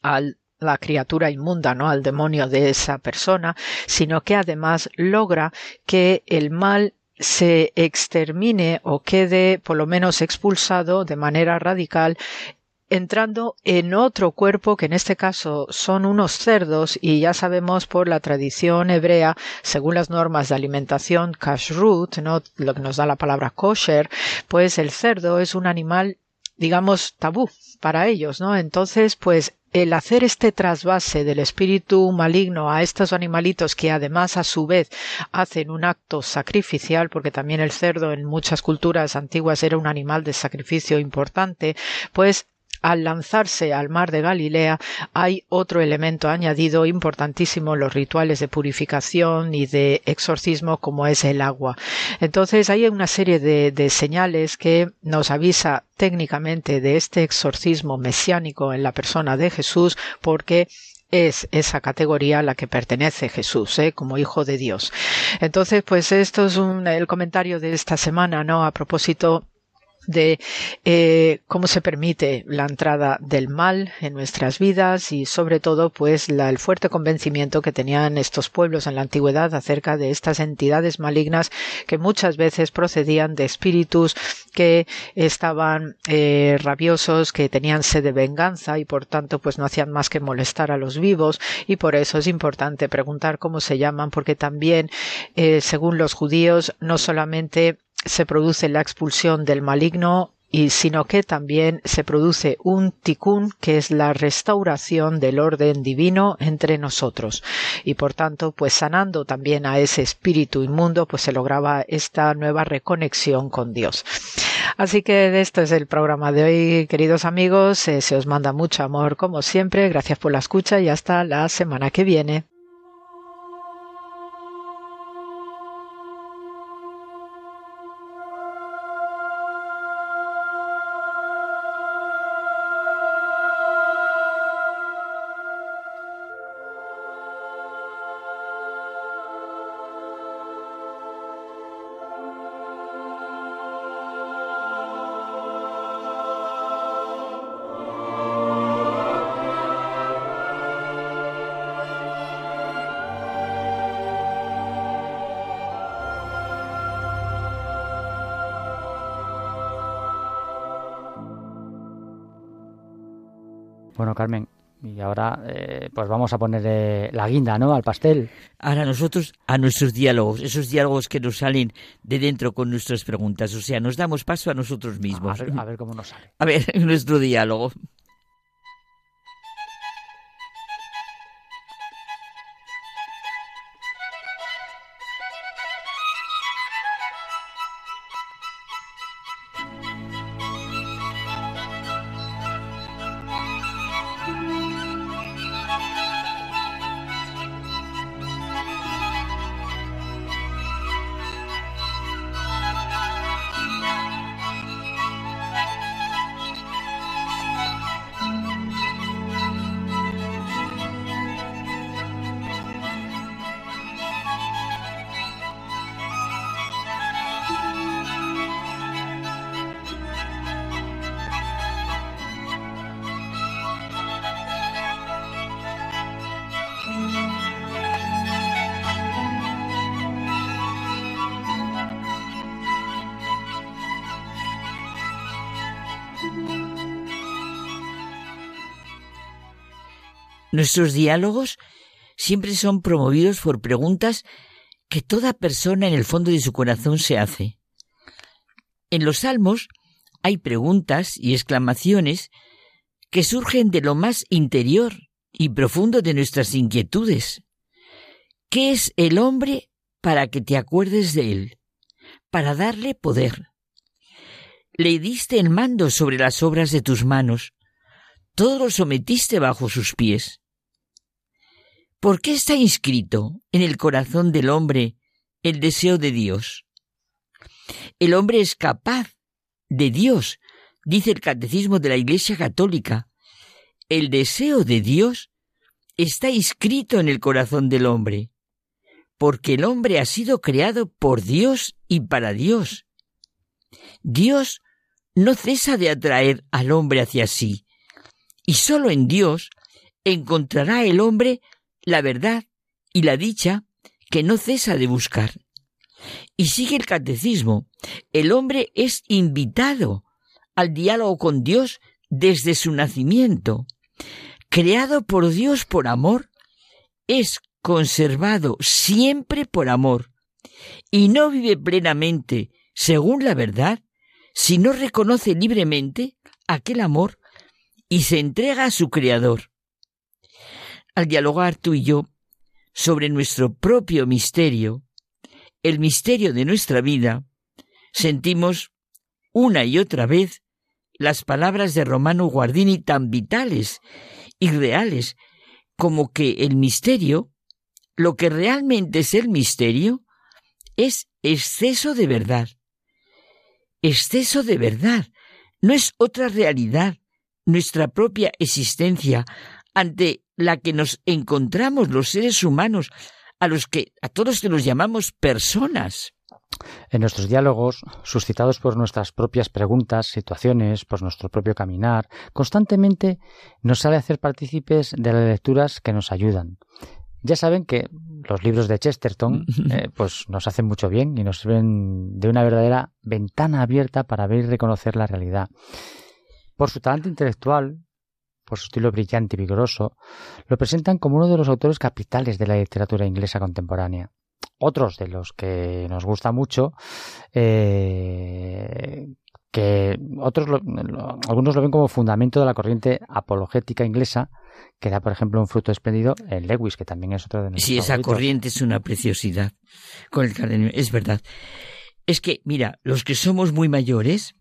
al la criatura inmunda, ¿no? al demonio de esa persona, sino que además logra que el mal se extermine o quede por lo menos expulsado de manera radical entrando en otro cuerpo que en este caso son unos cerdos y ya sabemos por la tradición hebrea, según las normas de alimentación kashrut, ¿no? lo que nos da la palabra kosher, pues el cerdo es un animal digamos tabú para ellos, ¿no? Entonces, pues el hacer este trasvase del espíritu maligno a estos animalitos que además a su vez hacen un acto sacrificial, porque también el cerdo en muchas culturas antiguas era un animal de sacrificio importante, pues al lanzarse al mar de Galilea hay otro elemento añadido importantísimo en los rituales de purificación y de exorcismo como es el agua. Entonces hay una serie de, señales que nos avisa técnicamente de este exorcismo mesiánico en la persona de Jesús porque es esa categoría a la que pertenece Jesús, ¿eh? como hijo de Dios. Entonces, pues esto es un, el comentario de esta semana, ¿no? A propósito de eh, cómo se permite la entrada del mal en nuestras vidas y sobre todo pues la, el fuerte convencimiento que tenían estos pueblos en la antigüedad acerca de estas entidades malignas que muchas veces procedían de espíritus que estaban eh, rabiosos, que tenían sed de venganza y por tanto pues no hacían más que molestar a los vivos. Y por eso es importante preguntar cómo se llaman porque también eh, según los judíos no solamente se produce la expulsión del maligno y sino que también se produce un tikkun que es la restauración del orden divino entre nosotros. Y por tanto pues sanando también a ese espíritu inmundo pues se lograba esta nueva reconexión con Dios. Así que esto es el programa de hoy queridos amigos. Eh, se os manda mucho amor como siempre. Gracias por la escucha y hasta la semana que viene Carmen, y ahora eh, pues vamos a poner la guinda, ¿no? Al pastel. Ahora nosotros a nuestros diálogos, esos diálogos que nos salen de dentro con nuestras preguntas, o sea, nos damos paso a nosotros mismos. A ver, a ver cómo nos sale. A ver, nuestro diálogo. Nuestros diálogos siempre son promovidos por preguntas que toda persona en el fondo de su corazón se hace. En los salmos hay preguntas y exclamaciones que surgen de lo más interior y profundo de nuestras inquietudes. ¿Qué es el hombre para que te acuerdes de él? Para darle poder. Le diste el mando sobre las obras de tus manos. Todo lo sometiste bajo sus pies. ¿Por qué está inscrito en el corazón del hombre el deseo de Dios? El hombre es capaz de Dios, dice el Catecismo de la Iglesia Católica. El deseo de Dios está inscrito en el corazón del hombre, porque el hombre ha sido creado por Dios y para Dios. Dios no cesa de atraer al hombre hacia sí, y sólo en Dios encontrará el hombre la verdad y la dicha que no cesa de buscar. Y sigue el catecismo. El hombre es invitado al diálogo con Dios desde su nacimiento. Creado por Dios por amor, es conservado siempre por amor y no vive plenamente según la verdad si no reconoce libremente aquel amor y se entrega a su Creador al dialogar tú y yo sobre nuestro propio misterio, el misterio de nuestra vida, sentimos una y otra vez las palabras de Romano Guardini tan vitales y reales como que el misterio, lo que realmente es el misterio, es exceso de verdad. Exceso de verdad. No es otra realidad, nuestra propia existencia, ante la que nos encontramos los seres humanos, a los que a todos que los llamamos personas. En nuestros diálogos, suscitados por nuestras propias preguntas, situaciones, por nuestro propio caminar, constantemente nos sale hacer partícipes de las lecturas que nos ayudan. Ya saben que los libros de Chesterton eh, pues nos hacen mucho bien y nos sirven de una verdadera ventana abierta para ver y reconocer la realidad. Por su talento intelectual, por su estilo brillante y vigoroso, lo presentan como uno de los autores capitales de la literatura inglesa contemporánea. Otros de los que nos gusta mucho, eh, que otros algunos lo ven como fundamento de la corriente apologética inglesa, que da, por ejemplo, un fruto espléndido en Lewis, que también es otro de nuestros Sí, esa corriente es una preciosidad con el es verdad. Es que, mira, los que somos muy mayores,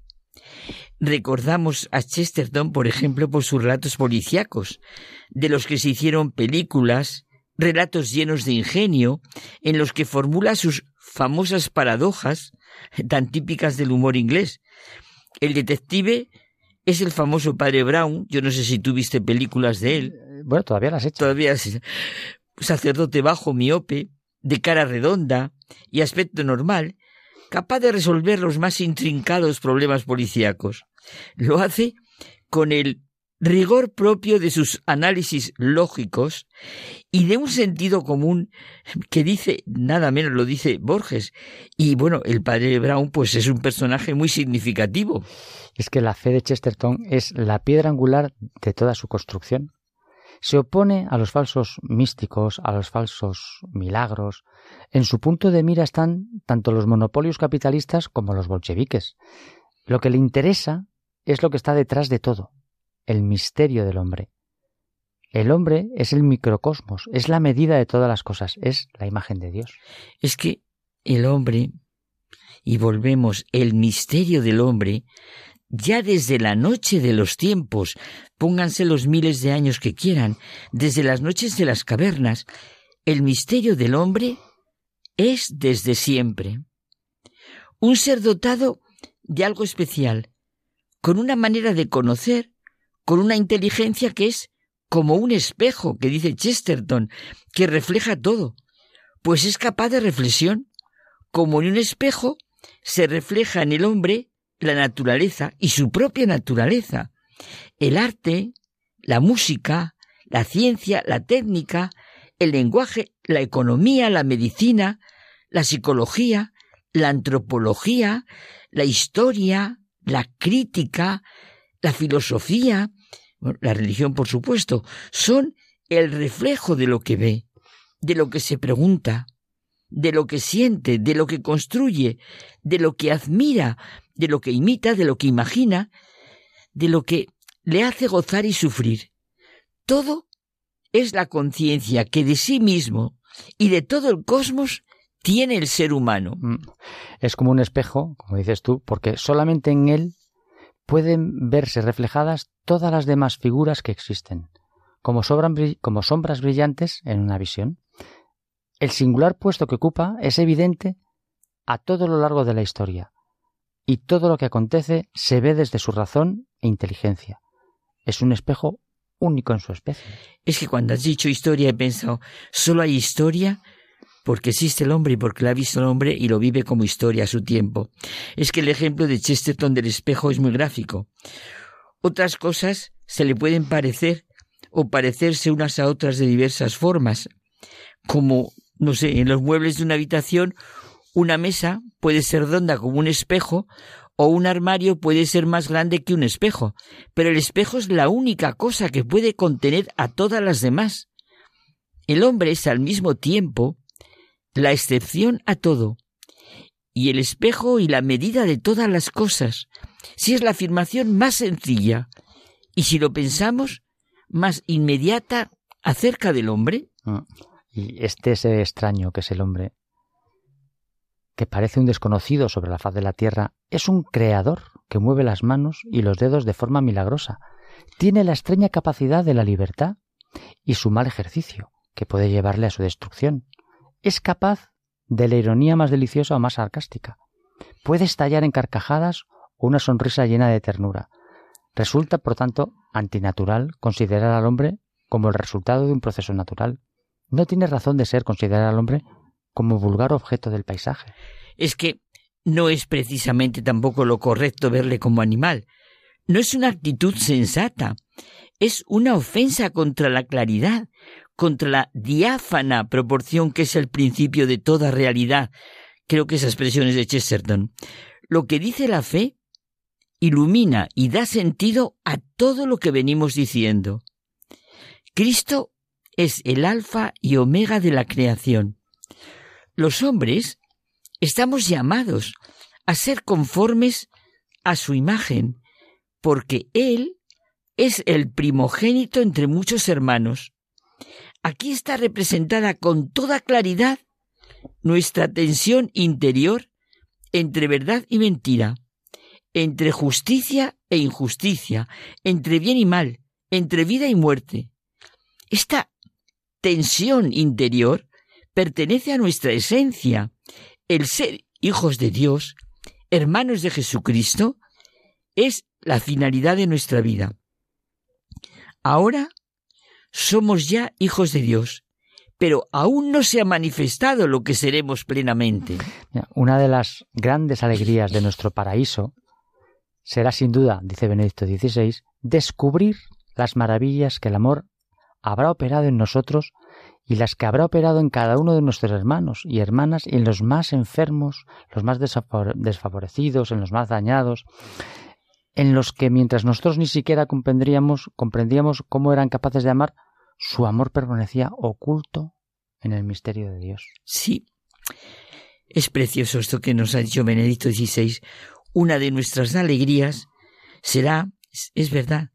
Recordamos a Chesterton, por ejemplo, por sus relatos policíacos, de los que se hicieron películas, relatos llenos de ingenio, en los que formula sus famosas paradojas, tan típicas del humor inglés. El detective es el famoso padre Brown, yo no sé si tú viste películas de él. Bueno, todavía las he hecho. Todavía sacerdote bajo, miope, de cara redonda y aspecto normal, capaz de resolver los más intrincados problemas policíacos. Lo hace con el rigor propio de sus análisis lógicos y de un sentido común que dice, nada menos lo dice Borges. Y bueno, el padre Brown pues es un personaje muy significativo. Es que la fe de Chesterton es la piedra angular de toda su construcción. Se opone a los falsos místicos, a los falsos milagros. En su punto de mira están tanto los monopolios capitalistas como los bolcheviques. Lo que le interesa es lo que está detrás de todo, el misterio del hombre. El hombre es el microcosmos, es la medida de todas las cosas, es la imagen de Dios. Es que el hombre, y volvemos, el misterio del hombre, ya desde la noche de los tiempos, pónganse los miles de años que quieran, desde las noches de las cavernas, el misterio del hombre es desde siempre. Un ser dotado de algo especial, con una manera de conocer, con una inteligencia que es como un espejo, que dice Chesterton, que refleja todo, pues es capaz de reflexión, como en un espejo se refleja en el hombre la naturaleza y su propia naturaleza. El arte, la música, la ciencia, la técnica, el lenguaje, la economía, la medicina, la psicología, la antropología, la historia, la crítica, la filosofía, la religión por supuesto, son el reflejo de lo que ve, de lo que se pregunta, de lo que siente, de lo que construye, de lo que admira, de lo que imita, de lo que imagina, de lo que le hace gozar y sufrir. Todo es la conciencia que de sí mismo y de todo el cosmos tiene el ser humano. Mm. Es como un espejo, como dices tú, porque solamente en él pueden verse reflejadas todas las demás figuras que existen, como, como sombras brillantes en una visión. El singular puesto que ocupa es evidente a todo lo largo de la historia, y todo lo que acontece se ve desde su razón e inteligencia. Es un espejo único en su especie. Es que cuando has dicho historia he pensado, solo hay historia porque existe el hombre y porque la ha visto el hombre y lo vive como historia a su tiempo. Es que el ejemplo de Chesterton del espejo es muy gráfico. Otras cosas se le pueden parecer o parecerse unas a otras de diversas formas, como, no sé, en los muebles de una habitación una mesa puede ser redonda como un espejo o un armario puede ser más grande que un espejo, pero el espejo es la única cosa que puede contener a todas las demás. El hombre es al mismo tiempo la excepción a todo, y el espejo y la medida de todas las cosas, si es la afirmación más sencilla, y si lo pensamos, más inmediata acerca del hombre. Ah, y este es extraño que es el hombre, que parece un desconocido sobre la faz de la tierra, es un creador que mueve las manos y los dedos de forma milagrosa. Tiene la extraña capacidad de la libertad y su mal ejercicio, que puede llevarle a su destrucción. Es capaz de la ironía más deliciosa o más sarcástica. Puede estallar en carcajadas o una sonrisa llena de ternura. Resulta, por tanto, antinatural considerar al hombre como el resultado de un proceso natural. No tiene razón de ser considerar al hombre como vulgar objeto del paisaje. Es que no es precisamente tampoco lo correcto verle como animal. No es una actitud sensata. Es una ofensa contra la claridad, contra la diáfana proporción que es el principio de toda realidad. Creo que esa expresión es de Chesterton. Lo que dice la fe ilumina y da sentido a todo lo que venimos diciendo. Cristo es el alfa y omega de la creación. Los hombres estamos llamados a ser conformes a su imagen, porque Él es el primogénito entre muchos hermanos. Aquí está representada con toda claridad nuestra tensión interior entre verdad y mentira, entre justicia e injusticia, entre bien y mal, entre vida y muerte. Esta tensión interior pertenece a nuestra esencia, el ser hijos de Dios, hermanos de Jesucristo, es la finalidad de nuestra vida. Ahora somos ya hijos de Dios, pero aún no se ha manifestado lo que seremos plenamente. Una de las grandes alegrías de nuestro paraíso será sin duda, dice Benedicto XVI, descubrir las maravillas que el amor habrá operado en nosotros y las que habrá operado en cada uno de nuestros hermanos y hermanas y en los más enfermos, los más desfavorecidos, en los más dañados, en los que mientras nosotros ni siquiera comprendíamos, comprendíamos cómo eran capaces de amar, su amor permanecía oculto en el misterio de Dios. Sí, es precioso esto que nos ha dicho Benedicto XVI. Una de nuestras alegrías será, es verdad,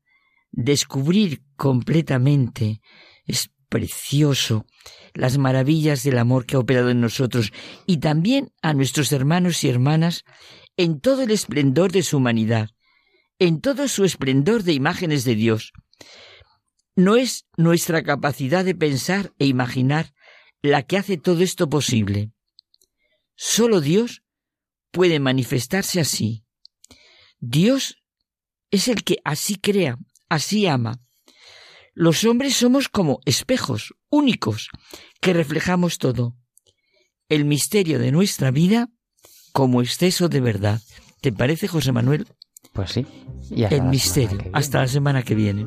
descubrir completamente, es precioso, las maravillas del amor que ha operado en nosotros y también a nuestros hermanos y hermanas en todo el esplendor de su humanidad, en todo su esplendor de imágenes de Dios. No es nuestra capacidad de pensar e imaginar la que hace todo esto posible. Solo Dios puede manifestarse así. Dios es el que así crea, así ama. Los hombres somos como espejos únicos que reflejamos todo. El misterio de nuestra vida como exceso de verdad. ¿Te parece, José Manuel? Pues sí. el misterio. Hasta la semana que viene.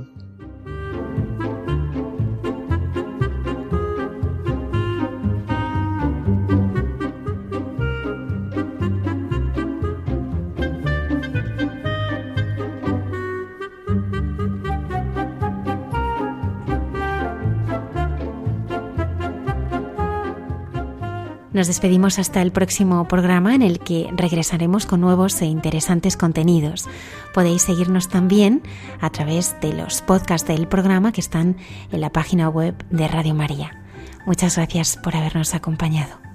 Nos despedimos hasta el próximo programa en el que regresaremos con nuevos e interesantes contenidos. Podéis seguirnos también a través de los podcasts del programa que están en la página web de Radio María. Muchas gracias por habernos acompañado.